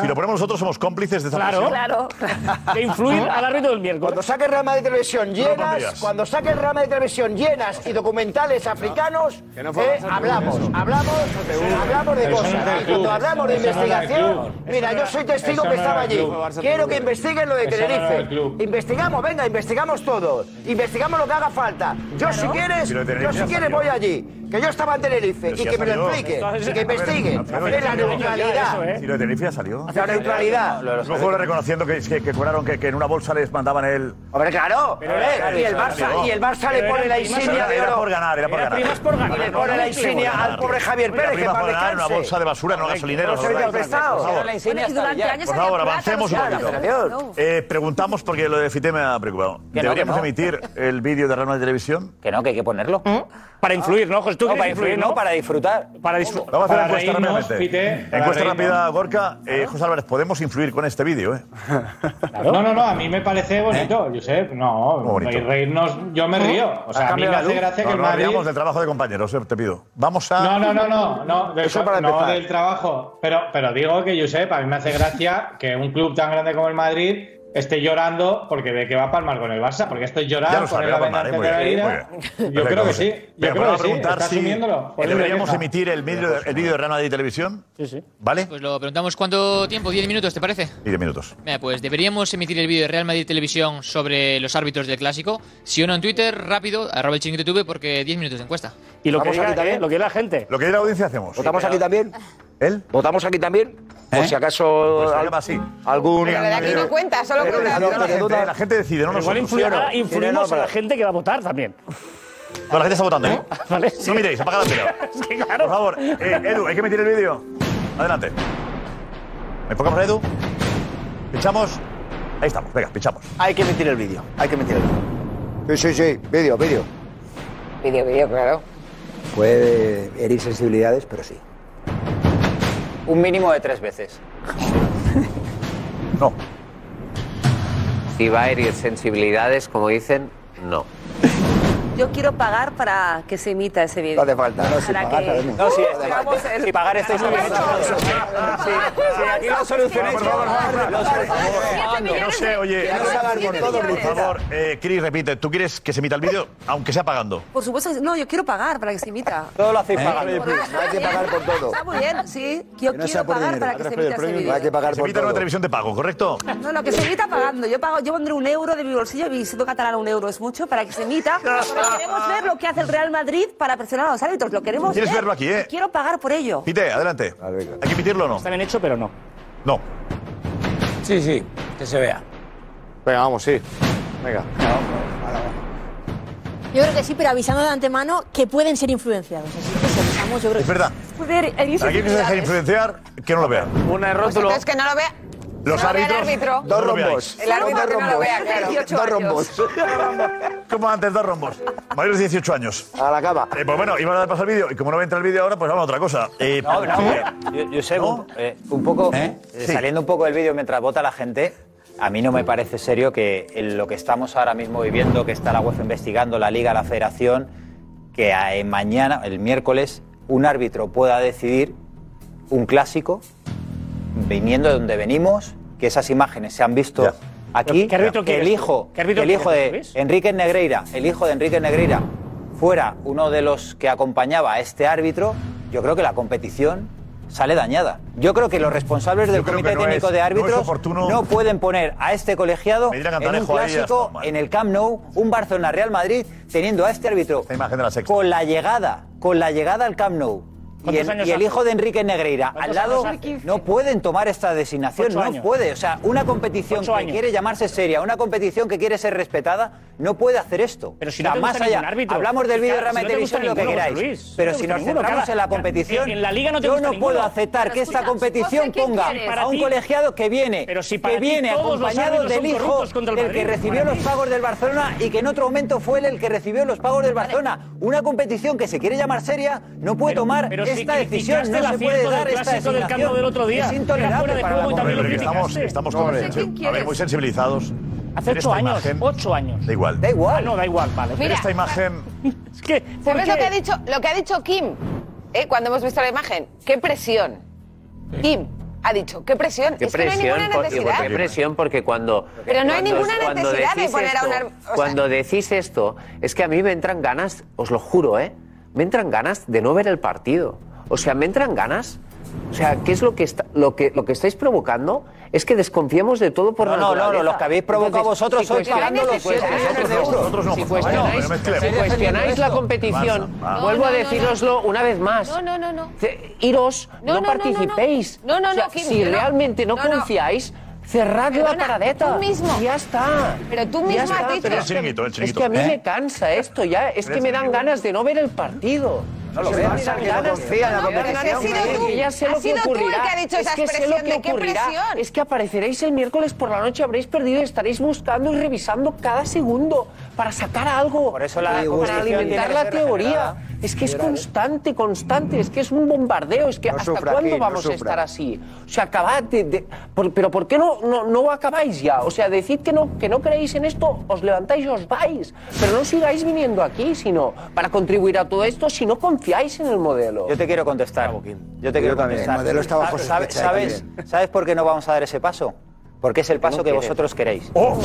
Si lo ponemos nosotros somos cómplices de esa Claro, claro. De influir al árbitro del miércoles. Cuando saques rama de televisión llenas, cuando saques rama de televisión llenas y documentales africanos, eh, hablamos, hablamos, hablamos de cosas. Cuando hablamos de investigación, mira, yo soy testigo que estaba allí. Quiero que investigue Investigamos, venga, investigamos todo. Investigamos lo que haga falta. Yo si quieres, yo si quieres voy allí. Que yo estaba en Tenerife y que me lo explique. Y que investiguen. Es la neutralidad. Si lo de Tenerife ya salió. La neutralidad. Los reconociendo que, que, que que, que, en una bolsa les mandaban el. Hombre, claro. Y, el Barça, y el Barça le pone la insignia de oro. Era por ganar, era por ganar. Era por ganar. Y le pone la insignia al pobre Javier Pérez, que para ganar una bolsa de basura, no gasolinero. Por favor, avancemos un poquito. Eh, preguntamos porque lo de Fite me ha preocupado. ¿Deberíamos emitir el vídeo de Real de Televisión? Que no, que hay que ponerlo. Para influir, ¿no, José? ¿Tú no, para influir, ¿no? Para disfrutar. Para disfrutar. Vamos a hacer encuesta reírnos, pite, encuesta rápida, Gorka. Eh, José Álvarez, podemos influir con este vídeo, ¿eh? No, no, no. A mí me parece ¿Eh? bonito, Josep. No, bonito. reírnos. Yo me río. O sea, a mí me hace gracia que el Madrid. No, del trabajo de compañeros, eh, te pido. Vamos a. No, no, no, no. no del, Eso para no del trabajo. Pero, pero digo que, Josep, a mí me hace gracia que un club tan grande como el Madrid Estoy llorando porque ve que va a palmar con el Barça, porque estoy llorando con ¿eh? la venganza de la. Yo creo que sí. Yo creo que sí. ¿Deberíamos emitir el vídeo el pues de Real Madrid Televisión? Sí, sí. ¿Vale? Pues lo preguntamos cuánto tiempo, 10 minutos, ¿te parece? 10 minutos. pues deberíamos emitir el vídeo de Real Madrid Televisión sobre los árbitros del Clásico. Si uno en Twitter, rápido, arroba el chingrituve, porque 10 minutos de encuesta. Y lo que, diga, también, ¿eh? lo que la gente. Lo que diga la audiencia hacemos. ¿Votamos aquí también? ¿Él? ¿Votamos aquí también? Por ¿Eh? si acaso Pues así. algún... Pero de aquí no cuenta, solo Pero cuenta. la, gente, decide, no Pero nosotros. Igual influimos a la gente que va a votar también. No, la gente está votando, ¿eh? Vale. No miréis, apaga la tele. Es que claro. Por favor, eh, Edu, hay que meter el vídeo. Adelante. Enfocamos a Edu. Pinchamos. Ahí estamos, venga, pinchamos. Hay que meter el vídeo, hay que meter el vídeo. Sí, sí, sí, vídeo, vídeo. Vídeo, vídeo, claro. Puede herir sensibilidades, pero sí un mínimo de tres veces. No. Ibai y sensibilidades, como dicen, no. Yo quiero pagar para que se imita ese vídeo. No hace falta. No, si pagar, que... no, si, es, si pagar estáis. Si, si aquí lo solucionéis, por favor, No sé, oye, por todo, por favor, eh, Cris, repite, ¿tú quieres que se imita el vídeo, aunque sea pagando? Por supuesto, no, yo quiero pagar para que se imita. Todo lo hacéis ¿Eh? pagando. Hay que pagar por todo. Está muy bien, sí. Yo quiero pagar para que se imita. Hay que pagar por todo. Se imita en una televisión de pago, ¿correcto? No, no, que se imita pagando. Yo pagando. Yo pondré un euro de mi bolsillo y si toca catalán un euro es mucho para que se imita. Queremos ver lo que hace el Real Madrid para presionar a los árbitros. Lo queremos Quieres ver. verlo aquí, ¿eh? Quiero pagar por ello. Pite, adelante. ¿Hay que emitirlo o no? Está bien hecho, pero no. No. Sí, sí, que se vea. Venga, vamos, sí. Venga. Yo creo que sí, pero avisando de antemano que pueden ser influenciados. Así que se avisamos, yo creo Es que- verdad. Aquí que se deja influenciar, que no lo vean. Un error, pues tú lo- es que no lo vea. Los árbitros. Árbitro. Dos rombos. El árbitro dos rombos. Vea. Dos rombos. como antes, dos rombos. Mayores de 18 años. A la cama. Eh, pues bueno, iban a dar paso al vídeo y como no va a entrar el vídeo ahora, pues vamos a otra cosa. Eh, eh yo, sé, eh, un, poco, ¿Eh? saliendo un poco del vídeo mientras vota la gente, a mí no me parece serio que en lo que estamos ahora mismo viviendo, que está la UEFA investigando, la Liga, la Federación, que mañana, el miércoles, un árbitro pueda decidir un clásico viniendo de donde venimos, que esas imágenes se han visto aquí. Que el hijo, el hijo de Enrique Negreira, el hijo de Enrique Negreira, fuera uno de los que acompañaba a este árbitro, yo creo que la competición sale dañada. Yo creo que los responsables del Comité Técnico de Árbitros no, pueden poner a este colegiado en un clásico, en el Camp Nou, un Barcelona-Real Madrid, teniendo a este árbitro con la llegada, con la llegada al Camp Nou y el, hijo de Enrique Negreira al lado no pueden tomar esta designación, no puede. O sea, una competición que quiere llamarse seria, una competición que quiere ser respetada, no puede hacer esto. Pero si no más allá, hablamos del vídeo si de televisión no lo que queráis. Pero si nos ninguno, centramos en la competición, en la liga no yo no puedo aceptar que esta competición ponga a un colegiado que viene, que viene acompañado del hijo del que recibió los pagos del Barcelona y que en otro momento fue el que recibió los pagos del Barcelona. Una competición que se quiere llamar seria. no puede tomar esta decisión, no se puede dar del esta clásico del campo del otro día. Es Era intolerable de para la estamos, criticaste. estamos No, convencidos. ¿quién A ver, muy sensibilizados. Hace ocho años, imagen- ocho años. Da igual. Da igual. Ah, no, da igual, vale. Mira. esta imagen. Es que, ¿por ¿Sabes qué? lo que ha dicho, lo que ha dicho Kim? eh, cuando hemos visto la imagen. ¡Qué presión! Kim ha dicho, ¡qué presión! ¿Qué es que no hay presión? ninguna Por- necesidad. ¿Qué presión? Porque cuando. Pero no hay cuando- ninguna necesidad de poner a esto- una- o sea- Cuando decís esto, es que a mí me entran ganas, os lo juro, ¿eh? Me entran ganas de no ver el partido. O sea, me entran ganas. O sea, ¿qué es lo que, está, lo que, lo que estáis provocando? Es que desconfiemos de todo por No, no, no, no, lo que habéis provocado Entonces, vosotros si sois los millones de euros. No, si cuestionáis, no si cuestionáis la competición, Barça, va. vuelvo No, a no, no, deciroslo una vez más. No, no, no, no. Iros, No, no, no, no, no, no. participéis. No, no, O sea, no, Kim, si no. realmente no, No, no. confiáis, cerrad la paradeta. tú mismo. Ya está. Pero tú mismo has dicho- pero El es que- Es a mí ¿Eh? me cansa esto ya. Es que me dan ganas de no ver el partido. No lo no que ya sé lo que sido tú el ocurrirá. que ha dicho es esa que sé lo expresión que de qué ocurrirá. presión. Es que apareceréis el miércoles por la noche, habréis perdido y estaréis buscando y revisando cada segundo para sacar algo. Por eso la para alimentar la teoría. Es que es constante, constante, es que es un bombardeo, es que No ¿hasta sufra, cuándo no vamos a estar así? O sea, acabad de... de- por- pero ¿por qué no, no, no acabáis ya? O sea, decid que no, que no creéis en esto, os levantáis y os vais. Pero no sigáis viniendo aquí, sino para contribuir a todo esto si no confiáis en el modelo. Yo te quiero contestar. Yo te quiero también. contestar. El modelo está bajo ¿Sabes- sospecha, ¿Sabes, ¿Sabes por qué no vamos a dar ese paso? Porque es el paso no que vosotros queréis. ¡Oh!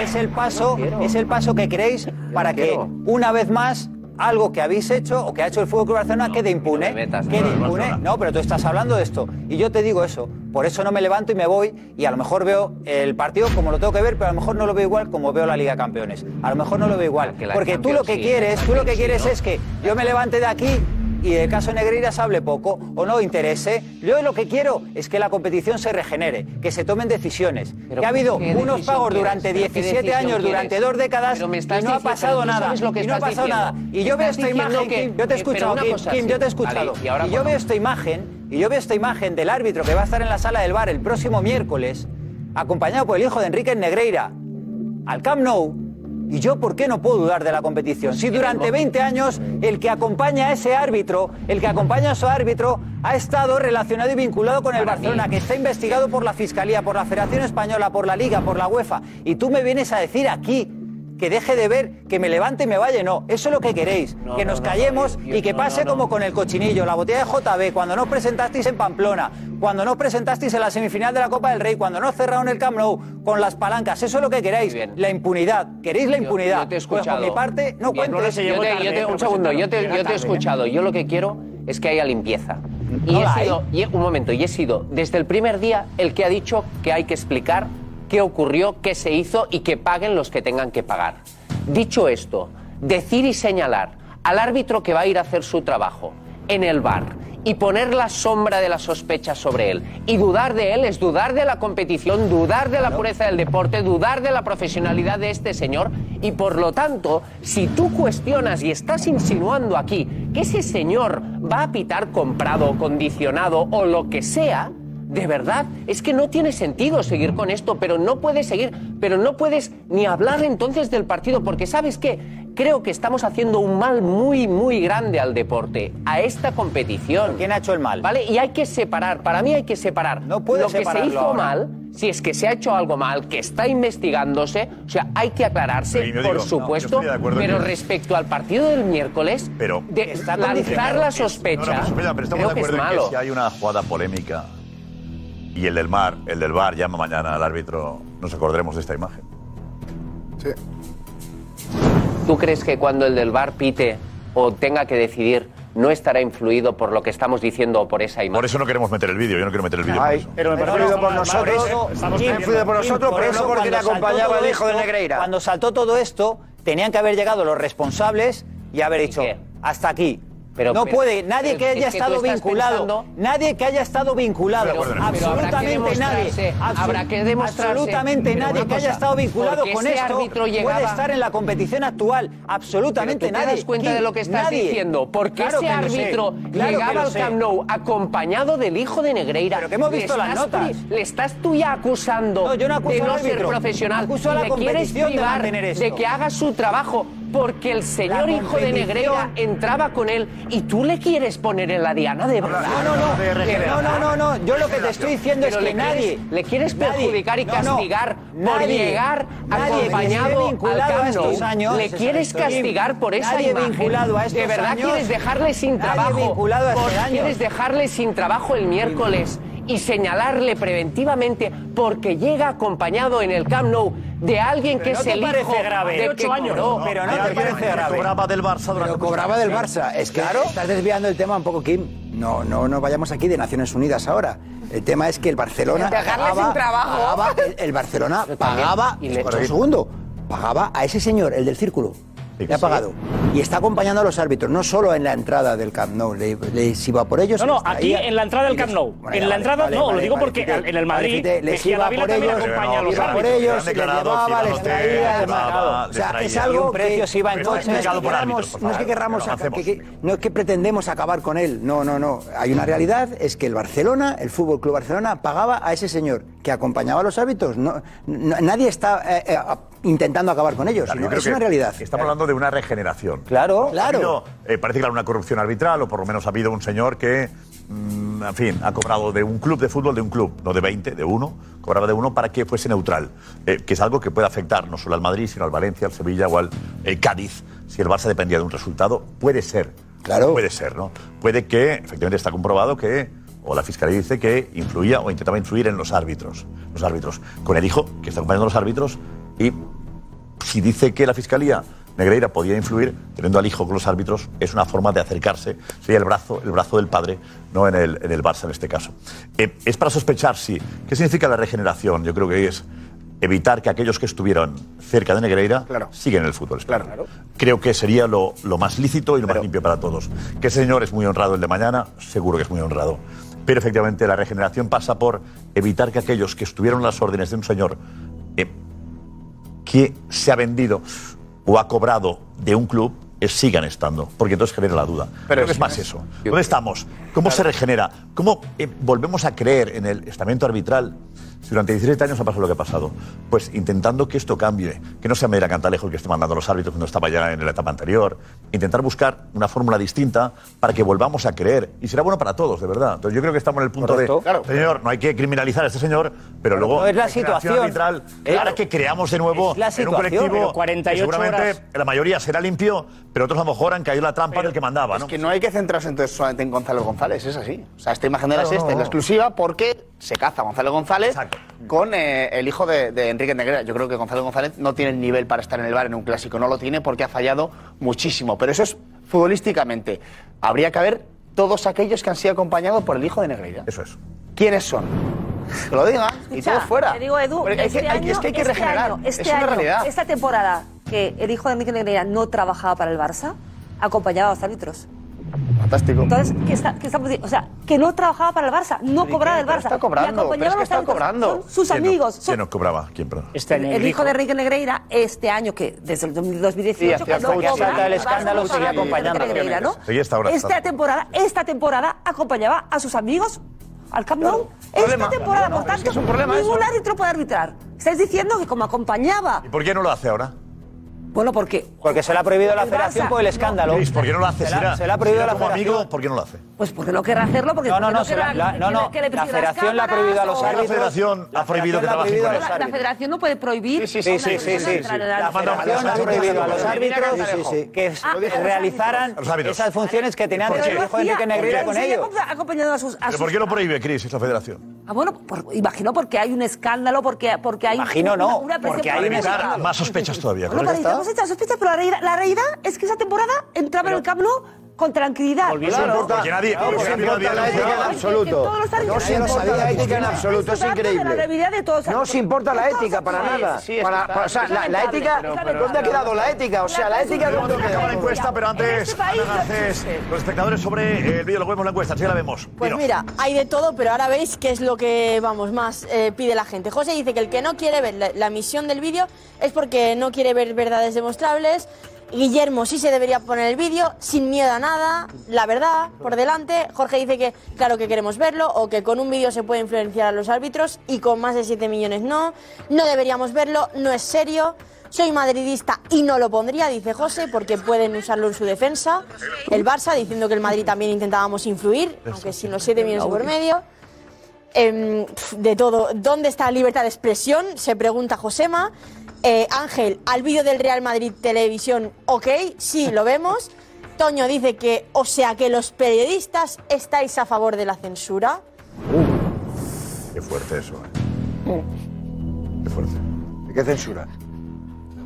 Es el paso, es el paso que queréis para que una vez más algo que habéis hecho o que ha hecho el Fútbol Club Barcelona quede impune. metas, quede el impune. No, pero tú estás hablando de esto y yo te digo eso. Por eso no me levanto y me voy y a lo mejor veo el partido como lo tengo que ver, pero a lo mejor no lo veo igual como veo la Liga de Campeones. A lo mejor no lo veo igual, porque tú lo que quieres, la tú lo que quieres es que yo me levante de aquí y del caso Negreira se hable poco o no interese. Yo lo que quiero es que la competición se regenere, que se tomen decisiones. Pero que ha habido ¿qué unos pagos quieres? durante ¿Pero qué 17 decisión años, durante dos décadas y no ha pasado nada. lo y no ha pasado diciendo. nada. Y yo veo esta imagen, que- Kim, yo te he eh, escuchado, Kim, cosa, Kim, sí. yo te he escuchado. Y ahora y yo veo esta imagen, y yo veo esta imagen del árbitro que va a estar en la sala del bar el próximo miércoles, acompañado por el hijo de Enrique Negreira, al Camp Nou. ¿Y yo por qué no puedo dudar de la competición? Si durante 20 años el que acompaña a ese árbitro, el que acompaña a su árbitro, ha estado relacionado y vinculado con el Barcelona, que está investigado por la Fiscalía, por la Federación Española, por la Liga, por la UEFA. Y tú me vienes a decir aquí que deje de ver, que me levante y me vaya. No, eso es lo que queréis. No, que no, nos no, callemos no, y que pase como con el cochinillo, la botella de JB, cuando nos presentasteis en Pamplona, cuando nos presentasteis en la semifinal de la Copa del Rey, cuando nos cerraron el Camp Nou con las palancas. Eso es lo que queréis. Bien. La impunidad. ¿Queréis la impunidad? yo te he Pues por escuchado. mi parte, no Bien, cuentes. yo te- yo te- un segundo, yo te, he escuchado. Yo lo que quiero es que haya limpieza. Y he sido, y un momento, y he sido desde el primer día el que ha dicho que hay que explicar qué ocurrió, qué se hizo y que paguen los que tengan que pagar. Dicho esto, decir y señalar al árbitro que va a ir a hacer su trabajo en el bar y poner la sombra de la sospecha sobre él y dudar de él es dudar de la competición, dudar de la pureza del deporte, dudar de la profesionalidad de este señor y por lo tanto, si tú cuestionas y estás insinuando aquí que ese señor va a pitar comprado, condicionado o lo que sea, de verdad, es que no tiene sentido seguir con esto, pero no puedes seguir, pero no puedes ni hablar entonces del partido, porque ¿sabes qué? Creo que estamos haciendo un mal muy, muy grande al deporte, a esta competición. ¿Quién ha hecho el mal? ¿Vale? Y hay que separar, para mí hay que separar No puedes lo que se hizo ahora. mal, si es que se ha hecho algo mal, que está investigándose, o sea, hay que aclararse, Sí, por digo, no, supuesto, acuerdo pero respecto al partido del miércoles, Pero- de lanzar la no, sospecha, no, pero, Sofía, pero estamos creo de que es malo. que si hay una jugada polémica y el del mar, el del bar llama mañana al árbitro, nos acordaremos de esta imagen. Sí. ¿Tú crees que cuando el del bar pite o tenga que decidir no estará influido por lo que estamos diciendo o por esa imagen? Por eso no queremos meter el vídeo, yo no quiero meter el vídeo. pero me Pero influido por por nosotros, influido por nosotros, por pero eso no porque le acompañaba el hijo de Negreira. Cuando saltó todo esto, tenían que haber llegado los responsables y haber dicho, qué? hasta aquí. Pero- no pero- puede, nadie pero que es haya que estado vinculado, pensando- nadie que haya estado vinculado, Pero- absolutamente nadie, habrá que demostrarse. absolutamente nadie que haya estado vinculado con esto árbitro puede estar en la competición actual, absolutamente nadie. te das cuenta de lo que estás Nadie. diciendo, porque Claro ese árbitro claro llegaba al sé. Camp Nou acompañado del hijo de Negreira. Pero que hemos visto las notas. tú- le estás tú ya acusando No, yo no acuso de al no ser profesional Acuso a y la le quieres de que haga su trabajo. Porque el señor hijo de Negreira entraba con él y tú le quieres poner en la diana de verdad. No, no, no. No, no, no, no. Yo lo que te estoy diciendo es Pero que le quieres- nadie. le quieres perjudicar y no, no, castigar por nadie- llegar nadie acompañado al a estos años. Le quieres castigar por esa Nadie imagen. vinculado a estos De verdad años, quieres dejarle sin nadie trabajo. vinculado a estos Por- años. Quieres dejarle sin trabajo el miércoles y señalarle preventivamente porque llega acompañado en el Camp Nou de alguien que Pero es ¿no te el parece hijo grave? de ocho años. cobró. Pero no te parece grave. Cobraba del Barça durante Pero cobraba del Barça. Es que estás desviando el tema un poco, Kim. No, no, no vayamos aquí de Naciones Unidas ahora. El tema es que el Barcelona pagaba, sin trabajo. pagaba- el, el Barcelona pagaba, Y le- un segundo, pagaba a ese señor, el del círculo. Le ha pagado. Y está acompañando a los árbitros, no solo en la entrada del Camp Nou. Le, les iba por ellos. No, no, aquí en la entrada del Camp Nou. Bueno, En la vale, entrada, vale, no, lo digo vale, porque en el Madrid, les iba por ellos, acompaña a los iba por ellos, les llevaba, les traía, mandaba. O sea, es algo que no, no es que no querramos no es que pretendemos acabar con él, no, no, no. Hay una realidad, es que el Barcelona, el Fútbol Club Barcelona, pagaba a ese señor que acompañaba a los árbitros. No, no- nadie está eh, eh, intentando acabar con ellos, Claro, sino es una realidad. Estamos hablando de una regeneración. Claro, claro. habido, eh, parece que hay una corrupción arbitral, o por lo menos ha habido un señor que, mm, en fin, ha cobrado de un club de fútbol, de un club, no de 20, de uno, cobraba de uno para que fuese neutral, que es algo que puede afectar no solo al Madrid, sino al Valencia, al Sevilla o al Cádiz. Si el Barça dependía de un resultado, puede ser. Claro. Puede ser, ¿no? Puede que, efectivamente, está comprobado que o la fiscalía dice que influía o intentaba influir en los árbitros, los árbitros, con el hijo que está acompañando a los árbitros y si dice que la fiscalía Negreira podía influir teniendo al hijo con los árbitros es una forma de acercarse sería el brazo el brazo del padre no en el, en el Barça en este caso. Eh, es para sospechar sí. Qué significa la regeneración yo creo que es evitar que aquellos que estuvieron cerca de Negreira siguen en el fútbol español. creo que sería lo, lo más lícito y lo más limpio para todos. Que ese señor es muy honrado el de mañana seguro que es muy honrado pero efectivamente la regeneración pasa por evitar que aquellos que estuvieron a las órdenes de un señor eh, que se ha vendido o ha cobrado de un club eh, sigan estando, porque entonces genera la duda. Pero es más eso. ¿Dónde estamos? ¿Cómo se regenera? ¿Cómo eh, volvemos a creer en el estamento arbitral? Si durante 17 años ha pasado lo que ha pasado, pues intentando que esto cambie, que no sea Meira Cantalejo el que esté mandando a los árbitros cuando estaba ya en la etapa anterior, intentar buscar una fórmula distinta para que volvamos a creer. Y será bueno para todos, de verdad. Entonces yo creo que estamos en el punto Correcto. de, Claro. señor, no hay que criminalizar a este señor, pero luego no es la situación. arbitral, Eh, clara que creamos de nuevo es la en un colectivo pero que 48 seguramente horas. la mayoría será limpio, pero otros a lo mejor han caído en la trampa del que mandaba, Es ¿no? que no hay que centrarse entonces solamente en Gonzalo González, es así. O sea, esta imagen de la Claro, no, es la no. exclusiva porque se caza a Gonzalo González con eh, el hijo de, de Enrique Negrera. Yo creo que Gonzalo González no tiene el nivel para estar en el bar en un clásico, no lo tiene porque ha fallado muchísimo. Pero eso es futbolísticamente. Habría que haber todos aquellos que han sido acompañados por el hijo de Negreira. Eso es. ¿Quiénes son? Que lo digan y todos fuera. Te digo, Edu, Porque hay que- este que- es que hay que año- regenerar. Este año, este es una año, realidad. Esta temporada que el hijo de Enrique Negreira no trabajaba para el Barça, acompañaba a los árbitros. Fantástico. Entonces, ¿qué, está, qué estamos diciendo? O sea, que no trabajaba para el Barça, no cobraba del Barça. está cobrando, pero es que está cobrando. Son sus ¿Quién no- amigos. son- ¿Quién nos cobraba? ¿Quién, perdón? el hijo de Enrique Negreira, este año, que desde el 2018, Sí, hacía cuando coaching. cobra, el escándalo, no seguía acompañando Negreira, ¿no? Ahora, Esta temporada, esta temporada acompañaba a sus amigos al Camp Nou. Esta temporada, por tanto, ningún árbitro puede arbitrar. Estáis diciendo que como acompañaba, ¿Y por qué no lo hace ahora? Bueno, porque Porque se le ha prohibido la federación por el escándalo. Luis, ¿por qué no lo hace? Se la- se le ha prohibido era la como federación. amigo, ¿por qué no lo hace? Pues porque no querrá hacerlo, porque No, no, porque no, la- que- no, no, que le la federación le ha prohibido a los árbitros- La federación ha prohibido que la trabajen con a él. federación no puede prohibir. Sí, sí, sí, sí, sí. La federación ha prohibido a los árbitros que Ah, a realizaran A esas funciones que tenían de Enrique Negreira con ellos. acompa- acompañando a sus. a ¿Pero sus- por qué lo prohíbe, Cris, esa federación? Ah, bueno, por- imagino porque hay un escándalo, porque, porque hay. Imagino una- no, porque hay más sospechas todavía. Bueno, para evitar sospechas, pero la realidad, la realidad es que esa temporada entraba en el Camp Nou con tranquilidad. Claro. Porque nadie- Claro, porque porque nadie importa había la ética en absoluto. No se importa la ética en absoluto, es increíble. La realidad de todos. No se importa la ética para nada. O sea, la, la ética, ¿dónde ha quedado la ética? O sea, la ética ¿dónde ha Acaba la quedado? encuesta, pero antes, este país Ana Garcés, los espectadores sobre el vídeo, lo vemos la encuesta, sí la vemos. Pues Dinos. mira, hay de todo, pero ahora veis qué es lo que, vamos, más eh, pide la gente. José dice que el que no quiere ver la, la emisión del vídeo es porque no quiere ver verdades demostrables. Guillermo sí se debería poner el vídeo, sin miedo a nada, la verdad, por delante. Jorge dice que claro que queremos verlo, o que con un vídeo se puede influenciar a los árbitros y con más de 7 millones no. No deberíamos verlo, no es serio. Soy madridista y no lo pondría, dice José, porque pueden usarlo en su defensa. El Barça diciendo que el Madrid también intentábamos influir, aunque sin los 7 millones por medio. Em, de todo. ¿Dónde está la libertad de expresión? Se pregunta Josema. Eh, Ángel, al vídeo del Real Madrid Televisión, ok, sí, lo vemos. Toño dice que, o sea, que los periodistas estáis a favor de la censura. Qué fuerte eso. ¿eh? Qué fuerte. ¿De qué censura?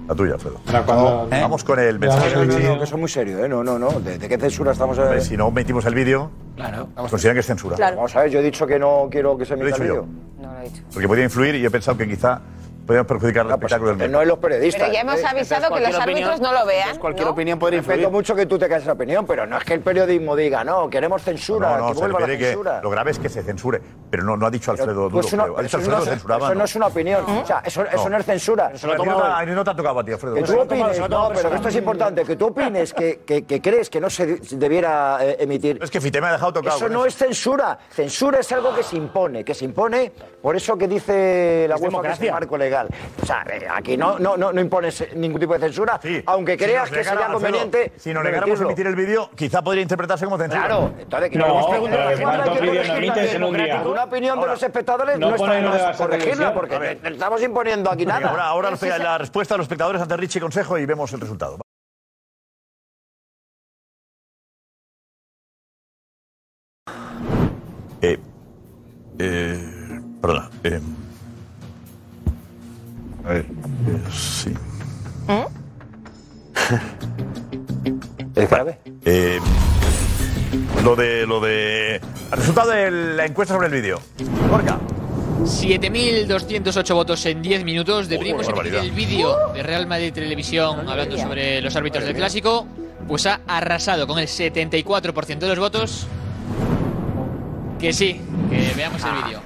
La tuya, Alfredo. cuando- ¿Eh? Vamos con el mensaje No, de no, no, que es muy serio, ¿eh? No, no, no. ¿De, de qué censura estamos hablando? Si no metimos el vídeo, Claro. consideran que es censura. Vamos a ver, yo he dicho que no quiero que se Lo he emita el dicho yo. vídeo. Porque podía influir y he pensado que quizá podíamos perjudicar el espectáculo del pues No es los periodistas. Pero ya hemos ¿eh? avisado que los árbitros no lo vean. Cualquier ¿no? opinión podría influir. Respeto mucho que tú te caes esa opinión, pero no es que el periodismo diga, no, queremos censura, No, no, que se vuelva la refiere que censura. lo grave es que se censure. Pero no, no ha dicho Alfredo Duro. Pues una-. Ha dicho eso Alfredo no- censuraba. eso no es una opinión. O sea, eso, eso no es censura. Se no te ha tocado a ti, Alfredo. Que tú opines, no, pero que esto es importante, que tú opines que, que, que crees que no se de- debiera eh, emitir. Es que Fite me ha dejado tocado. Eso no es censura. Censura es algo que se impone, que se impone por eso que dice la UEFA que democracia. marco legal. O sea, eh, aquí no, no, no, no impones ningún tipo de censura, aunque creas que sería conveniente. Si nos negáramos a emitir el vídeo, quizá podría interpretarse como censura. Claro, entonces, No. Una opinión de los espectadores no no, está corregirla porque estamos imponiendo aquí nada. ahora ahora la, la respuesta de los espectadores ante Richie Consejo y vemos el resultado. Eh, eh, perdona. eh, a ver. eh, sí. ¿Es grave? Eh, lo de. Lo de. El resultado de la encuesta sobre el vídeo. Gorka. 7.208 votos en 10 minutos. Deberíamos Joder, emitir el vídeo de Real Madrid Televisión hablando sobre los árbitros del Clásico. Pues ha arrasado con el 74% de los votos. Que sí, que veamos el vídeo.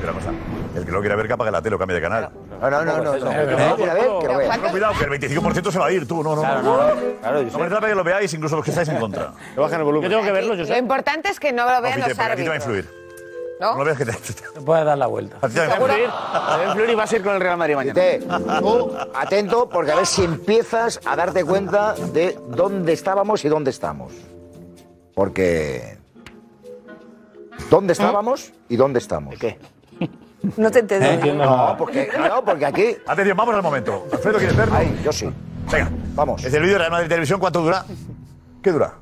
Y una cosa, El que lo quiera ver, que apague la tele o cambie de canal. No, no, no, no. cuidado, que el 25% se va a ir, tú. No, no, Claro, no. no, no. No merece la pena que lo veáis, incluso los que estáis en contra. Que bajen el volumen. Yo tengo que verlo, Lo importante es que no lo vean los porque aquí te va a árbitros. influir. ¿No? No lo veas que te. Te puedes dar la vuelta. A ti te va a influir. Debe influir y vas a ir con el Real Madrid mañana. Tú, atento, porque a ver si empiezas a darte cuenta de dónde estábamos y dónde estamos. Porque. ¿Dónde estábamos y dónde estamos? ¿Qué? No te entendí. No, porque, no, porque aquí. Atención, vamos al momento. Alfredo, ¿quieres verlo? yo sí. Venga, vamos. Es el vídeo de Real Madrid Televisión, ¿cuánto dura? ¿Qué dura?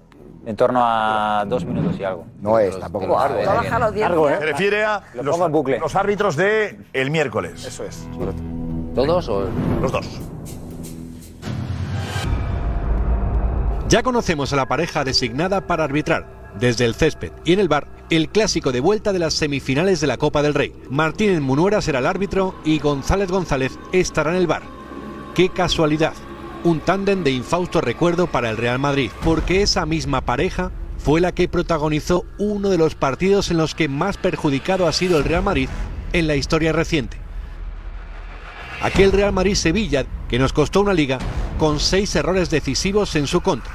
En torno a dos minutos y algo. No es tampoco largo. audiencia. Largo, ¿eh? Se refiere a Lo los, pongo en bucle. los árbitros de el miércoles. Eso es. ¿Todos o...? Los dos. Ya conocemos a la pareja designada para arbitrar, desde el césped y en el bar, el clásico de vuelta de las semifinales de la Copa del Rey. Martínez Munuera será el árbitro y González González estará en el bar. ¡Qué casualidad! Un tándem de infausto recuerdo para el Real Madrid, porque esa misma pareja fue la que protagonizó uno de los partidos en los que más perjudicado ha sido el Real Madrid en la historia reciente. Aquel Real Madrid-Sevilla que nos costó una liga con seis errores decisivos en su contra.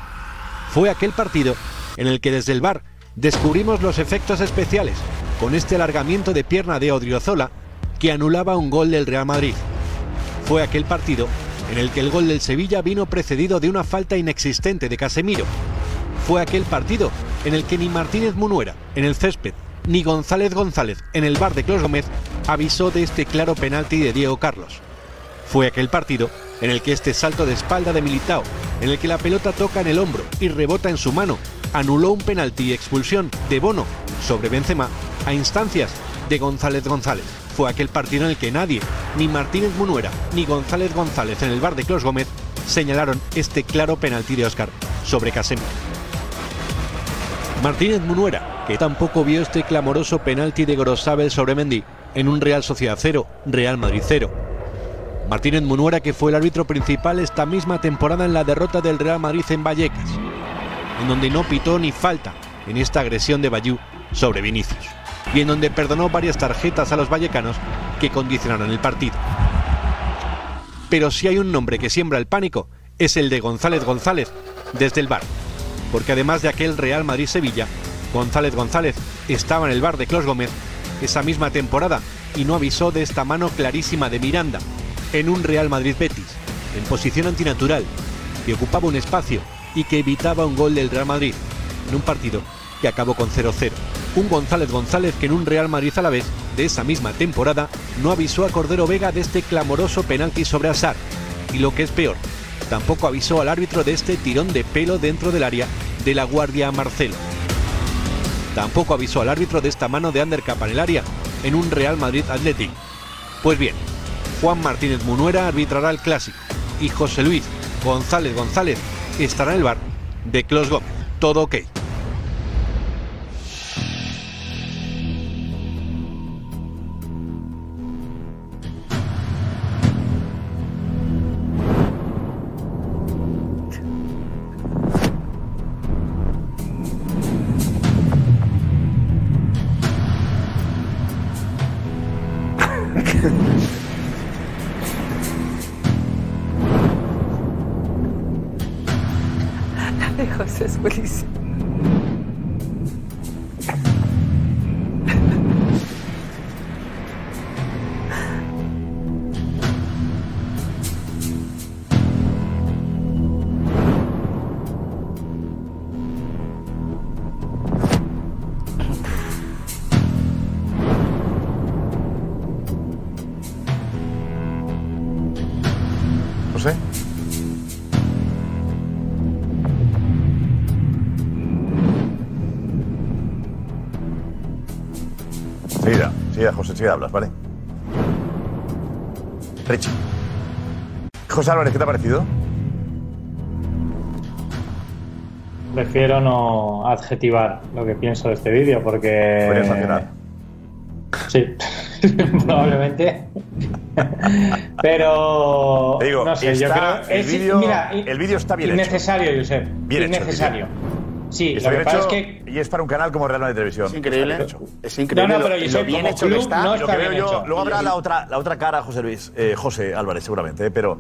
Fue aquel partido en el que desde el bar descubrimos los efectos especiales con este alargamiento de pierna de Odriozola que anulaba un gol del Real Madrid. Fue aquel partido en el que el gol del Sevilla vino precedido de una falta inexistente de Casemiro. Fue aquel partido en el que ni Martínez Munuera en el césped ni González González en el bar de Clos Gómez avisó de este claro penalti de Diego Carlos. Fue aquel partido en el que este salto de espalda de Militao, en el que la pelota toca en el hombro y rebota en su mano, anuló un penalti y expulsión de Bono sobre Benzema a instancias de González González. Fue aquel partido en el que nadie, ni Martínez Munuera ni González González en el bar de Clos Gómez, señalaron este claro penalti de Oscar sobre Casemiro. Martínez Munuera, que tampoco vio este clamoroso penalti de Gorosabel sobre Mendy en un Real Sociedad 0, Real Madrid 0. Martínez Munuera, que fue el árbitro principal esta misma temporada en la derrota del Real Madrid en Vallecas, en donde no pitó ni falta en esta agresión de Bayú sobre Vinicius, y en donde perdonó varias tarjetas a los vallecanos que condicionaron el partido. Pero si hay un nombre que siembra el pánico, es el de González González, desde el bar, porque además de aquel Real Madrid-Sevilla, González González estaba en el bar de Clos Gómez esa misma temporada y no avisó de esta mano clarísima de Miranda en un Real Madrid Betis, en posición antinatural, que ocupaba un espacio y que evitaba un gol del Real Madrid, en un partido que acabó con 0-0. Un González González que en un Real Madrid a la vez de esa misma temporada no avisó a Cordero Vega de este clamoroso penalti sobre Asar. Y lo que es peor, tampoco avisó al árbitro de este tirón de pelo dentro del área de la guardia Marcelo. Tampoco avisó al árbitro de esta mano de Ander Capa en el área en un Real Madrid Athletic. Pues bien, Juan Martínez Munuera arbitrará el clásico y José Luis González González estará en el bar de Clos Gómez. Todo ok. Enseguida, hablas, ¿vale? Richie. José Álvarez, ¿qué te ha parecido? Prefiero no adjetivar lo que pienso de este vídeo porque. Podría sancionar. Sí, probablemente. Pero. Te digo, no sé, yo creo. el es- vídeo- mira, el vídeo está bien hecho. innecesario, Josep. Bien hecho innecesario. Sí, Está lo que bien pasa hecho es que. y es para un canal como Real Madrid Televisión. Es increíble. Es increíble No, no, lo- pero lo Josep, bien hecho que está. no Y lo está que veo bien yo, hecho. luego habrá la otra, la otra cara, José Luis, eh, José Álvarez, seguramente, eh, pero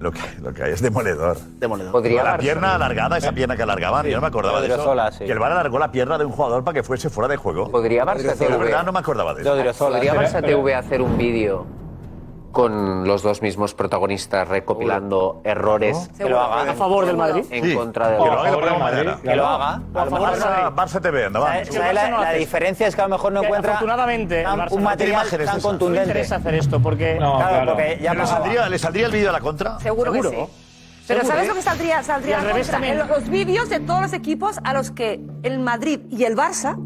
lo que, lo que hay es demoledor. Demoledor. Podría la pierna alargada, esa pierna que alargaban, Sí, yo no me acordaba de eso. Odriozola, sí. Que el VAR alargó la pierna de un jugador para que fuese fuera de juego. Podría Barça TV. verdad no me acordaba de eso. ¿Podría Barça TV hacer un vídeo con los dos mismos protagonistas recopilando errores Que lo haga. ¿A favor del Madrid? en Sí, contra del que lo haga y lo ponemos mañana. Que lo haga. A lo mejor Barça, Barça TV, anda, va. ¿Sabes- sabes la, la diferencia es que a lo mejor no encuentra afortunadamente, un no material tan contundente. No interesa hacer esto porque claro, porque ya ¿Le saldría, ¿Le saldría el vídeo a la contra? Seguro, que sí. Pero Seguro, ¿sabes ¿eh? lo que saldría? Saldría al a revés contra. los vídeos de todos los equipos a los que el Madrid y el Barça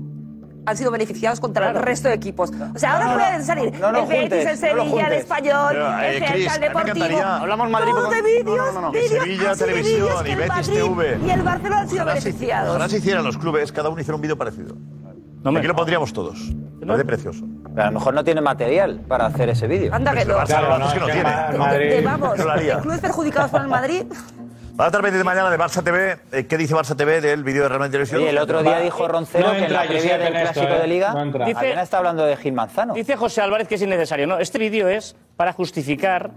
han sido beneficiados contra el resto de equipos. O sea, ahora No, no, pueden salir no, no el Betis, juntes, el Sevilla, el. Español, Pero, eh, el Celta, Deportivo. Hablamos Madrid porque- de vídeos, No, no, no, no. vídeos Sevilla Televisión vídeos y Betis Madrid TV. Y el Barcelona han sido Ojalá beneficiados. Ojalá se hicieran los clubes, cada uno hiciera un vídeo parecido. Aquí lo pondríamos todos. Parece precioso. Pero a lo mejor no tiene material para hacer ese vídeo. Anda que no. Claro, no, es que no tiene. Vamos, No lo haría. de clubes perjudicados por el Madrid. Va a estar pendiente mañana de Barça TV. Eh, ¿Qué dice Barça TV del vídeo de Real Madrid Televisión? Oye, el otro día dijo Roncero No que en la previa del en esto, Clásico eh. de Liga No. Dice- está hablando de Gil Manzano. Dice José Álvarez que es innecesario. No, este vídeo es para justificar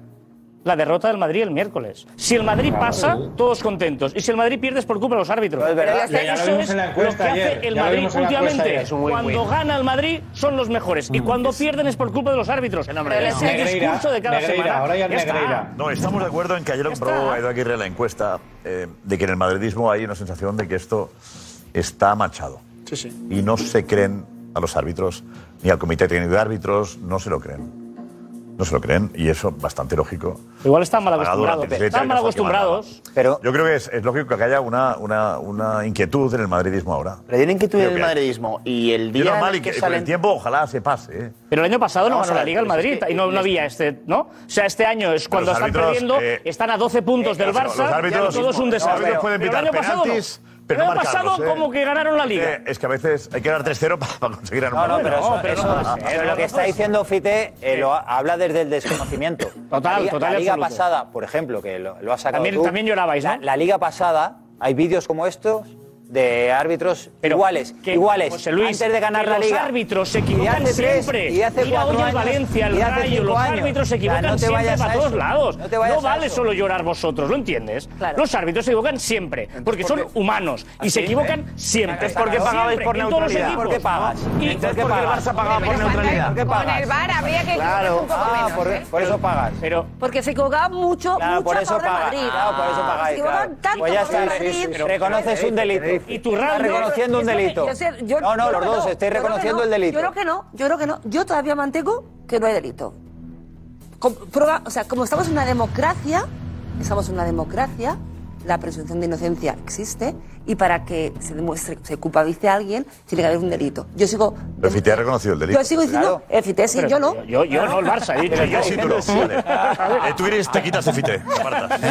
la derrota del Madrid el miércoles. Si el Madrid pasa, todos contentos. Y si el Madrid pierde es por culpa de los árbitros. es verdad. Eso Ya lo es en la lo encuesta que hace ayer. el Ya Madrid últimamente. Es Cuando gana el Madrid son los mejores. Y cuando pierden es por culpa de los árbitros. Es el Negreira, discurso de cada Negreira, semana. ahora ya es está. Negreira. No, estamos de acuerdo en que ayer lo Ya comprobó está. Edu Aguirre en la encuesta eh, de que en el madridismo hay una sensación de que esto está manchado. Sí, sí. Y no se creen a los árbitros, ni al comité técnico de árbitros, no se lo creen. No se lo creen, y eso bastante lógico. Igual están mal acostumbrados. durante 17 Están mal acostumbrados. Pero Yo creo que es, es lógico que haya una, una, una inquietud en el madridismo ahora. Pero hay una inquietud Creo en el madridismo y el Y día normal en y el que que con el salen... tiempo ojalá se pase. ¿eh? Pero el año pasado no Vamos ganó la Liga el es Madrid que- y no, no había este, ¿no? O sea, este año es cuando los están árbitros, perdiendo, eh, están a 12 puntos del los Barça, árbitros- todo es un los desastre. árbitros pueden pero el pitar año pasado no. Pero no año pasado ¿eh? como que ganaron la Liga. Eh, es que a veces hay que dar 3-0 para conseguir ganar No, un no, pero eso, pero eso- no va a ser, pero no lo que está diciendo Fite eh, lo ha- habla desde el desconocimiento. Total, la total La liga absoluto. pasada, por ejemplo, que lo, lo has sacado También- tú, también llorabais, la, ¿no? la liga pasada, hay vídeos como estos de árbitros iguales, que, iguales, José Luis, antes de ganar la los liga. árbitros se Y equivocan hace tres, siempre. y hace Mira cuatro hoy el años, Valencia, el y hace Rayo, los años. árbitros se equivocan no te siempre vayas a para todos lados. No te vayas a vale eso. solo llorar vosotros, ¿lo entiendes? Claro. Los árbitros se equivocan siempre, porque son humanos y se equivocan ¿Eh? siempre. Es porque pagabais por los neutralidad. ¿Por qué pagas? Y Entonces, ¿qué pagas? ¿Por qué Con pagas? el VAR habría que Claro, un poco ah, menos, por, ¿eh? por eso pagas. Pero, Porque se equivocaban mucho, Claro, mucho por eso pagas. Madrid. Claro, por eso Se pagáis. equivocaban claro. tanto Pues está, Madrid. reconoces un delito. Y tu reconociendo un delito. yo sé- yo- No, no, los dos, que reconociendo no. el delito. Yo creo que no, yo creo que no. Yo todavía mantengo que no hay delito. Prueba- o sea, como estamos en una democracia, estamos en una democracia, la presunción de inocencia existe y para que se demuestre, se culpabilice a alguien, tiene que haber un delito. Yo sigo, El FITE ha reconocido el delito. yo sigo diciendo, el FITE sí, Pero yo no. Yo, yo no, el Barça, he dicho yo. Sí, tú no. Vale. Tú eres, te quitas el FITE. apartas.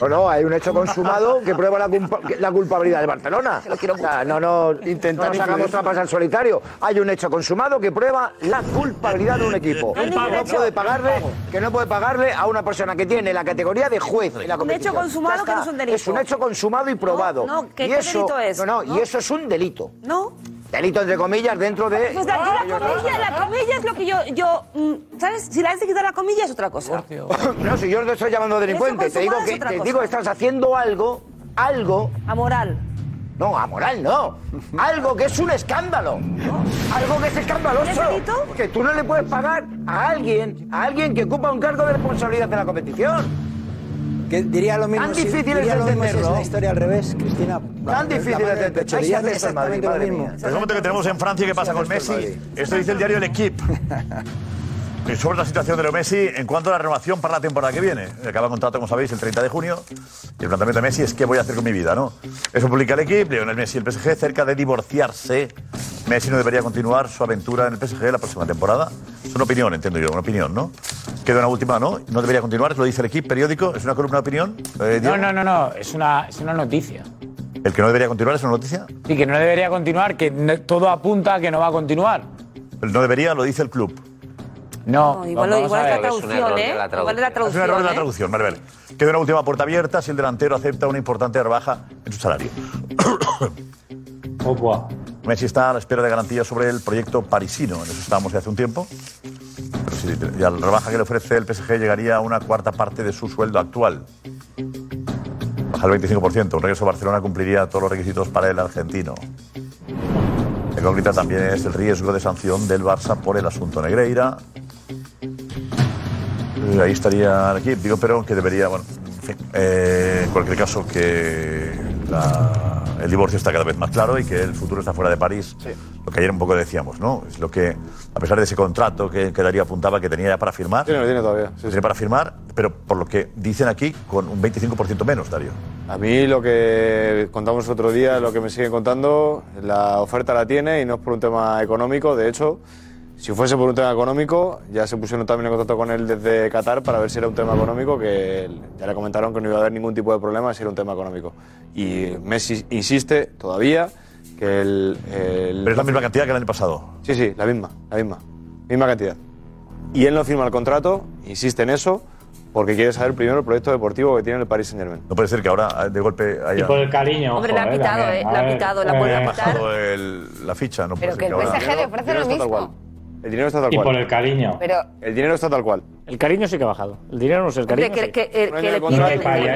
No, no, hay un hecho consumado que prueba la, culpa- la culpabilidad de Barcelona. O sea, no, no, no nos hagamos trampas al solitario. Hay un hecho consumado que prueba la culpabilidad de un equipo. Que no puede pagarle, que no puede pagarle a una persona que tiene la categoría de juez en la Un hecho consumado que no es un delito. Es un hecho consumado y probado. No, no, ¿qué- y qué eso, delito es? No, no, ¿No? y eso es un delito. No. Delito entre comillas dentro de. Pues la, la comilla, la comilla es lo que yo, yo mm, ¿sabes? Si la has de quitar la comilla es otra cosa. No, si yo no te estoy llamando delincuente, te digo que te digo que estás haciendo algo, algo. Amoral. No, amoral no. Algo que es un escándalo. Algo que es escandaloso. Que tú no le puedes pagar a alguien, a alguien que ocupa un cargo de responsabilidad en la competición. Que diría lo mismo, Tan si- difícil diría es lo mismo si es entenderlo. la historia al revés, Cristina. Tan difícil es en el de pecho, Hay diría que exactamente lo madre mismo. mía. Es el momento que tenemos en Francia. ¿Qué pasa con Messi? Esto dice el diario El Equipe. Y sobre la situación de Leo Messi en cuanto a la renovación para la temporada que viene. Acaba contrato, como sabéis, el 30 de junio. Y el planteamiento de Messi es qué voy a hacer con mi vida, ¿no? Eso publica el equipo, Lionel Messi y el PSG cerca de divorciarse. Messi no debería continuar su aventura en el PSG la próxima temporada. Es una opinión, entiendo yo, una opinión, ¿no? Queda una última, ¿no? No debería continuar, lo dice el equipo periódico. ¿Es una columna de opinión? eh? No, no, no, no, es una, es una noticia. ¿El que no debería continuar es una noticia? Sí, que no debería continuar, que no- todo apunta a que no va a continuar. El no debería, lo dice el club. No, No, igual, vamos igual a es la traducción, ¿eh? Igual es la Es traducción. un error de la ¿eh? traducción, Maribel. Queda una última puerta abierta si el delantero acepta una importante rebaja en su salario. Messi está a la espera de garantías sobre el proyecto parisino. En eso estábamos ya hace un tiempo. Y la rebaja que le ofrece el PSG llegaría a una cuarta parte de su sueldo actual. Baja el 25%. Un regreso a Barcelona cumpliría todos los requisitos para el argentino. La incógnita también es el riesgo de sanción del Barça por el asunto Negreira. Eh, Ahí estaría equipo, digo, pero que debería, bueno, en fin, eh, en cualquier caso, que la- el divorcio está cada vez más claro y que el futuro está fuera de París. Lo que ayer un poco decíamos, ¿no? Es lo que, a pesar de ese contrato que, que Darío apuntaba que tenía ya para firmar. Tiene, lo tiene todavía. sí, sí. Tiene para firmar, pero por lo que dicen aquí, con un 25% menos, Darío. A mí lo que contamos otro día, lo que me siguen contando, la oferta la tiene y no es por un tema económico. De hecho, si fuese por un tema económico, ya se pusieron también en contacto con él desde Qatar para ver si era un tema económico, que ya le comentaron que no iba a haber ningún tipo de problema si era un tema económico. Y Messi insiste todavía que el... Pero es la misma cantidad que el año pasado. Sí, sí, la misma, la misma. Misma cantidad. Y él no firma el contrato, insiste en eso, porque quiere saber primero el proyecto deportivo que tiene el Paris Saint Germain. No puede ser que ahora de golpe haya. Y por el cariño. Hombre, le ha ojo, pitado, eh, A le ha pitado, la vuelve a eh, pitar. bajado el- la ficha, no puede Pero ser que el ahora- PSG le ofrece lo mismo. El dinero está tal Y cual. por el cariño. Pero El dinero está tal cual. El cariño sí que ha bajado. El dinero no sé, el Hombre, cariño que, sí. que- Un que año el equipo que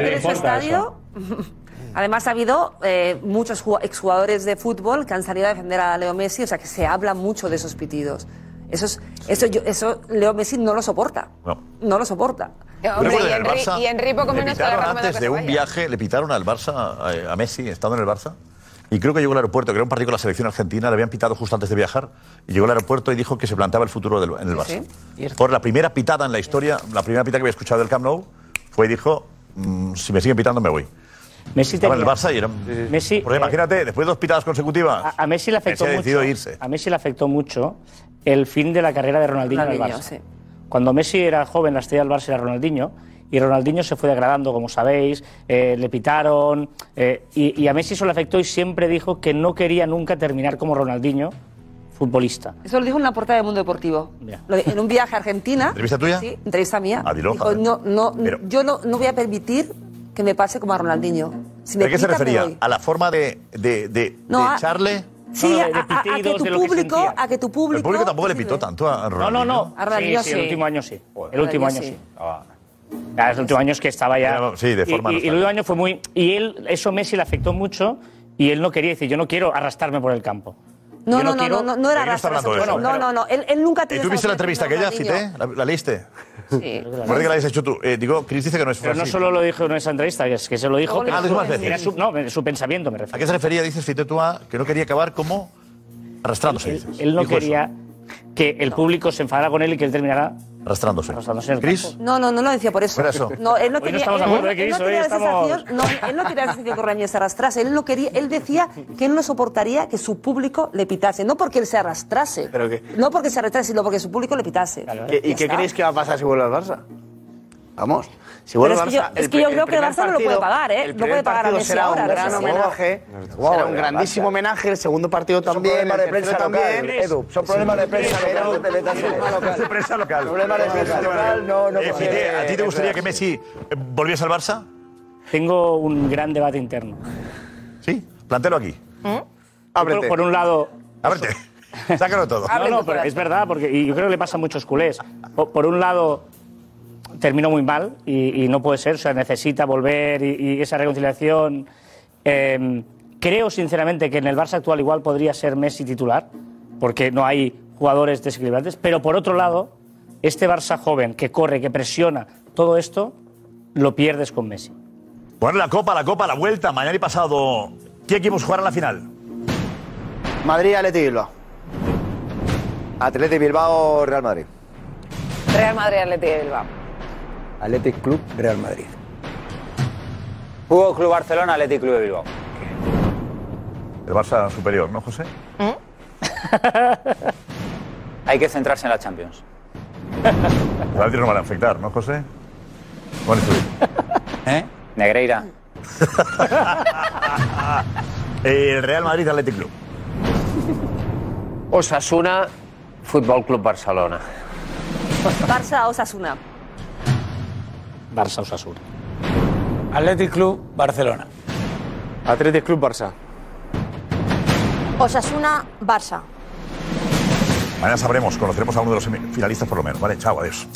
le su importa estadio. Además, ha habido eh, muchos ju- exjugadores de fútbol que han salido a defender a Leo Messi, o sea que se habla mucho de esos pitidos. Eso, es- eso, yo- eso Leo Messi no lo soporta. No. No lo soporta. Hombre, Recuerda, y Barça y le pitaron recomiendo antes de un viaje, le pitaron al Barça, a, a Messi, estando en el Barça. Y creo que llegó al aeropuerto, que era un partido con la selección argentina, le habían pitado justo antes de viajar. Y llegó al aeropuerto y dijo que se planteaba el futuro del- en el Barça. Por la primera pitada en la historia, la primera pitada que había escuchado del Camp Nou, fue y dijo: "Mm, Si me siguen pitando, me voy. Messi Estaba en el tenía- Barça y era. Messi, Porque eh, imagínate, después de dos pitadas consecutivas. A, a Messi le afectó Messi ha mucho. irse. A Messi le afectó mucho el fin de la carrera de Ronaldinho, en el Ronaldinho, Barça. sí. Cuando Messi era joven, la estrella del Barça era Ronaldinho. Y Ronaldinho se fue degradando, como sabéis, eh, le pitaron. eh, y, y a Messi eso le afectó y siempre dijo que no quería nunca terminar como Ronaldinho, futbolista. Eso lo dijo en una portada de Mundo Deportivo. Lo de- en un viaje a Argentina. ¿Entrevista tuya? Sí, entrevista mía. Ah, dilo, Dijo, no, no, Pero- yo no, no voy a permitir que me pase como a Ronaldinho. Si me ¿A qué se refería? ¿A la forma de, de, de, No, de a- echarle? Sí, a, a- a que tu público, a que tu público. El público tampoco le pitó tanto a No, Ronaldinho. no, no. A Ronaldinho sí, sí. el último año sí. El último año sí. sí. Ya, el último año es que estaba ya. Sí, de Y- forma Y, y el último año fue muy. Y él, eso Messi le afectó mucho y él no quería decir, yo no quiero arrastrarme por el campo. No, no, no, quiero- no, no, no era ¿De qué está arrastrarse. hablando No, eso? no, no, él, él nunca ha Eh, tenido ¿Tú viste la entrevista con Ronaldinho. Cité? ¿La, la leíste? Sí. Parece que la habéis hecho tú. Eh, digo, Chris dice que no es Pero no así. solo lo dijo en esa entrevista, que, es, que se lo dijo, lo dijo más era veces. su, no, su pensamiento me refiero. ¿A qué se refería, dices, Cité tú, a que no quería acabar como arrastrándose, Él, él no Dijo eso. quería que el público se enfadara con él y que él terminara Arrastrándose. arrastrándose en campo. No, no, no lo decía por eso. Por eso. No, él no Hoy no quería. estamos de él- acuerdo, ¿eh, él no Cris? Hoy estamos- él no quería la sensación que Ronaldinho se arrastrase. Él, no quería, él decía que él no soportaría que su público le pitase. No porque él se arrastrase. ¿Pero qué? No porque se arrastrase, sino porque su público le pitase. ¿Qué- ¿Y Ya qué creéis que va a pasar si vuelve al Barça? Vamos. Si vuelve es que yo- Barça, es que yo creo que el Barça no lo puede pagar, ¿eh? No puede pagar a Messi será ahora, un no gran sé si- homenaje, Guau, será un grandísimo Barça. homenaje, el segundo partido Son también, problemas de el tercero también. Edu. Son problemas de prensa local. no prensa local. Problemas de prensa local, no, no. Eh, ¿a ti te gustaría que Messi eh, volviese al Barça? Tengo un gran debate interno. Sí, plantéalo aquí. Por, por un lado. Ábrete. Sácalo todo. No, no, pero es verdad, porque y yo creo que le pasa a muchos culés. Por, por un lado, terminó muy mal y, y no puede ser, o sea, necesita volver y, y esa reconciliación. Eh, creo sinceramente que en el Barça actual igual podría ser Messi titular, porque no hay jugadores desequilibrantes, pero por otro lado, este Barça joven que corre, que presiona, todo esto lo pierdes con Messi. Bueno, la Copa, la Copa, la Vuelta, mañana y pasado. ¿Qué equipos jugarán la final? Madrid, Atleti Bilbao. Atleti Bilbao, Real Madrid. Real Madrid, Atlético de Bilbao. Athletic Club, Real Madrid. Fútbol Club Barcelona, Atlético Club de Bilbao. El Barça superior, ¿no, José? Hay que centrarse en la Champions. El árbitro no van a afectar, ¿no, José? Bueno, ¿Eh? Negreira. El Real Madrid Athletic Club. Osasuna, Fútbol Club Barcelona. Barça Osasuna. Barça Osasuna. Athletic Club Barcelona. Athletic Club Barça. Osasuna, Barça. Mañana sabremos, conoceremos a uno de los semifinalistas por lo menos. Vale, chao, adiós.